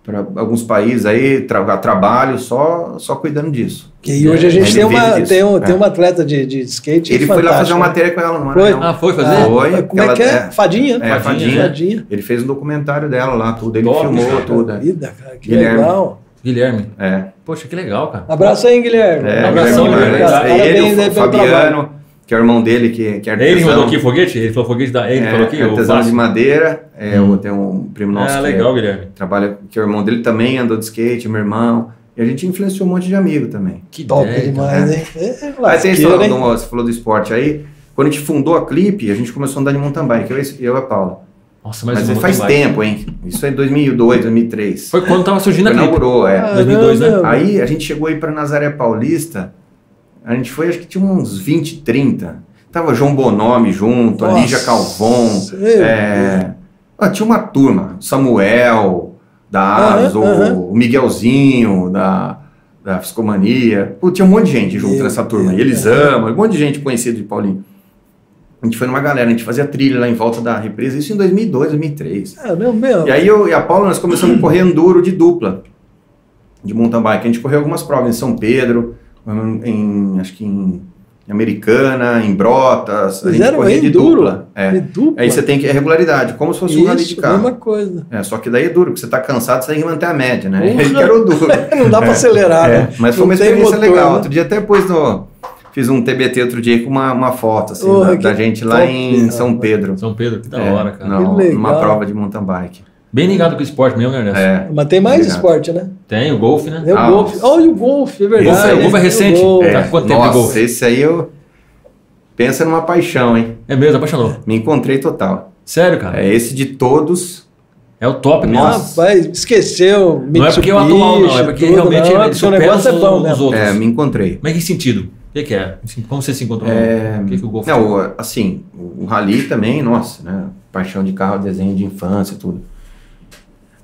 para alguns países aí, tra trabalho só, só cuidando disso. E hoje a gente Ele tem uma, disso. tem, um, É. tem uma atleta de, de skate Ele foi lá fazer uma né? matéria com ela no Foi? Ah, foi fazer? Ah, Foi, Como é ela- que é? é. Fadinha? É, Fadinha. Fadinha. Ele fez um documentário dela lá, tudo. Ele Top, filmou cara. tudo. é. Vida, cara, que Guilherme. legal. Guilherme. É. Poxa, que legal, cara. Abraço aí, Guilherme. É, Um abração, Guilherme Guilherme. Parabéns Ele, aí o pelo trabalho. Que é o irmão dele, que, que é artesão. Ele mandou aqui foguete? Ele falou foguete da. Ele é, falou aqui? o artesão de madeira. É, Hum. Tem um primo nosso Ah, que legal, é- Guilherme. trabalha, que o irmão dele também andou de skate, meu irmão. E a gente influenciou um monte de amigo também. Que Top ideia, demais, né? hein? É, tem isso, hein? do- você falou do esporte aí. Quando a gente fundou a Clipe, a gente começou a andar de mountain bike, eu, e- eu e a Paula. Nossa, mas, Mas, faz bike. tempo, hein? Isso é em 2002, 2003. Foi quando tava surgindo a clipe. inaugurou, é. Ah, 2002, né? Aí a gente chegou aí para Nazaré Paulista, a gente foi, acho que tinha uns 20, 30. Tava João Bonomi junto, a Nossa, Lígia Calvon. é, ah, tinha uma turma, Samuel, da ASO, o Miguelzinho, da, da Fiscomania. Pô, tinha um monte de gente junto Meu nessa turma. Deus. E eles amam, um monte de gente conhecida de Paulinho. A gente foi numa galera, a gente fazia trilha lá em volta da represa, isso em 2002, 2003. É, meu, meu. E aí eu e a Paula nós começamos a correr enduro de dupla, de mountain bike. A gente correu algumas provas em São Pedro, em, acho que em Americana, em Brotas. A gente Fizeram corria de enduro? dupla. É. E dupla. Aí você tem que é regularidade, como se fosse um rally de Isso, carro. mesma coisa. É, só que daí é duro, porque você tá cansado, você tem que manter a média, né? Ele que era o duro. Não dá pra acelerar, É, né? mas foi uma experiência motor, legal. né? Outro dia até pôs no. Fiz um TBT outro dia com uma, uma foto assim, Porra, da, da gente lá top, em São. Pedro. São Pedro, que da É, hora, cara. não, numa legal. prova de mountain bike. Bem ligado com o esporte mesmo, né, Ernesto? É. Mas tem mais Obrigado. esporte, né? Tem o golfe, né? Tem o Ah, golfe. Olha o golfe, é verdade. Golfe é- o golfe é Tem recente. golfe. É. Tá quanto tempo de nossa, golfe? esse aí eu. Pensa numa paixão, hein? É mesmo, apaixonou. Me encontrei total. Sério, cara. É esse de todos. É o top mesmo. Nossa. Rapaz, esqueceu. Não é porque é o atual, não. É porque tudo, realmente não, ele, é porque o supera negócio os, é bom os mesmo. outros. É, me encontrei. Mas em que sentido? O que, que é? Como você se encontrou? É, O que, que o golfe Não, o- assim, o rally também, nossa, né? Paixão de carro, desenho de infância, tudo.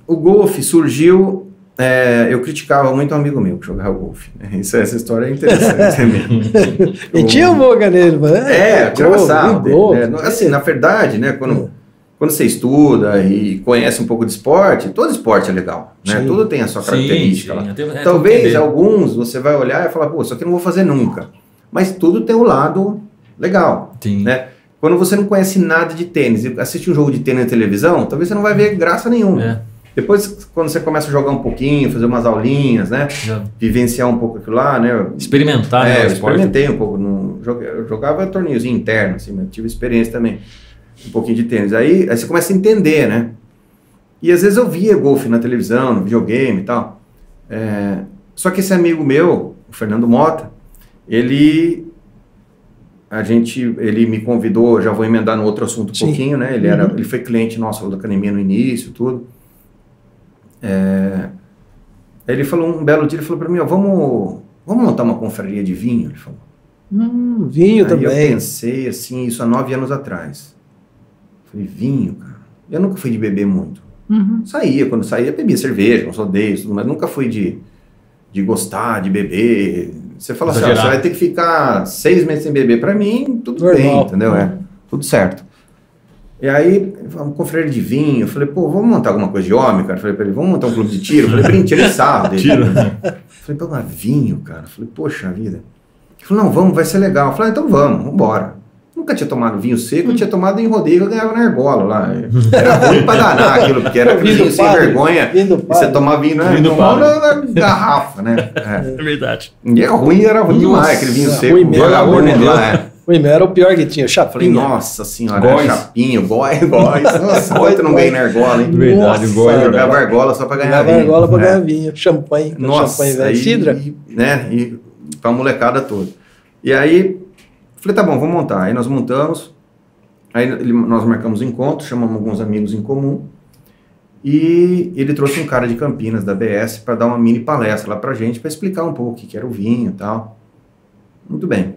O golfe surgiu. é, eu criticava muito um amigo meu que jogava golfe. né? Isso, essa história é interessante também. E tinha boca nele, mano. É, tirava sarro dele, gol. né? Assim, na verdade, né, É. quando, quando você estuda e conhece um pouco de esporte, todo esporte é legal, né? Sim. Tudo tem a sua Sim, característica sim, até- é, Talvez alguns você vai olhar e falar, pô, isso aqui eu não vou fazer nunca. Mas tudo tem o lado legal, Sim. né? Quando você não conhece nada de tênis e assiste um jogo de tênis na televisão, talvez você não vai ver graça nenhuma. É, Depois, quando você começa a jogar um pouquinho, fazer umas aulinhas, né? já Vivenciar um pouco aquilo lá, né? experimentar né, É, o eu esporte. experimentei um pouco. No, eu jogava torneiozinho interno, assim, mas tive experiência também. Um pouquinho de tênis. Aí, aí você começa a entender, né? E às vezes eu via golfe na televisão, no videogame e tal. É, só que esse amigo meu, o Fernando Mota, ele. A gente, ele me convidou, já vou emendar no outro assunto um Sim. pouquinho, né? Ele, era, Uhum. ele foi cliente nosso da academia no início, tudo. É, ele falou um belo dia, ele falou para mim, ó, vamos, vamos montar uma confraria de vinho? Ele falou. Hum, vinho Aí eu também. pensei assim, isso há nove anos atrás. Falei, vinho, cara. Eu nunca fui de beber muito. Uhum. Saía, quando saía, bebia cerveja, com rodeios, tudo, mas nunca fui de, de gostar, de beber. Você fala assim, você vai ter que ficar seis meses sem beber. Pra mim, tudo Normal. bem, entendeu? É, tudo certo. E aí, vamos confraria de vinho. Eu falei, pô, vamos montar alguma coisa de homem, cara? Eu falei pra ele, vamos montar um clube de tiro? Eu falei, brinca, tirei sarro dele. Tiro. Eu falei, pô, mas vinho, cara? Eu falei, poxa vida. Ele falou, não, vamos, vai ser legal. Eu falei, ah, então vamos, vamos embora. Nunca tinha tomado vinho seco, eu tinha tomado em rodeio, eu ganhava na argola lá. Era ruim pra danar aquilo, porque era aquele Vinho sem padre, vergonha. vinho E você tomava vinho, né? Vinho Tomava na, na garrafa, né? É. É verdade. E é ruim, era ruim Nossa, demais, aquele vinho ruim seco. mesmo, vagabundo de lá, é. O Imé era o pior que tinha, Eu Falei, chapinha. nossa senhora, Góis. chapinho, góis, góis. Nossa, quanto não ganhei na argola, hein? Verdade, Nossa, Eu verdade. jogava argola só pra ganhar Ganhava vinho. argola pra É. ganhar vinho. Champanhe. Nossa, champanhe velho. aí, Cidra. né? E pra molecada toda. E aí, falei, tá bom, vamos montar. Aí nós montamos. Aí ele- nós marcamos um encontro, chamamos alguns amigos em comum. E ele trouxe um cara de Campinas, da BS, para dar uma mini palestra lá pra gente, para explicar um pouco o que que era o vinho e tal. Muito bem.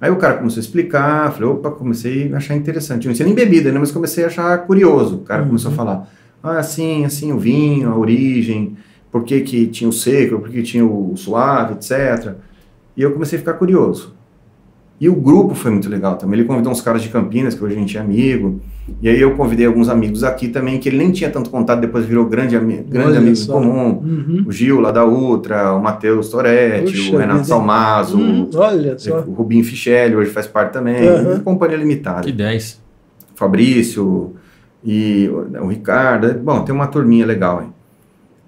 Aí o cara começou a explicar, falei, opa, comecei a achar interessante. Eu não sei nem bebida, né? Mas comecei a achar curioso. O cara começou a falar, ah, assim, assim, o vinho, a origem, por que que tinha o seco, por que tinha o suave, etc. E eu comecei a ficar curioso. E o grupo foi muito legal também. Ele convidou uns caras de Campinas, que hoje a gente é amigo. E aí eu convidei alguns amigos aqui também, que ele nem tinha tanto contato, depois virou grande, ami grande Olha amigo só. comum. Uhum. O Gil lá da Ultra, o Matheus Toretti, Puxa o Renato. Salmazo, Hum, olha só. o Rubinho Fichelli, hoje faz parte também. Aham. Companhia Limitada. Que 10. Fabrício e o o Ricardo. Bom, tem uma turminha legal aí.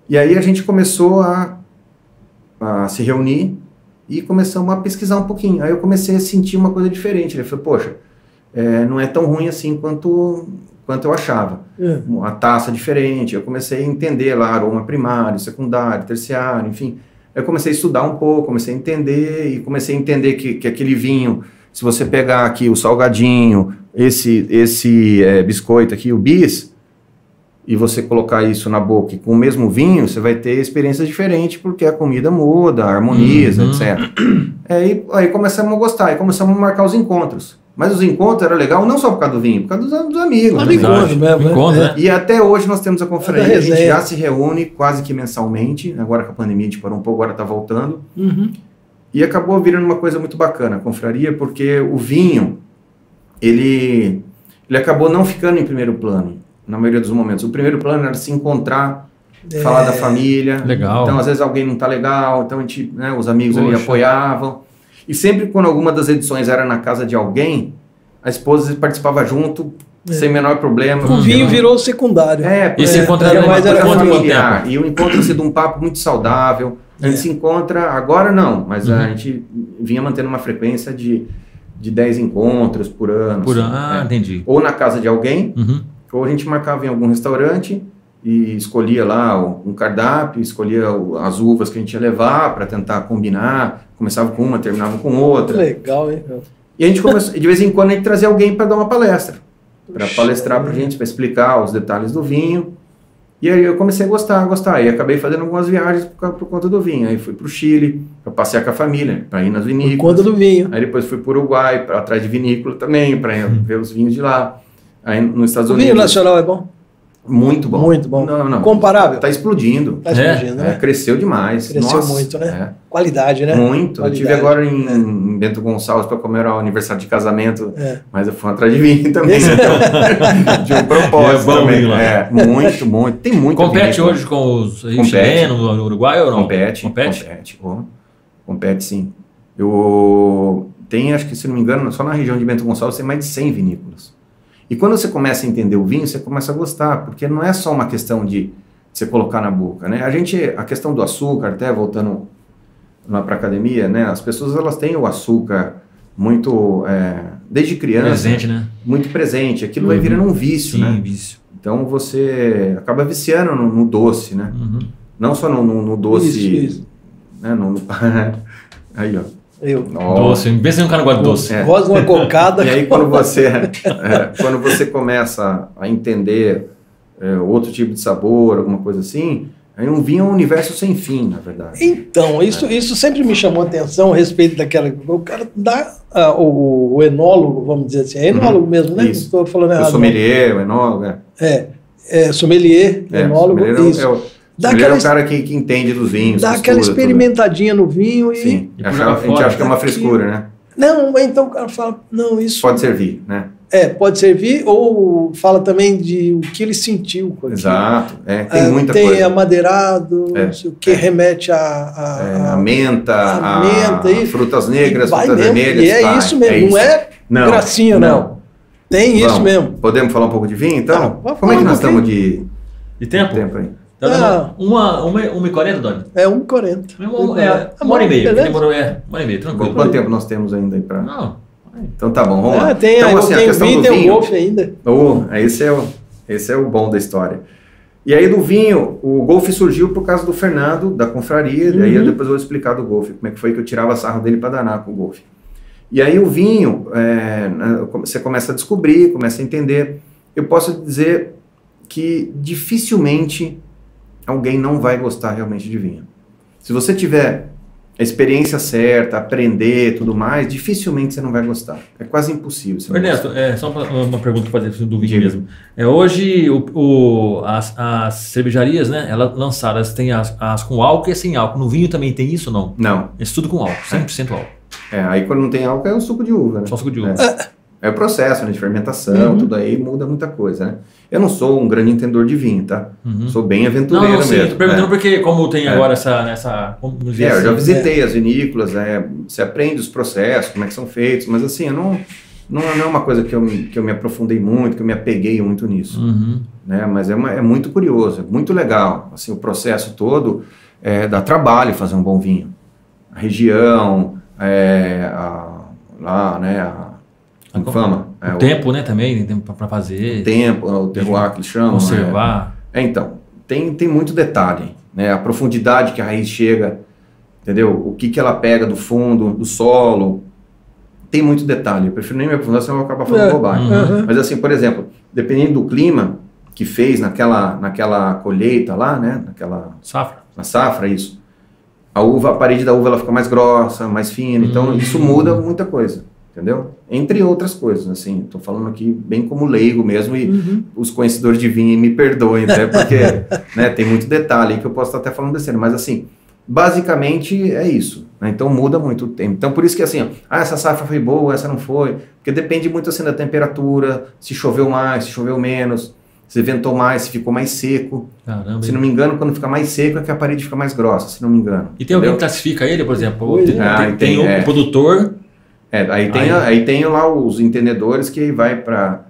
E aí a gente começou a, a se reunir e começamos a pesquisar um pouquinho. Aí eu comecei a sentir uma coisa diferente. Ele falou, poxa, é, não é tão ruim assim quanto, quanto eu achava. É. Uma taça diferente. Eu comecei a entender lá aroma primário, secundário, terciário, enfim. Eu comecei a estudar um pouco, comecei a entender e comecei a entender que, que aquele vinho, se você pegar aqui o salgadinho, esse esse é, biscoito aqui, o bis, e você colocar isso na boca e com o mesmo vinho, você vai ter experiências diferentes porque a comida muda, harmoniza, Uhum. etc. Aí, aí começamos a gostar, aí começamos a marcar os encontros. Mas os encontros eram legal não só por causa do vinho, por causa dos, dos amigos. Né? me conta mesmo, né? Encontro, É. né? E até hoje nós temos a confraria, a gente já se reúne quase que mensalmente, agora com a pandemia a gente parou um pouco, agora está voltando, Uhum. e acabou virando uma coisa muito bacana, a confraria, porque o vinho, ele, ele acabou não ficando em primeiro plano, na maioria dos momentos. O primeiro plano era se encontrar, É. falar da família, Legal. então às vezes alguém não tá legal, então a gente, né, os amigos ali Poxa. apoiavam, e sempre quando alguma das edições era na casa de alguém, a esposa participava junto, É. sem menor problema. O vinho não- virou secundário. é, E se é, encontra era mais era familiar. E o encontro tem sido um papo muito saudável. A gente É. se encontra, agora não, mas Uhum. a gente vinha mantendo uma frequência de, de 10 encontros por ano. Por assim, Ah, é. entendi. Ou na casa de alguém, Uhum. Ou a gente marcava em algum restaurante e escolhia lá um cardápio, escolhia as uvas que a gente ia levar para tentar combinar. Começava com uma, terminava com outra. Legal, hein? E a gente começou, de vez em quando a gente trazia alguém para dar uma palestra, para palestrar para gente, para explicar os detalhes do vinho. E aí eu comecei a gostar, a gostar. E acabei fazendo algumas viagens por, por conta do vinho. Aí fui para o Chile, para passear com a família, para ir nas Por vinícolas. conta do vinho. Aí depois fui para o Uruguai, para atrás de vinícola também, para ver os vinhos de lá. Aí nos Estados O vinho Unidos. nacional é bom? Muito bom. Muito bom. Não, não. Comparável? Tá explodindo. Tá É, explodindo, É, né? cresceu demais. Cresceu Nossa, muito, né? é. Qualidade, né? Muito. Eu tive Qualidade. agora em, em Bento Gonçalves para comer o aniversário de casamento, É. mas eu fui atrás de vinho também. Então, de um propósito É bom também. vinho lá. É, muito, muito. Tem muito Compete vinho. hoje com os chilenos, no Uruguai ou não? Compete. Compete? Compete. oh, compete, sim. Eu tem, acho que se não me engano, só na região de Bento Gonçalves tem mais de 100 vinícolas. E quando você começa a entender o vinho, você começa a gostar, porque não é só uma questão de você colocar na boca, né? A gente, a questão do açúcar, até voltando lá para academia, né? As pessoas elas têm o açúcar muito é, desde criança, Presente, né? muito presente. Aquilo vai Uhum. virando um vício, Sim, né? vício. Então você acaba viciando no, no doce, né? Uhum. Não só no, no- no doce, Isso, isso. né? No, no- aí, ó. Eu. Doce. Pensa em um cara gosta de doce. É. gosto de uma cocada. E aí quando você, é, quando você começa a entender é, outro tipo de sabor, alguma coisa assim, aí um vinho é um universo sem fim, na verdade. Então, isso, isso sempre me chamou atenção a respeito daquela. O cara dá. ah, o, o enólogo, vamos dizer assim, é enólogo mesmo, né? Uhum. Isso. Estou falando O errado. sommelier, o enólogo, é. É, é sommelier, É, enólogo, sommelier é isso. é o, Dá é aquela, o cara que, que entende dos vinhos. dá que aquela estuda tudo. experimentadinha no vinho e. Sim, E Acha- a gente acha que é uma frescura, né? Não, então o cara fala, não, isso. Pode servir, né? É, pode servir, ou fala também de o que ele sentiu com aquilo. Exato. É, tem Ah, muita tem coisa. amadeirado, É, não sei o que, é. remete a. a- É, a- a menta, a a, menta, isso. frutas negras, vai frutas mesmo, vermelhas. E é vai, isso mesmo, não é Não, gracinha, não. Tem isso Vamos. mesmo. Podemos falar um pouco de vinho, então? Ah, Como é que um nós estamos de E tempo? tempo aí? Tá dando Ah. uma, uma, uma e quarenta, Doni? É 1,40. É uma, é, uma hora e meia. que demorou, é, uma hora e meia, tranquilo. Bom, quanto tempo nós temos ainda aí para... Não, Então tá bom, vamos lá. Ah, tem, então, assim, a tem o questão vinho do tem o vinho... golfe ainda. Oh, esse, é o, esse é o bom da história. E aí do vinho, o golfe surgiu por causa do Fernando, da confraria, e aí Uhum. depois eu vou explicar do golfe, como é que foi que eu tirava sarro dele para danar com o golfe. E aí o vinho, é, né, você começa a descobrir, começa a entender. Eu posso dizer que dificilmente alguém não vai gostar realmente de vinho. Se você tiver a experiência certa, aprender tudo mais, dificilmente você não vai gostar. É quase impossível. Ernesto, é, só uma, uma pergunta para fazer do vinho Diga. mesmo. É, hoje, o, o- as, as cervejarias, né, elas lançaram, elas têm as, as com álcool e sem álcool. No vinho também tem isso ou não? Não. Isso tudo com álcool, 100% álcool. É, aí quando não tem álcool é o suco de uva, né? Só suco de uva. É. É o processo né, de fermentação, Uhum. tudo aí muda muita coisa, né? Eu não sou um grande entendedor de vinho, tá? Uhum. Sou bem Não, aventureiro não, sim, mesmo. tô perguntando né? porque como tem É. agora essa, nessa, É, eu já assim, visitei as vinícolas, é, você aprende os processos, como é que são feitos, mas assim, eu não, não, não é uma coisa que eu, me- que eu me aprofundei muito, que eu me apeguei muito nisso, Uhum. né? Mas é, uma- é muito curioso, é muito legal, assim, o processo todo é, dá trabalho fazer um bom vinho. A região, é, a, lá, né, a, a fama, é, O tempo, né, também, tem tempo para fazer, o tempo, o terroir que eles chamam. conservar. É, então, tem, tem muito detalhe, né? A profundidade que a raiz chega, entendeu? O que, que ela pega do fundo, do solo. Tem muito detalhe. Eu prefiro nem me aprofundar, senão eu vou acabar falando É. bobagem. Uhum. Mas assim, por exemplo, dependendo do clima que fez naquela, naquela colheita lá, né? Naquela Safra. na safra, isso. A uva, a parede da uva ela fica mais grossa, mais fina, então Hum. isso muda muita coisa, entendeu? Entre outras coisas, assim, estou falando aqui bem como leigo mesmo e Uhum. os conhecedores de vinho me perdoem, até porque né, tem muito detalhe aí que eu posso estar até falando besteira, mas assim, basicamente é isso, né? então muda muito o tempo. Então por isso que assim, ó, ah, essa safra foi boa, essa não foi, porque depende muito assim da temperatura, se choveu mais, se choveu menos, se ventou mais, se ficou mais seco. Caramba. Se não me engano, quando fica mais seco é que a parede fica mais grossa, se não me engano. E tem alguém que entendeu? classifica ele, por exemplo? Pois tem, é. Ah, tem, tem, o é. produtor. É, aí tem, Aí- aí tem lá os entendedores que vai para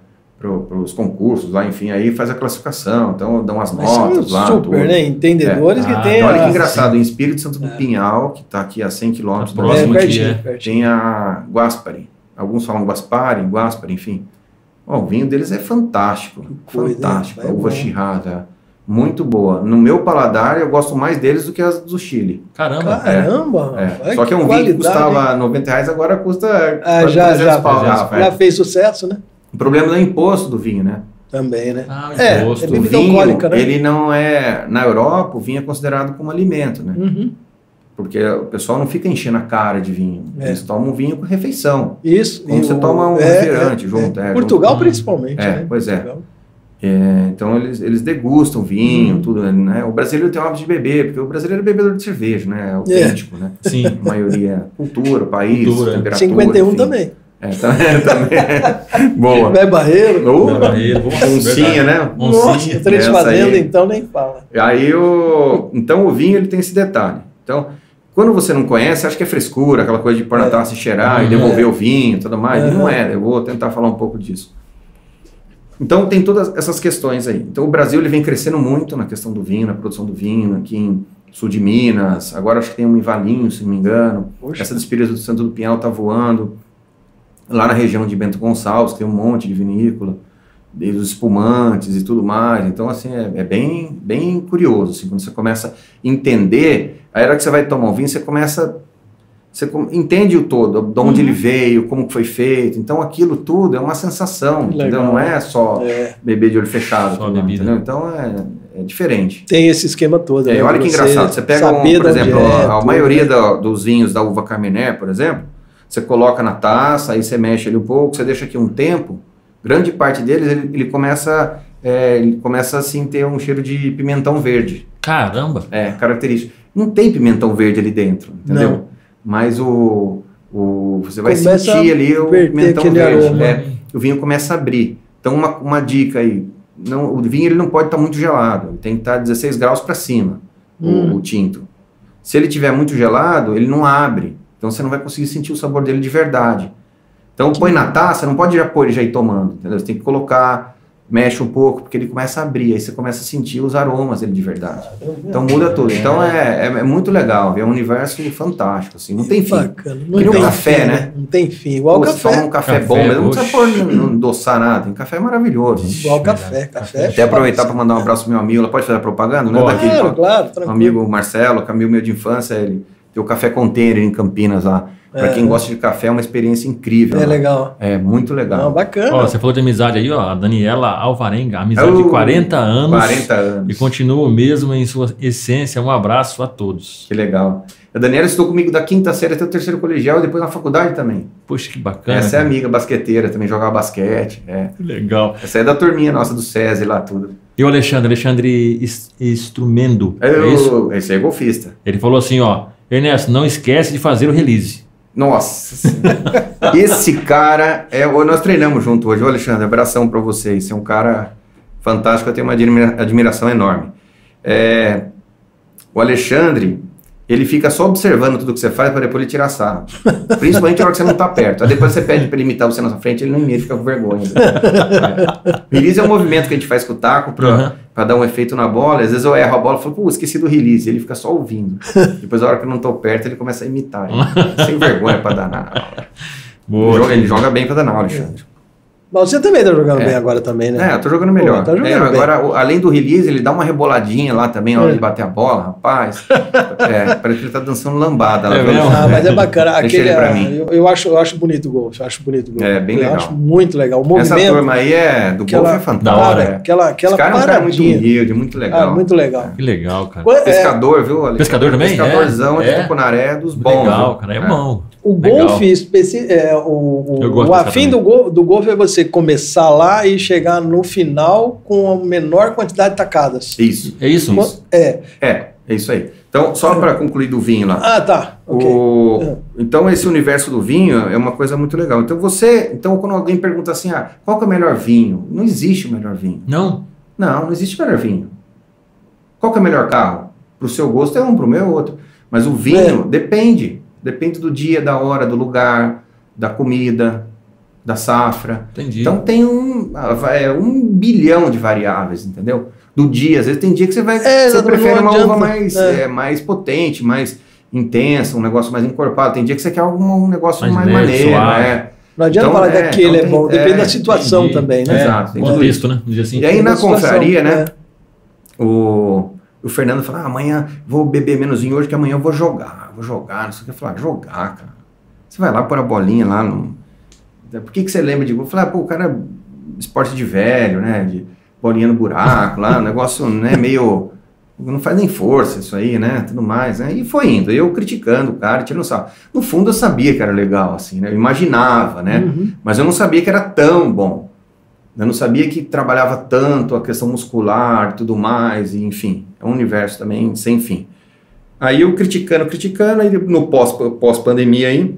os concursos lá, enfim, aí faz a classificação, então dão as são notas lá. super, tudo. né? Entendedores É. que Ah, tem. E olha que engraçado, em Espírito Santo do Pinhal, que está aqui a 100 quilômetros, Tá próximo É, pertinho, é. tem a Guaspari. Alguns falam Guaspari, Guaspari, enfim. Ó, o vinho deles é fantástico, coisa, fantástico. hein? A É uva bom. chirrada, muito boa. No meu paladar, eu gosto mais deles do que as do Chile. Caramba. Caramba! É. rapaz, Só que é um vinho que hein? custava 90 reais, agora custa Ah, já, 300 já, pau já, garrafa, já é. fez sucesso, né? O problema é o imposto do vinho, né? Também, né? Ah, É, imposto. é O bebida vinho, alcoólica, né? ele não é... Na Europa, o vinho é considerado como alimento, né? Uhum. Porque o pessoal não fica enchendo a cara de vinho. É. Eles tomam vinho com refeição. Isso. Como você o- toma um é, refrigerante é, junto, é. é, Portugal, junto. principalmente. É, né? pois é. Portugal. É, então eles, eles degustam vinho, Uhum. tudo, né? O brasileiro tem o hábito de beber, porque o brasileiro é bebedor de cerveja, né? É autêntico, né? Sim. A maioria é cultura, país, Cultura. temperatura. 51 enfim. também. É, também. também. Boa. Bé Barreiro. Ô, Barreiro, boa, Oncinha, né? Oncinha. Três Essa fazenda, aí. então nem fala. Aí o. Então o vinho ele tem esse detalhe. Então, quando você não conhece, acha que é frescura, aquela coisa de pôr na É. taça e cheirar e Uhum. devolver o vinho e tudo mais. E não Uhum. é, eu vou tentar falar um pouco disso. Então tem todas essas questões aí. Então o Brasil ele vem crescendo muito na questão do vinho, na produção do vinho, aqui em sul de Minas. Agora acho que tem um em Valinho, se não me engano. Poxa. Essa do Espírito Santo do Pinhal tá voando. Lá na região de Bento Gonçalves tem um monte de vinícola, desde os espumantes e tudo mais. Então, assim, é, é bem, bem curioso. Assim, quando você começa a entender, a hora que você vai tomar um vinho, você começa. Você entende o todo, de onde Uhum. ele veio, como foi feito. Então, aquilo tudo é uma sensação, Que entendeu? legal. Não é só É, beber de olho fechado. Só bebida. entendeu? Então, é, é diferente. tem esse esquema todo. É, né? olha que Você engraçado. Você pega, um, por exemplo, é, a, a maioria né? da- dos vinhos da uva Carmené, por exemplo, você coloca na taça, aí você mexe ele um pouco, você deixa aqui um tempo, grande parte deles ele, ele começa, é, ele começa assim ter um cheiro de pimentão verde, Caramba. é característico. Não tem pimentão verde ali dentro, entendeu? Não. Mas o, o você vai Começa sentir ali o pimentão verde, aroma. é, o vinho começa a abrir. Então uma, uma dica aí, não, o vinho ele não pode estar muito gelado, ele tem que estar 16 graus para cima o- Hum. o, tinto. Se ele tiver muito gelado, ele não abre. Então você não vai conseguir sentir o sabor dele de verdade. Então põe na taça, não pode já pôr e já ir tomando, entendeu? Você tem que colocar, mexe um pouco, porque ele começa a abrir, aí você começa a sentir os aromas dele de verdade. Então muda tudo. Então é, é, é muito legal, é um universo fantástico, assim, não tem fim. Bacana. Não tem café, fim, né? Não tem fim. Igual Pô, o você toma café. um café, Café, bom, mesmo não precisa pôr, não, adoçar nada. Tem café maravilhoso. Igual café. Café. Até aproveitar para mandar um abraço pro meu amigo, ela pode fazer a propaganda, né? Daqui, Claro, claro. um amigo Marcelo, que é amigo meu de infância, ele tem o Café Container em Campinas lá. Para É. quem gosta de café, é uma experiência incrível. É lá. legal. É muito legal. Não, bacana. Ó, você falou de amizade aí, ó. A Daniela Alvarenga, amizade É de 40 anos. 40 anos. E continua mesmo em sua essência. Um abraço a todos. Que legal. A Daniela estudou comigo da quinta série até o terceiro colegial e depois na faculdade também. Poxa, que bacana. Essa é cara. amiga basqueteira, também jogava basquete. É. Que legal. Essa é da turminha nossa do SESI lá, tudo. E o Alexandre, Alexandre Instrumendo, é isso? Eu, esse aí é golfista. Ele falou assim, ó. Ernesto, não esquece de fazer o release. Nossa. Esse cara é. Nós treinamos junto hoje. Ô, Alexandre, abração pra você. Esse é um cara fantástico, eu tenho uma admira- admiração enorme. É, o Alexandre, ele fica só observando tudo que você faz para depois ele tirar sarro. Principalmente na hora que você não tá perto. Aí depois você pede para ele imitar você na sua frente, ele não imita, fica com vergonha. É. Release é um movimento que a gente faz com o taco para Uhum. dar um efeito na bola. Às vezes eu erro a bola e falo, pô, esqueci do release. Ele fica só ouvindo. Depois, na hora que eu não tô perto, ele começa a imitar. Ele- Sem vergonha para dar na aula. Boa. Ele joga, ele joga bem para dar na aula, Alexandre. Mas você também tá jogando É. bem agora também, né? É, eu tô jogando melhor. Pô, tá jogando É, bem. agora, além do release, ele dá uma reboladinha lá também na hora É. de bater a bola, rapaz. É, parece que ele tá dançando lambada lá. É mesmo? Ah, mas é bacana. Deixa Aquele, ele pra ah, mim. Eu, eu acho, eu acho bonito o golfe. Eu acho bonito o golfe. É, bem eu legal. acho muito legal. O Essa movimento. turma aí é do aquela- golfe é Da fantástico. hora. é. Aquela, aquela Esse cara é um cara muito humilde, muito legal. Ah, muito legal. Que legal, cara. É, Pescador, viu? Pescador também? Pescadorzão É, de é. Tucunaré dos bons. legal, cara. É, bom. O Legal. golfe, especi- é, o, o, afim do, gol, do golfe é você começar lá e chegar no final com a menor quantidade de tacadas. Isso. É isso? É. É, é isso aí. Então, só para concluir do vinho lá. Ah, tá. Ok. O- Então, esse universo do vinho é uma coisa muito legal. Então, você. Então, quando alguém pergunta assim, ah, qual que é o melhor vinho? Não existe o melhor vinho. Não? Não, não existe o melhor vinho. Qual que é o melhor carro? Para o seu gosto é um, para o meu é outro. Mas o vinho depende. Depende do dia, da hora, do lugar, da comida, da safra. Entendi. Então tem um, é, um bilhão de variáveis, entendeu? Do dia, às vezes tem dia que você vai. É, você prefere uma uva adianta. mais, É. é, mais potente, mais intensa, um negócio mais encorpado. Tem dia que você quer algum um negócio Mais mais, maneiro, suave. é. Não adianta Então, falar é, que aquele então é bom. Depende é, da situação Entendi. também, né? É. Exato, Contexto, né? Vamos dizer assim. E aí na confraria, né? é. O, o Fernando fala: ah, amanhã vou beber menos vinho hoje, que amanhã eu vou jogar, vou jogar, não sei o que. Eu falo, ah, jogar, cara. Você vai lá pôr a bolinha lá no. Por que, que você lembra de gol? Eu falei, ah, pô, o cara é esporte de velho, né? De bolinha no buraco lá, um negócio, né, meio. Não faz nem força isso aí, né? Tudo mais, né? E foi indo. Eu criticando o cara, tirando sarro. No fundo eu sabia que era legal, assim, né? Eu imaginava, né? Uhum. Mas eu não sabia que era tão bom. Eu não sabia que trabalhava tanto a questão muscular e tudo mais, e, enfim, é um universo também sem fim. Aí eu criticando, criticando, aí no pós- pós-pandemia aí,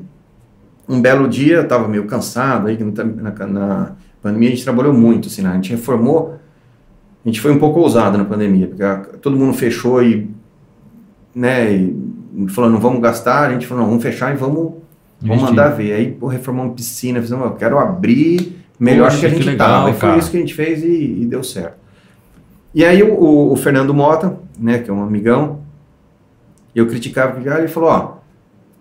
um belo dia, eu estava meio cansado, aí, na, na- pandemia a gente trabalhou muito, assim, né? a gente reformou, a gente foi um pouco ousado na pandemia, porque a- todo mundo fechou e, né, e falou, não vamos gastar, a gente falou, não, vamos fechar e vamos Vamos mandar ver. Aí, pô, reformamos piscina, fizemos, eu quero abrir melhor Poxa, do que a gente estava. E foi cara. isso que a gente fez e, e deu certo. E aí o, o- o Fernando Mota, né, que é um amigão, eu criticava ele ele falou, ó,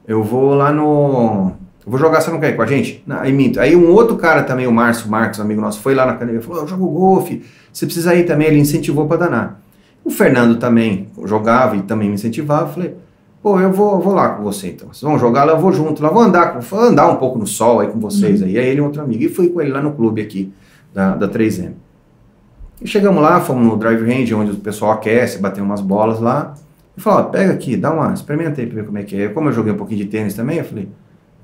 eu vou lá no... Eu vou jogar, você não quer ir com a gente? Não, aí minto. Aí um outro cara também, o Márcio Marcos, amigo nosso, foi lá na academia e falou, eu jogo golfe, você precisa ir também. Ele incentivou para danar. O Fernando também jogava e também me incentivava. Eu falei, pô, eu vou, vou lá com você então. Vocês vão jogar lá, eu vou junto lá, vou andar, vou andar um pouco no sol aí com vocês aí. Aí ele e outro amigo. E fui com ele lá no clube aqui, da, da 3M. E chegamos lá, fomos no drive range, onde o pessoal aquece, bateu umas bolas lá. E falou, pega aqui, dá uma, experimenta aí pra ver como é que é. Como eu joguei um pouquinho de tênis também, eu falei,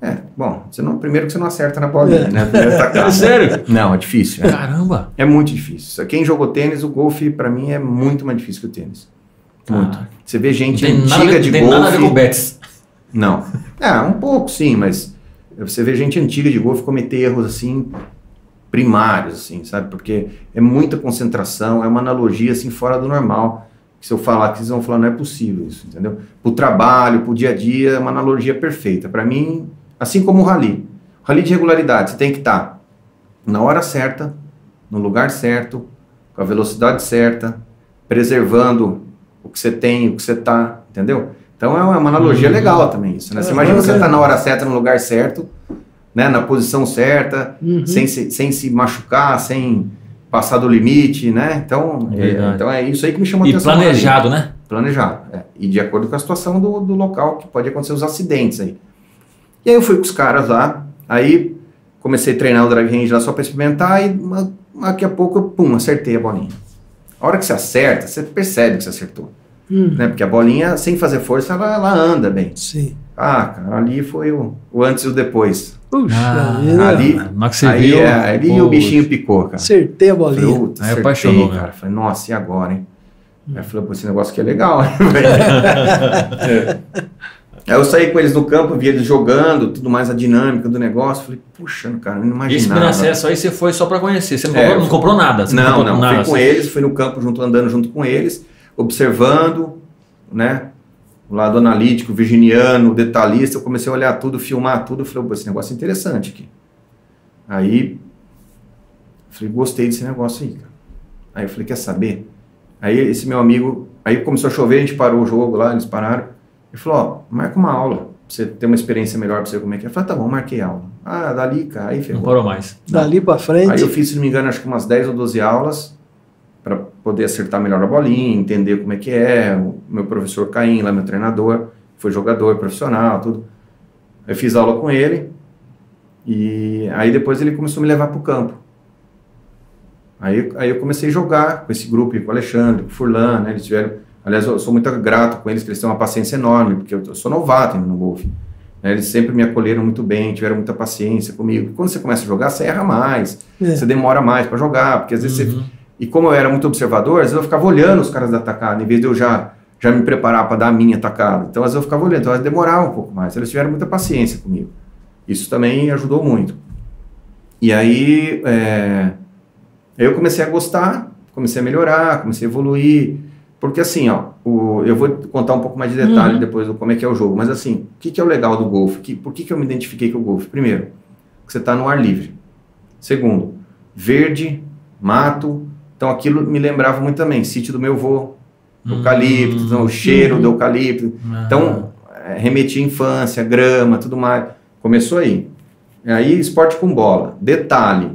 é, bom, você não, primeiro que você não acerta na bolinha, É. né? Primeiro tacada. Sério? Não, é difícil. É. Caramba. É muito difícil. Quem jogou tênis, o golfe, pra mim, é muito mais difícil que o tênis. Muito. Ah, Você vê gente nada, antiga ver- de tem golfe. nada a ver com o Betis. Não. É, um pouco sim, mas você vê gente antiga de golfe cometer erros assim primários, assim, sabe? Porque é muita concentração, é uma analogia assim fora do normal. Que se eu falar que vocês vão falar, não é possível isso, entendeu? Pro trabalho, pro dia a dia, é uma analogia perfeita. Para mim, assim como o rally. O rally de regularidade, você tem que estar na hora certa, no lugar certo, com a velocidade certa, preservando o que você tem, o que você tá, entendeu? Então é uma analogia Uhum. legal também isso, né? Você É, imagina você é- tá na hora certa, no lugar certo, né? Na posição certa, Uhum. sem, se, sem se machucar, sem passar do limite, né? Então é, Verdade. então é isso aí que me chamou a E atenção. planejado, né? Planejado, é. E de acordo com a situação do, do local, que pode acontecer os acidentes aí. E aí eu fui com os caras lá, aí comecei a treinar o drive range lá só para experimentar e uma, daqui a pouco, pum, acertei a bolinha. A hora que você acerta, você percebe que você acertou. Hum, Né? Porque a bolinha, sem fazer força, ela, ela anda bem. Sim. Ah, cara, ali foi o, o antes e o depois. Puxa Ah, ali- Na hora que você aí, viu. é, ali pô, o bichinho picou, cara. Acertei a bolinha. Falei, "Putz, Aí acertei, apaixonou, né? cara. Falei, nossa, e agora, hein? Aí eu falei, pô, esse negócio aqui é legal. né, velho? Aí eu saí com eles no campo, vi eles jogando, tudo mais a dinâmica do negócio. Falei, puxa, cara, não E esse imaginava. primeiro acesso aí você foi só pra conhecer. Você não, É, comprou, não comprou nada. Não, comprou não, nada. fui com você- eles, fui no campo junto, andando junto com eles, observando, né? O lado analítico, virginiano, detalhista, eu comecei a olhar tudo, filmar tudo, falei, pô, esse negócio é interessante aqui. Aí, falei, gostei desse negócio aí, cara. Aí eu falei, quer saber? Aí esse meu amigo, aí começou a chover, a gente parou o jogo lá, eles pararam. Ele falou, ó, marca uma aula, pra você ter uma experiência melhor pra você ver como é que é. Eu falei, tá bom, marquei aula. Ah, dali, cara, aí Não ferrou. parou mais. Dali pra frente. Aí eu fiz, se não me engano, acho que umas 10 ou 12 aulas para poder acertar melhor a bolinha, entender como é que é. O meu professor Caim, lá meu treinador, foi jogador profissional, tudo. Eu fiz aula com ele e aí depois ele começou a me levar para o campo. Aí, aí eu comecei a jogar com esse grupo, com o Alexandre, com o Furlan, né? Eles tiveram... Aliás, eu sou muito grato com eles, que eles têm uma paciência enorme, porque eu, sou novato no golfe. né? Eles sempre me acolheram muito bem, tiveram muita paciência comigo. Quando você começa a jogar, você erra mais, É. você demora mais para jogar, porque às vezes você Uhum. e como eu era muito observador, às vezes eu ficava olhando os caras da tacada, em vez de eu já, já me preparar para dar a minha tacada. Então, às vezes eu ficava olhando, então demorava um pouco mais. Eles tiveram muita paciência comigo. Isso também ajudou muito. E aí, é, eu comecei a gostar, comecei a melhorar, comecei a evoluir. Porque assim, ó, o, eu vou contar um pouco mais de detalhe Uhum. depois do como é que é o jogo. Mas assim, o que, que é o legal do golfe? Que, por que, que eu me identifiquei com o golfe? Primeiro, que você está no ar livre. Segundo, verde, mato. Então aquilo me lembrava muito também, sítio do meu avô, eucalipto, então, o cheiro Uhum. do eucalipto. Então, é, remetia à infância, grama, tudo mais. Começou aí. Aí, esporte com bola. Detalhe,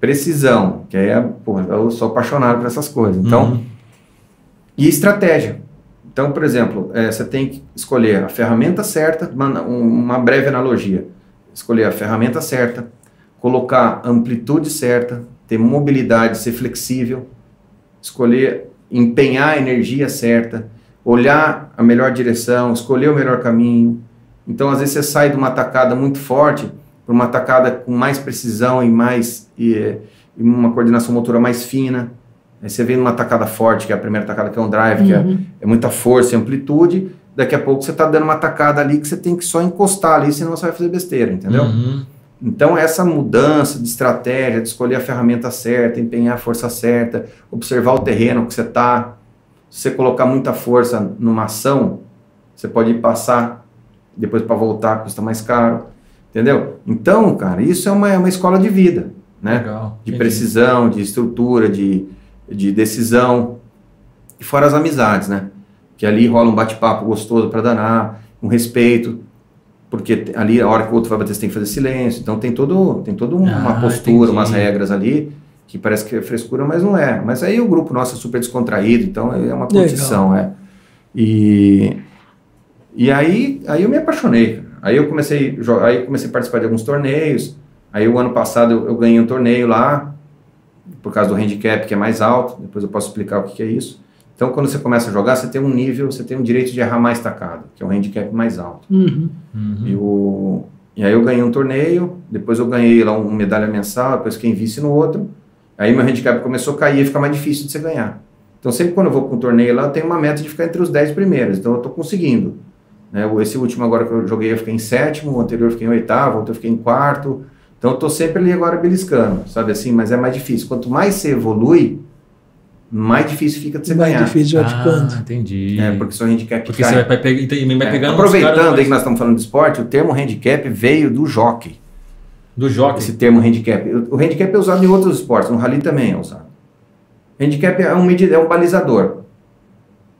precisão, que aí é, porra, eu sou apaixonado por essas coisas. Então, Uhum. E estratégia. Então, por exemplo, é, você tem que escolher a ferramenta certa, uma, uma breve analogia. Escolher a ferramenta certa, colocar amplitude certa, ter mobilidade, ser flexível, escolher, empenhar a energia certa, olhar a melhor direção, escolher o melhor caminho. Então, às vezes, você sai de uma tacada muito forte para uma tacada com mais precisão e mais e, e uma coordenação motora mais fina. Aí você vem numa tacada forte, que é a primeira tacada que é um drive, que é, Uhum. é muita força e amplitude. Daqui a pouco você está dando uma tacada ali que você tem que só encostar ali, senão você vai fazer besteira, entendeu? Uhum. Então, essa mudança de estratégia, de escolher a ferramenta certa, empenhar a força certa, observar o terreno que você está. Se você colocar muita força numa ação, você pode passar depois para voltar, custa mais caro. Entendeu? Então, cara, isso é uma, é uma escola de vida, né? Legal. de Entendi. precisão, de estrutura, de, de decisão. E fora as amizades, né? Que ali rola um bate-papo gostoso para danar, um respeito, porque ali a hora que o outro vai bater você tem que fazer silêncio. Então tem todo tem toda uma Ah, postura, entendi. umas regras ali que parece que é frescura, mas não é. Mas aí o grupo nosso é super descontraído, então é uma Legal. curtição, é. E e aí aí eu me apaixonei. Aí eu comecei aí eu comecei a participar de alguns torneios. Aí o ano passado eu, eu ganhei um torneio lá por causa do handicap que é mais alto. Depois eu posso explicar o que, que é isso. Então quando você começa a jogar, você tem um nível, você tem um direito de errar mais tacada, que é o handicap mais alto. Uhum. Uhum. E, o, e aí eu ganhei um torneio, depois eu ganhei lá uma medalha mensal, depois fiquei em vice no outro. Aí meu handicap começou a cair e fica mais difícil de você ganhar. Então sempre quando eu vou para um torneio lá, eu tenho uma meta de ficar entre os 10 primeiros. Então eu estou conseguindo. Né? O- Esse último agora que eu joguei eu fiquei em sétimo, o anterior eu fiquei em oitavo, o outro eu fiquei em quarto. Então eu estou sempre ali agora beliscando, sabe assim? Mas é mais difícil. Quanto mais você evolui, mais difícil fica de você Mais ganhar. difícil vai Ah, ficando. entendi. É, porque seu handicap Porque cai. você vai, pe- e vai É, pegando aproveitando aí que mais- nós estamos falando de esporte, o termo handicap veio do jockey. do jockey. Esse termo handicap. O o handicap é usado em outros esportes, no rally também é usado. Handicap é um, é um balizador.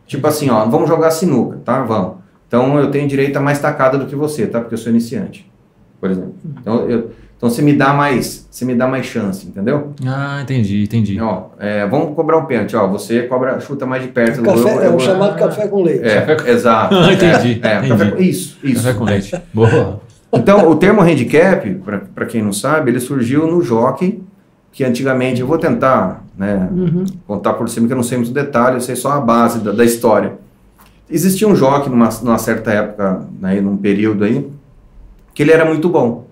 Tipo assim, ó, vamos jogar sinuca, tá? Vamos. Então eu tenho direito a mais tacada do que você, tá? Porque eu sou iniciante, por exemplo. Então, eu, então você me dá mais, você me dá mais chance, entendeu? Ah, entendi, entendi. Ó, é, vamos cobrar um pênalti, ó. Você cobra, chuta mais de perto. Café, eu- é eu- o chamado café com leite. É, exato. Ah, entendi, É, é, entendi. café com- isso, isso. Café com leite. Boa. Então, o termo handicap, para quem não sabe, ele surgiu no jockey, que antigamente, eu vou tentar né, Uhum. contar por cima, que eu não sei muito detalhe, eu sei só a base da, da história. Existia um jockey numa, numa certa época, né, num período aí, que ele era muito bom.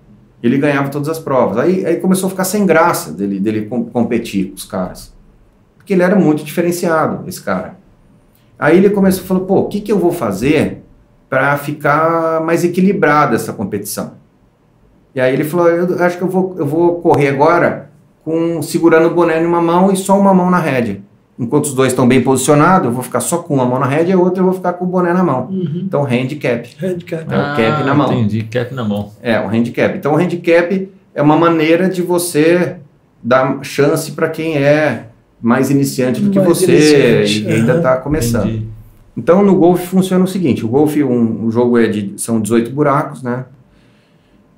Ele ganhava todas as provas. Aí, aí começou a ficar sem graça dele, dele com- competir com os caras. Porque ele era muito diferenciado, esse cara. Aí ele começou a falar, pô, o que, que eu vou fazer para ficar mais equilibrada essa competição? E aí ele falou, eu acho que eu vou, eu vou correr agora com segurando o boné em uma mão e só uma mão na rédea. Enquanto os dois estão bem posicionados, eu vou ficar só com uma mão na rédea e a outra eu vou ficar com o boné na mão. Uhum. Então, handicap. Handicap. É o cap na mão. Entendi, cap na mão. É, o handicap. Então, o handicap é uma maneira de você dar chance para quem é mais iniciante do que Mais você e ainda está começando. Entendi. Então, no golfe funciona o seguinte: o golfe, um, o jogo é de, são 18 buracos, né?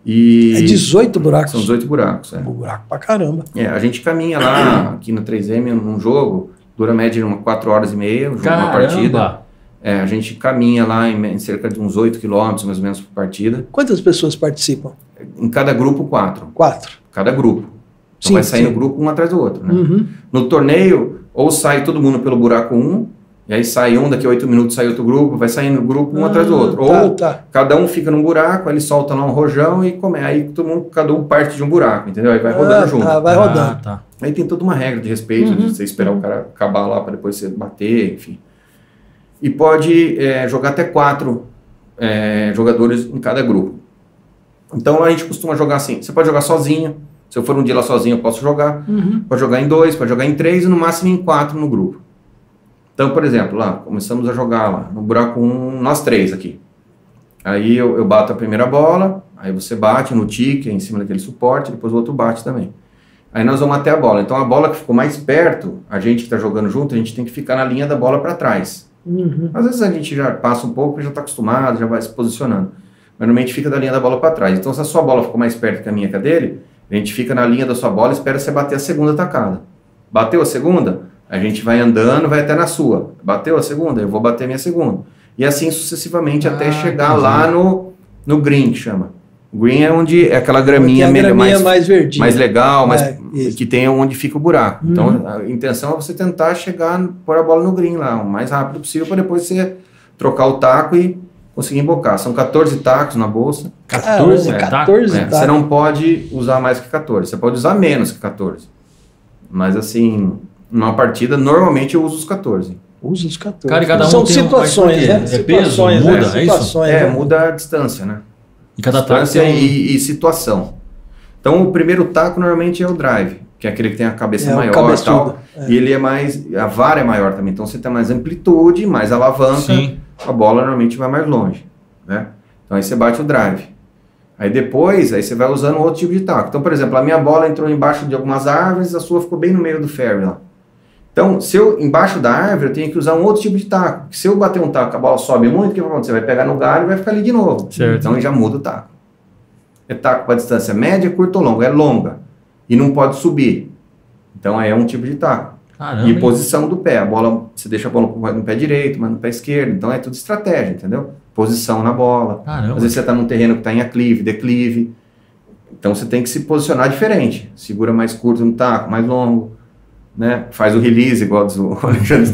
E É 18 buracos. são 18 buracos. É. Buraco pra caramba. É, a gente caminha lá aqui no 3M num jogo, dura média de 4 horas e meia, um jogo, uma partida. Caramba! É, a gente caminha lá em, em cerca de uns 8 quilômetros, mais ou menos, por partida. Quantas pessoas participam? Em cada grupo, quatro. Quatro. Cada grupo. Então Sim, vai sair sim. no grupo um atrás do outro. Né? Uhum. No torneio, ou sai todo mundo pelo buraco um, e aí sai um, daqui a 8 minutos sai outro grupo, vai saindo grupo um atrás do outro. Tá, Ou tá. cada um fica num buraco, aí ele solta lá um rojão e come. Aí todo mundo, cada um parte de um buraco, entendeu? Aí vai rodando Ah, junto. tá, vai Ah, rodando. tá. Aí tem toda uma regra de respeito, Uhum. de você esperar o cara acabar lá para depois você bater, enfim. E pode é, jogar até quatro é, jogadores em cada grupo. Então a gente costuma jogar assim: você pode jogar sozinho. Se eu for um dia lá sozinho, eu posso jogar. Uhum. Pode jogar em dois, pode jogar em três e no máximo em quatro no grupo. Então, por exemplo, lá, começamos a jogar lá, no buraco um, nós três aqui. Aí eu, eu bato a primeira bola, aí você bate no tique, em cima daquele suporte, depois o outro bate também. Aí nós vamos até a bola. Então a bola que ficou mais perto, a gente que está jogando junto, a gente tem que ficar na linha da bola para trás. Uhum. Às vezes a gente já passa um pouco, já está acostumado, já vai se posicionando. Mas normalmente fica da linha da bola para trás. Então se a sua bola ficou mais perto que a minha que a dele, a gente fica na linha da sua bola e espera você bater a segunda tacada. Bateu a segunda, a gente vai andando, vai até na sua. Bateu a segunda, eu vou bater a minha segunda. E assim sucessivamente até Ah, chegar entendi. lá no, no green, que chama. Green é onde é aquela graminha, Tem a melhor- graminha mais, mais verdinha. mais legal, mais, É, isso. que tenha onde fica o buraco. Uhum. Então a intenção é você tentar chegar, pôr a bola no green lá, o mais rápido possível, para depois você trocar o taco e conseguir embocar. São 14 tacos na bolsa. 14 Caramba, tacos? 14 É, tacos. você não pode usar mais que 14, você pode usar menos que 14. Mas assim, numa partida, normalmente eu uso os 14. Usa os 14. Cara, cada um São tem um- situações, mas por né? É peso? Situações, Muda, né? é isso? Situações, É, né? muda a distância, né? E cada taco tem um- e, e situação. Então, o primeiro taco normalmente é o drive, que é aquele que tem a cabeça É, maior e cabeçudo, tal. é. E ele é mais. A vara é maior também. Então, você tem mais amplitude, mais alavanca. Sim. A bola normalmente vai mais longe. Né? Então, aí você bate o drive. Aí depois, aí você vai usando outro tipo de taco. Então, por exemplo, a minha bola entrou embaixo de algumas árvores, a sua ficou bem no meio do fairway lá. Então, se eu, embaixo da árvore, eu tenho que usar um outro tipo de taco. Se eu bater um taco, a bola sobe muito, o que vai acontecer? Vai pegar no galho e vai ficar ali de novo. Certo. Então, já muda o taco. É taco para distância média, curta ou longa. É longa. E não pode subir. Então, aí é um tipo de taco. Caramba. E hein? posição do pé. A bola, você deixa a bola no pé direito, mas no pé esquerdo. Então, é tudo estratégia, entendeu? Posição na bola. Caramba. Às vezes você está num terreno que está em aclive, declive. Então você tem que se posicionar diferente. Segura mais curto no taco, mais longo. Né? Faz o release, igual diz o Alexandre.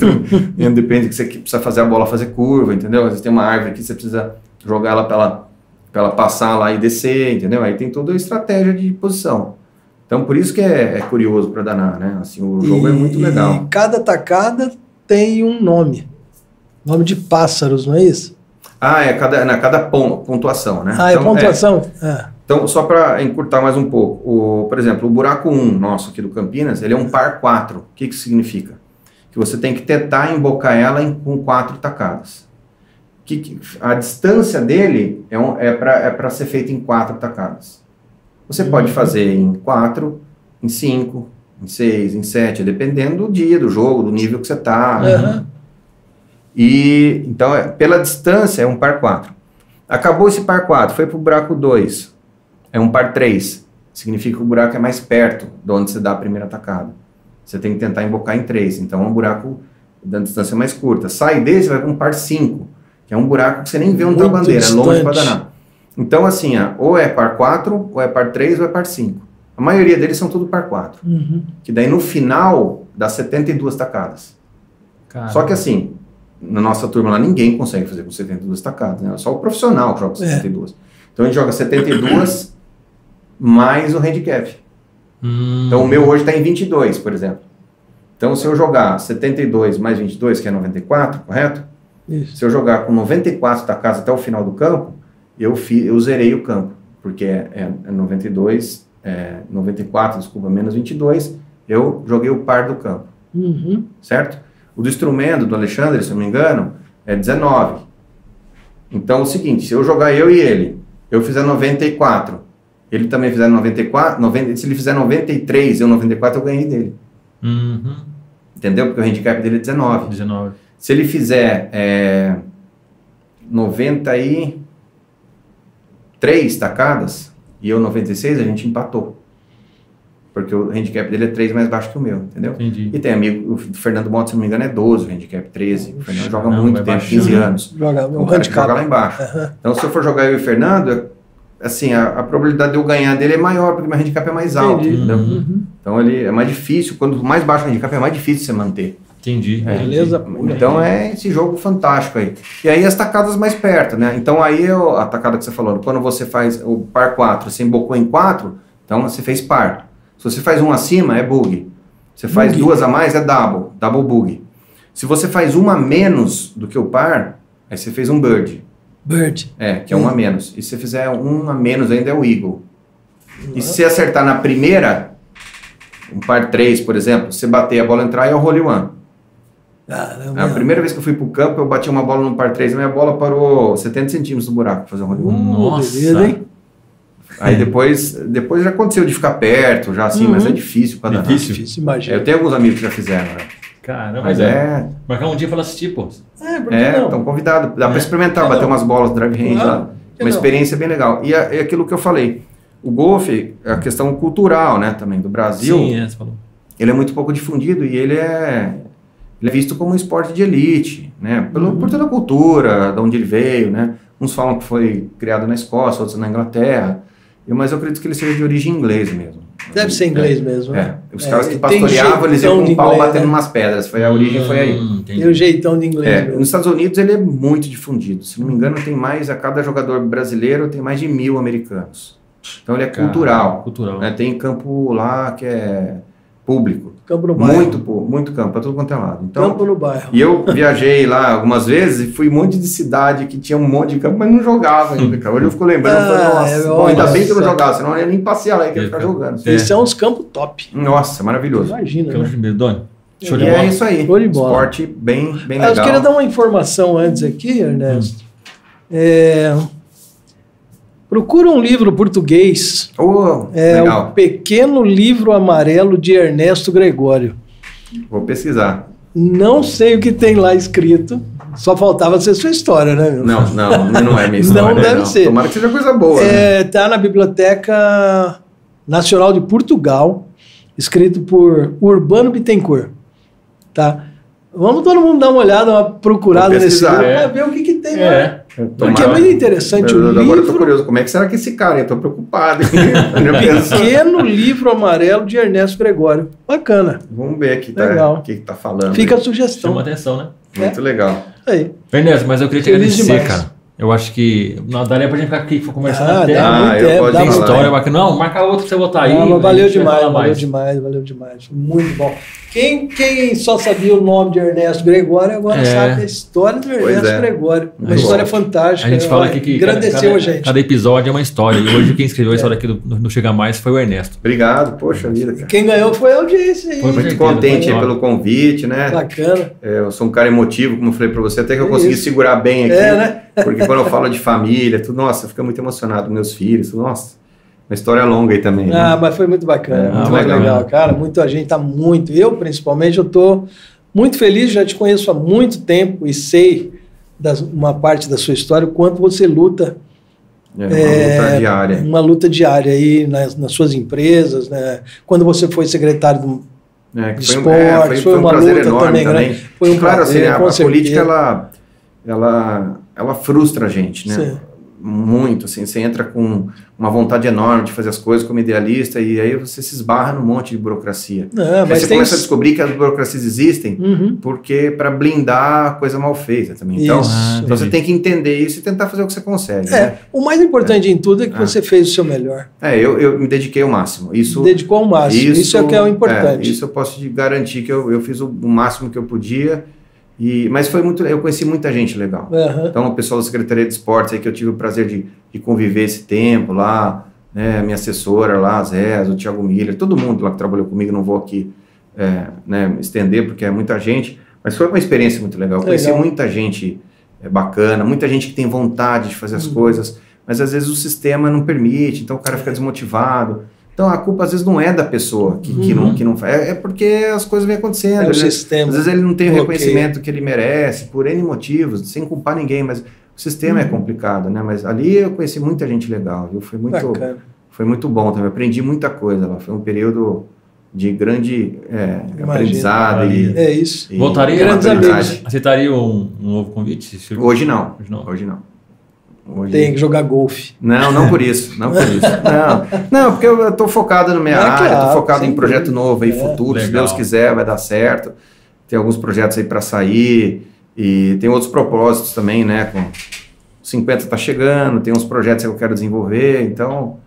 Depende que você precisa fazer a bola fazer curva, entendeu? Às vezes tem uma árvore que você precisa jogar ela para ela, pra ela passar lá e descer, entendeu? Aí tem toda a estratégia de posição. Então por isso que é, é curioso para danar, né? Assim, o jogo é muito E legal. cada tacada tem um nome. Nome de pássaros, não é isso? Ah, é cada, na cada pon- pontuação, né? Ah, é Então, pontuação? É. Então, só para encurtar mais um pouco, o, por exemplo, o buraco 1 nosso aqui do Campinas, ele é um par 4. O que, que significa? Que você tem que tentar embocar ela em, com quatro tacadas. Que, que- a distância dele é, um, é para é ser feita em quatro tacadas. Você pode fazer em quatro, em cinco, em seis, em sete, dependendo do dia, do jogo, do nível que você está. Aham. E então, é, pela distância, é um par 4. Acabou esse par 4, foi para o buraco 2. É um par 3. Significa que o buraco é mais perto de onde você dá a primeira tacada. Você tem que tentar embocar em 3. Então é um buraco da distância mais curta. Sai desse, vai para um par 5, que é um buraco que você nem vê onde está a bandeira, é longe para distante. danar. Então, assim, ó, ou é par 4, ou é par 3, ou é par 5. A maioria deles são tudo par 4. Uhum. Que daí no final dá 72 tacadas. Cara, Só que assim, na nossa turma lá ninguém consegue fazer com 72 tacadas, né? Só o profissional que joga com É. 72. Então a gente joga 72 mais o handicap. Hum, Então o meu hoje está em 22, por exemplo. Então se eu jogar 72 mais 22, que é 94, correto? Isso. Se eu jogar com 94 tacadas até o final do campo, eu, fi, eu zerei o campo. Porque é, é, é 92, é 94, desculpa, menos 22, eu joguei o par do campo Uhum. certo? O do instrumento do Alexandre, se eu não me engano, é 19. Então é o seguinte, se eu jogar eu e ele, eu fizer 94, ele também fizer 94, 90, se ele fizer 93 e eu 94, eu ganhei dele. Uhum, Entendeu? Porque o handicap dele é 19. 19. Se ele fizer é, 93 tacadas e eu 96, a gente empatou. Porque o handicap dele é 3 mais baixo que o meu, entendeu? Entendi. E tem amigo, o Fernando Mota, se não me engano, é 12, o handicap 13. O Fernando joga Caramba, muito é tempo, baixinho, 15 né? anos. Joga O o cara que joga lá handicap. embaixo. Aham. Então, se eu for jogar eu e o Fernando, assim, a, a probabilidade de eu ganhar dele é maior, porque meu handicap é mais alto? Uhum. Então, ele é mais difícil. Quanto mais baixo o handicap, é mais difícil você manter. Entendi. É. Beleza pura. Então, é esse jogo fantástico aí. E aí, as tacadas mais perto, né? Então, aí, eu- a tacada que você falou, quando você faz o par 4, você embocou em 4, então você fez par. Se você faz um acima, é bug. Você faz Bug. duas a mais, é double, double bug. Se você faz uma a menos do que o par, aí você fez um bird. Bird. É, que é Hum. um a menos. E se você fizer um a menos ainda é o eagle. E se você acertar na primeira, um par 3, por exemplo, você bater a bola entrar é o hole one. Caramba. A primeira vez que eu fui pro campo, eu bati uma bola no par 3, a minha bola parou 70 centímetros do buraco pra fazer um hole one. Uh, Nossa. beleza, hein? Aí depois, depois já aconteceu de ficar perto, já assim, Uhum. mas é difícil pra danar. Difícil? Difícil, imagina. eu tenho alguns amigos que já fizeram, né? Caramba, Mas é. é, Marcar um dia pra assistir, pô. É, por é, não? estão convidados. Dá É. pra experimentar, Que bater não? umas bolas drive range Claro. lá. Uma não? experiência bem legal. E é, é aquilo que eu falei. O golfe, é a questão cultural, né, também, do Brasil, Sim, é, você falou. ele é muito pouco difundido e ele é, ele é visto como um esporte de elite, né, pelo, Uhum. por toda a cultura, de onde ele veio, né. Uns falam que foi criado na Escócia, outros na Inglaterra, eu- mas eu acredito que ele seja de origem inglesa mesmo. Deve ser inglês mesmo. É, né? os É, caras que pastoreavam, eles iam com um pau inglês, batendo né? umas pedras, foi a origem, foi aí. Hum, entendi. Tem o jeitão de inglês É, mesmo. nos Estados Unidos ele é muito difundido. Se não me engano, tem mais, a cada jogador brasileiro tem mais de mil americanos. Então ele é Cara, cultural. Cultural. né? Tem campo lá que é público. Campo no bairro. Muito, muito campo, pra tudo quanto é lado. Então, Campo no bairro. e eu viajei lá algumas vezes e fui um monte de cidade que tinha um monte de campo, mas não jogava ainda, cara. Hoje eu fico lembrando, eu falei, Ah, nossa, é, bom, ainda bem que eu não nossa. jogava, senão eu ia nem passear lá e ia ficar É. jogando. É. Esses são os campos top. Nossa, maravilhoso. Imagina, Aquela né? de Doni. Show de E bola. é isso aí. Show de bola. Esporte bem, bem Ah, Eu legal. queria dar uma informação antes aqui, Ernesto. É, Procura um livro português. Oh, É legal. o Pequeno Livro Amarelo de Ernesto Gregório. Vou pesquisar. Não sei o que tem lá escrito. Só faltava ser sua história, né, meu? Não, não, não é minha história. Não deve não. ser. Tomara que seja coisa boa. né? É, tá na Biblioteca Nacional de Portugal, escrito por Urbano Bittencourt. Tá? Vamos todo mundo dar uma olhada, uma procurada nesse livro é. para ver o que, que tem lá. É. Porque é muito interessante Eu- o Agora eu tô livro. curioso, como é que será que esse cara? Eu tô preocupado. Pequeno livro amarelo de Ernesto Gregório. Bacana. Vamos ver aqui tá, Legal. o que, tá falando. Fica a aí. sugestão. Chama atenção, né? Muito legal. Aí. Ernesto, mas eu queria te Feliz agradecer, demais. cara. Eu acho que não daria pra gente ficar aqui conversando Ah, até. dá Ah, eu tempo, gosto dá de Tem história bacana. Não, marca outra pra você botar aí. Ah, mas a valeu demais, valeu mais. demais, valeu demais. Muito bom. Quem, quem só sabia o nome de Ernesto Gregório agora É. sabe a história do Ernesto é. Gregório. Uma Muito história bom. fantástica. A gente fala aqui que Engrandeceu cada, a gente. cada episódio é uma história. E hoje quem escreveu a história aqui do, do Chega Mais foi o Ernesto. Obrigado, poxa vida, cara. Quem ganhou foi a audiência aí. Foi Muito certeza, contente foi pelo convite, né? Bacana. É, eu sou um cara emotivo, como eu falei pra você, até que eu É consegui isso. segurar bem aqui. É, né? Porque quando eu falo de família, tudo, nossa, fica muito emocionado, meus filhos, tudo, nossa, uma história longa aí também. né? Ah, mas foi muito bacana, É, muito muito legal, legal. cara. Muita gente tá muito. Eu, principalmente, eu tô muito feliz, já te conheço há muito tempo e sei das, uma parte da sua história, o quanto você luta É, uma É, luta diária. uma luta diária aí nas, nas suas empresas, né? Quando você foi secretário do É, de foi, um- esportes, é, foi, foi foi um uma prazer luta enorme também, também. né? Foi um claro, prazer, assim, a, a política ela, ela, ela frustra a gente, né? Sim. muito, assim, você entra com uma vontade enorme de fazer as coisas como idealista e aí você se esbarra num monte de burocracia. Não, mas você tem... começa a descobrir que as burocracias existem Uhum. porque para blindar a coisa mal feita também. Então, Isso. Ah, então você tem que entender isso e tentar fazer o que você consegue. É, né? o mais importante em tudo é que É. você fez o seu melhor. É, eu, eu me dediquei ao máximo. Isso, Dedicou ao máximo. Isso, é o que é o importante. é, isso eu posso te garantir que eu, eu fiz o máximo que eu podia. E, mas foi muito. Eu conheci muita gente legal. Aham. Então, o pessoal da Secretaria de Esportes aí que eu tive o prazer de, de conviver esse tempo lá, né, minha assessora lá, Zé, o Thiago Miller, todo mundo lá que trabalhou comigo, não vou aqui é, né, estender porque é muita gente, mas foi uma experiência muito legal. Eu conheci Legal. muita gente é, bacana, muita gente que tem vontade de fazer as Uhum. coisas, mas às vezes o sistema não permite, então o cara fica desmotivado. Então a culpa às vezes não é da pessoa que, que não, Uhum. que não faz, é, é porque as coisas vêm acontecendo. É o né? sistema. Às vezes ele não tem o reconhecimento que ele merece, por N motivos, sem culpar ninguém, mas o sistema é Uhum. complicado, né? Mas ali eu conheci muita gente legal, viu? Foi muito, Bacana. foi muito bom também, aprendi muita coisa lá, foi um período de grande é, aprendizado e, É isso. e Voltaria? Grandes maturidade. amigos. Aceitaria um, um novo convite? Se- Hoje não, Hoje não. hoje não. Hoje- Tem que jogar golfe. Não, não por isso, não por isso. Não, não porque eu estou focado na minha É, área, claro, estou focado sem em projeto dúvida. novo aí, É. futuro, se Legal. Deus quiser, vai dar certo. Tem alguns projetos aí para sair e tem outros propósitos também, né? Com 50 tá chegando, tem uns projetos que eu quero desenvolver, então.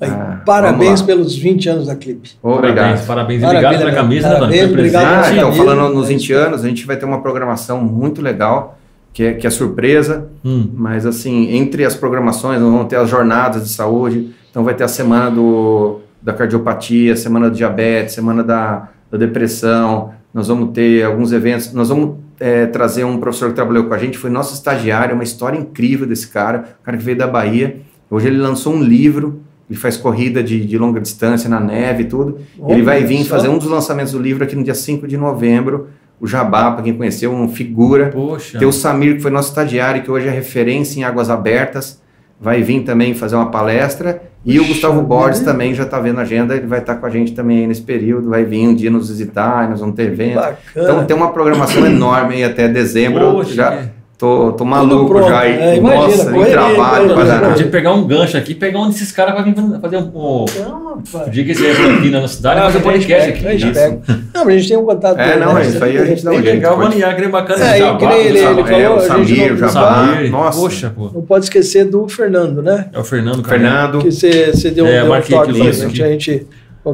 Aí, ah, parabéns pelos 20 anos da Clipe. Obrigado. Parabéns, parabéns. E Obrigado pela camisa, né, parabéns, obrigado. Ah, pela então, camisa. falando nos É 20 anos, a gente vai ter uma programação muito legal, que é, que é surpresa. Hum, Mas assim, entre as programações, nós vamos ter as jornadas de saúde, então vai ter a semana do, da cardiopatia, semana do diabetes, semana da, da depressão, nós vamos ter alguns eventos, nós vamos é, trazer um professor que trabalhou com a gente, foi nosso estagiário, uma história incrível desse cara, um cara que veio da Bahia, hoje ele lançou um livro, ele faz corrida de, de longa distância na neve e tudo, ele vai vir só. fazer um dos lançamentos do livro aqui no dia 5 de novembro, o Jabá, para quem conheceu, uma figura, Poxa. tem o Samir, que foi nosso estagiário, que hoje é referência em águas abertas, vai vir também fazer uma palestra. E o Gustavo Borges vida. também já está vendo a agenda, ele vai estar com a gente também aí nesse período, vai vir um dia nos visitar, nós vamos ter evento. Bacana. Então tem uma programação enorme aí até dezembro. Poxa, já tô, tô maluco pronto. já. E, É, imagina, nossa, correria, trabalho correria. pra Eu pegar um gancho aqui, pegar um desses caras pra vir fazer um. um Não, o dia que esse evento aqui na nossa cidade, Ah, fazer um podcast pega, aqui. a gente Isso. pega. Não, mas a gente tem um contato. É, dele, não, né? isso aí a gente dá um jeito. legal, pode. mano, Iacre, bacana. É, Jabá, e que nem ele- sabe? ele falou, é, o Samir, não- o Jabá. Nossa. Poxa, pô. Não pode esquecer do Fernando, né? É o Fernando, cara. Fernando. Que você, você deu, É, um marquei toque aqui, pra isso gente.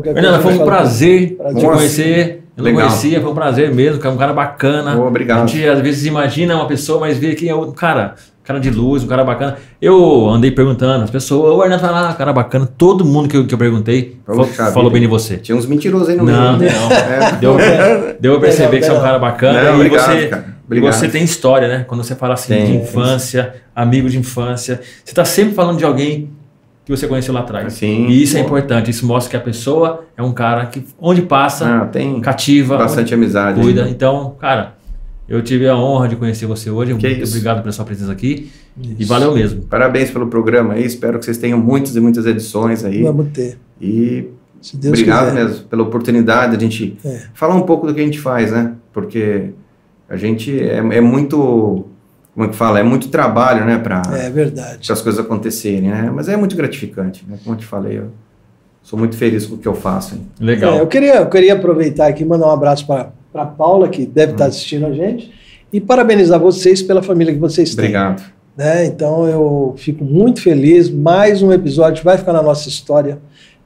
Fernando, foi um prazer te conhecer. Eu não Legal. conhecia, foi um prazer mesmo, cara, um cara bacana. Oh, obrigado. A gente às vezes imagina uma pessoa, mas vê que é um cara, cara de luz, um cara bacana. Eu andei perguntando, as pessoas, o Arnaldo fala, ah, cara bacana. Todo mundo que eu, que eu perguntei falou vida. bem de você. Tinha uns mentirosos aí no Não, meio. não. É. Deu, deu a perceber que você é um cara bacana. Não, e obrigado, você, cara. Obrigado. você tem história, né? Quando você fala assim Tem. de infância, amigo de infância, você está sempre falando de alguém que você conheceu lá atrás. Sim. E isso é importante. Isso mostra que a pessoa é um cara que, onde passa, Ah, tem cativa, bastante amizade. cuida. aí. Então, cara, eu tive a honra de conhecer você hoje. Que Muito isso. obrigado pela sua presença aqui. E Isso. valeu mesmo. Parabéns pelo programa aí, espero que vocês tenham muitas e muitas edições aí. Vamos ter. E Se Deus obrigado quiser. mesmo pela oportunidade de a gente É. falar um pouco do que a gente faz, né? Porque a gente é, é muito, como é que fala? É muito trabalho, né? Para É verdade. as coisas acontecerem, né? Mas é muito gratificante, né? Como eu te falei, eu sou muito feliz com o que eu faço. hein? Legal. É, eu, queria, eu queria aproveitar aqui e mandar um abraço para a Paula, que deve Hum. estar assistindo a gente, e parabenizar vocês pela família que vocês têm. Obrigado. né? Então eu fico muito feliz. Mais um episódio vai ficar na nossa história,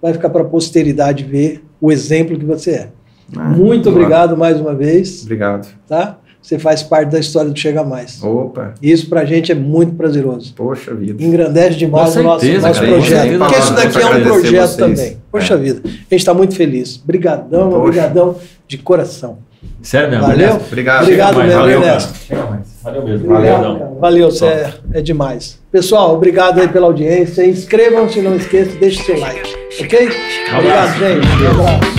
vai ficar para a posteridade ver o exemplo que você é. Ah, muito claro. obrigado mais uma vez, Obrigado. tá? Você faz parte da história do Chega Mais. Opa, E isso para a gente é muito prazeroso. poxa vida. Engrandece demais Com o nosso, certeza, nosso cara, com projeto. certeza. Porque isso daqui é pra um projeto vocês. também. Poxa É. vida, a gente está muito feliz. Brigadão, Poxa. obrigadão de coração. Sério mesmo. Valeu? Obrigado. Obrigado mesmo, valeu, Ernesto. cara. Chega mais. Valeu mesmo. Obrigado, Valeu. Valeu, você é, é demais. Pessoal, obrigado aí pela audiência. Inscrevam-se, não esqueça, deixe seu like. Ok? Obrigado, gente. Um abraço.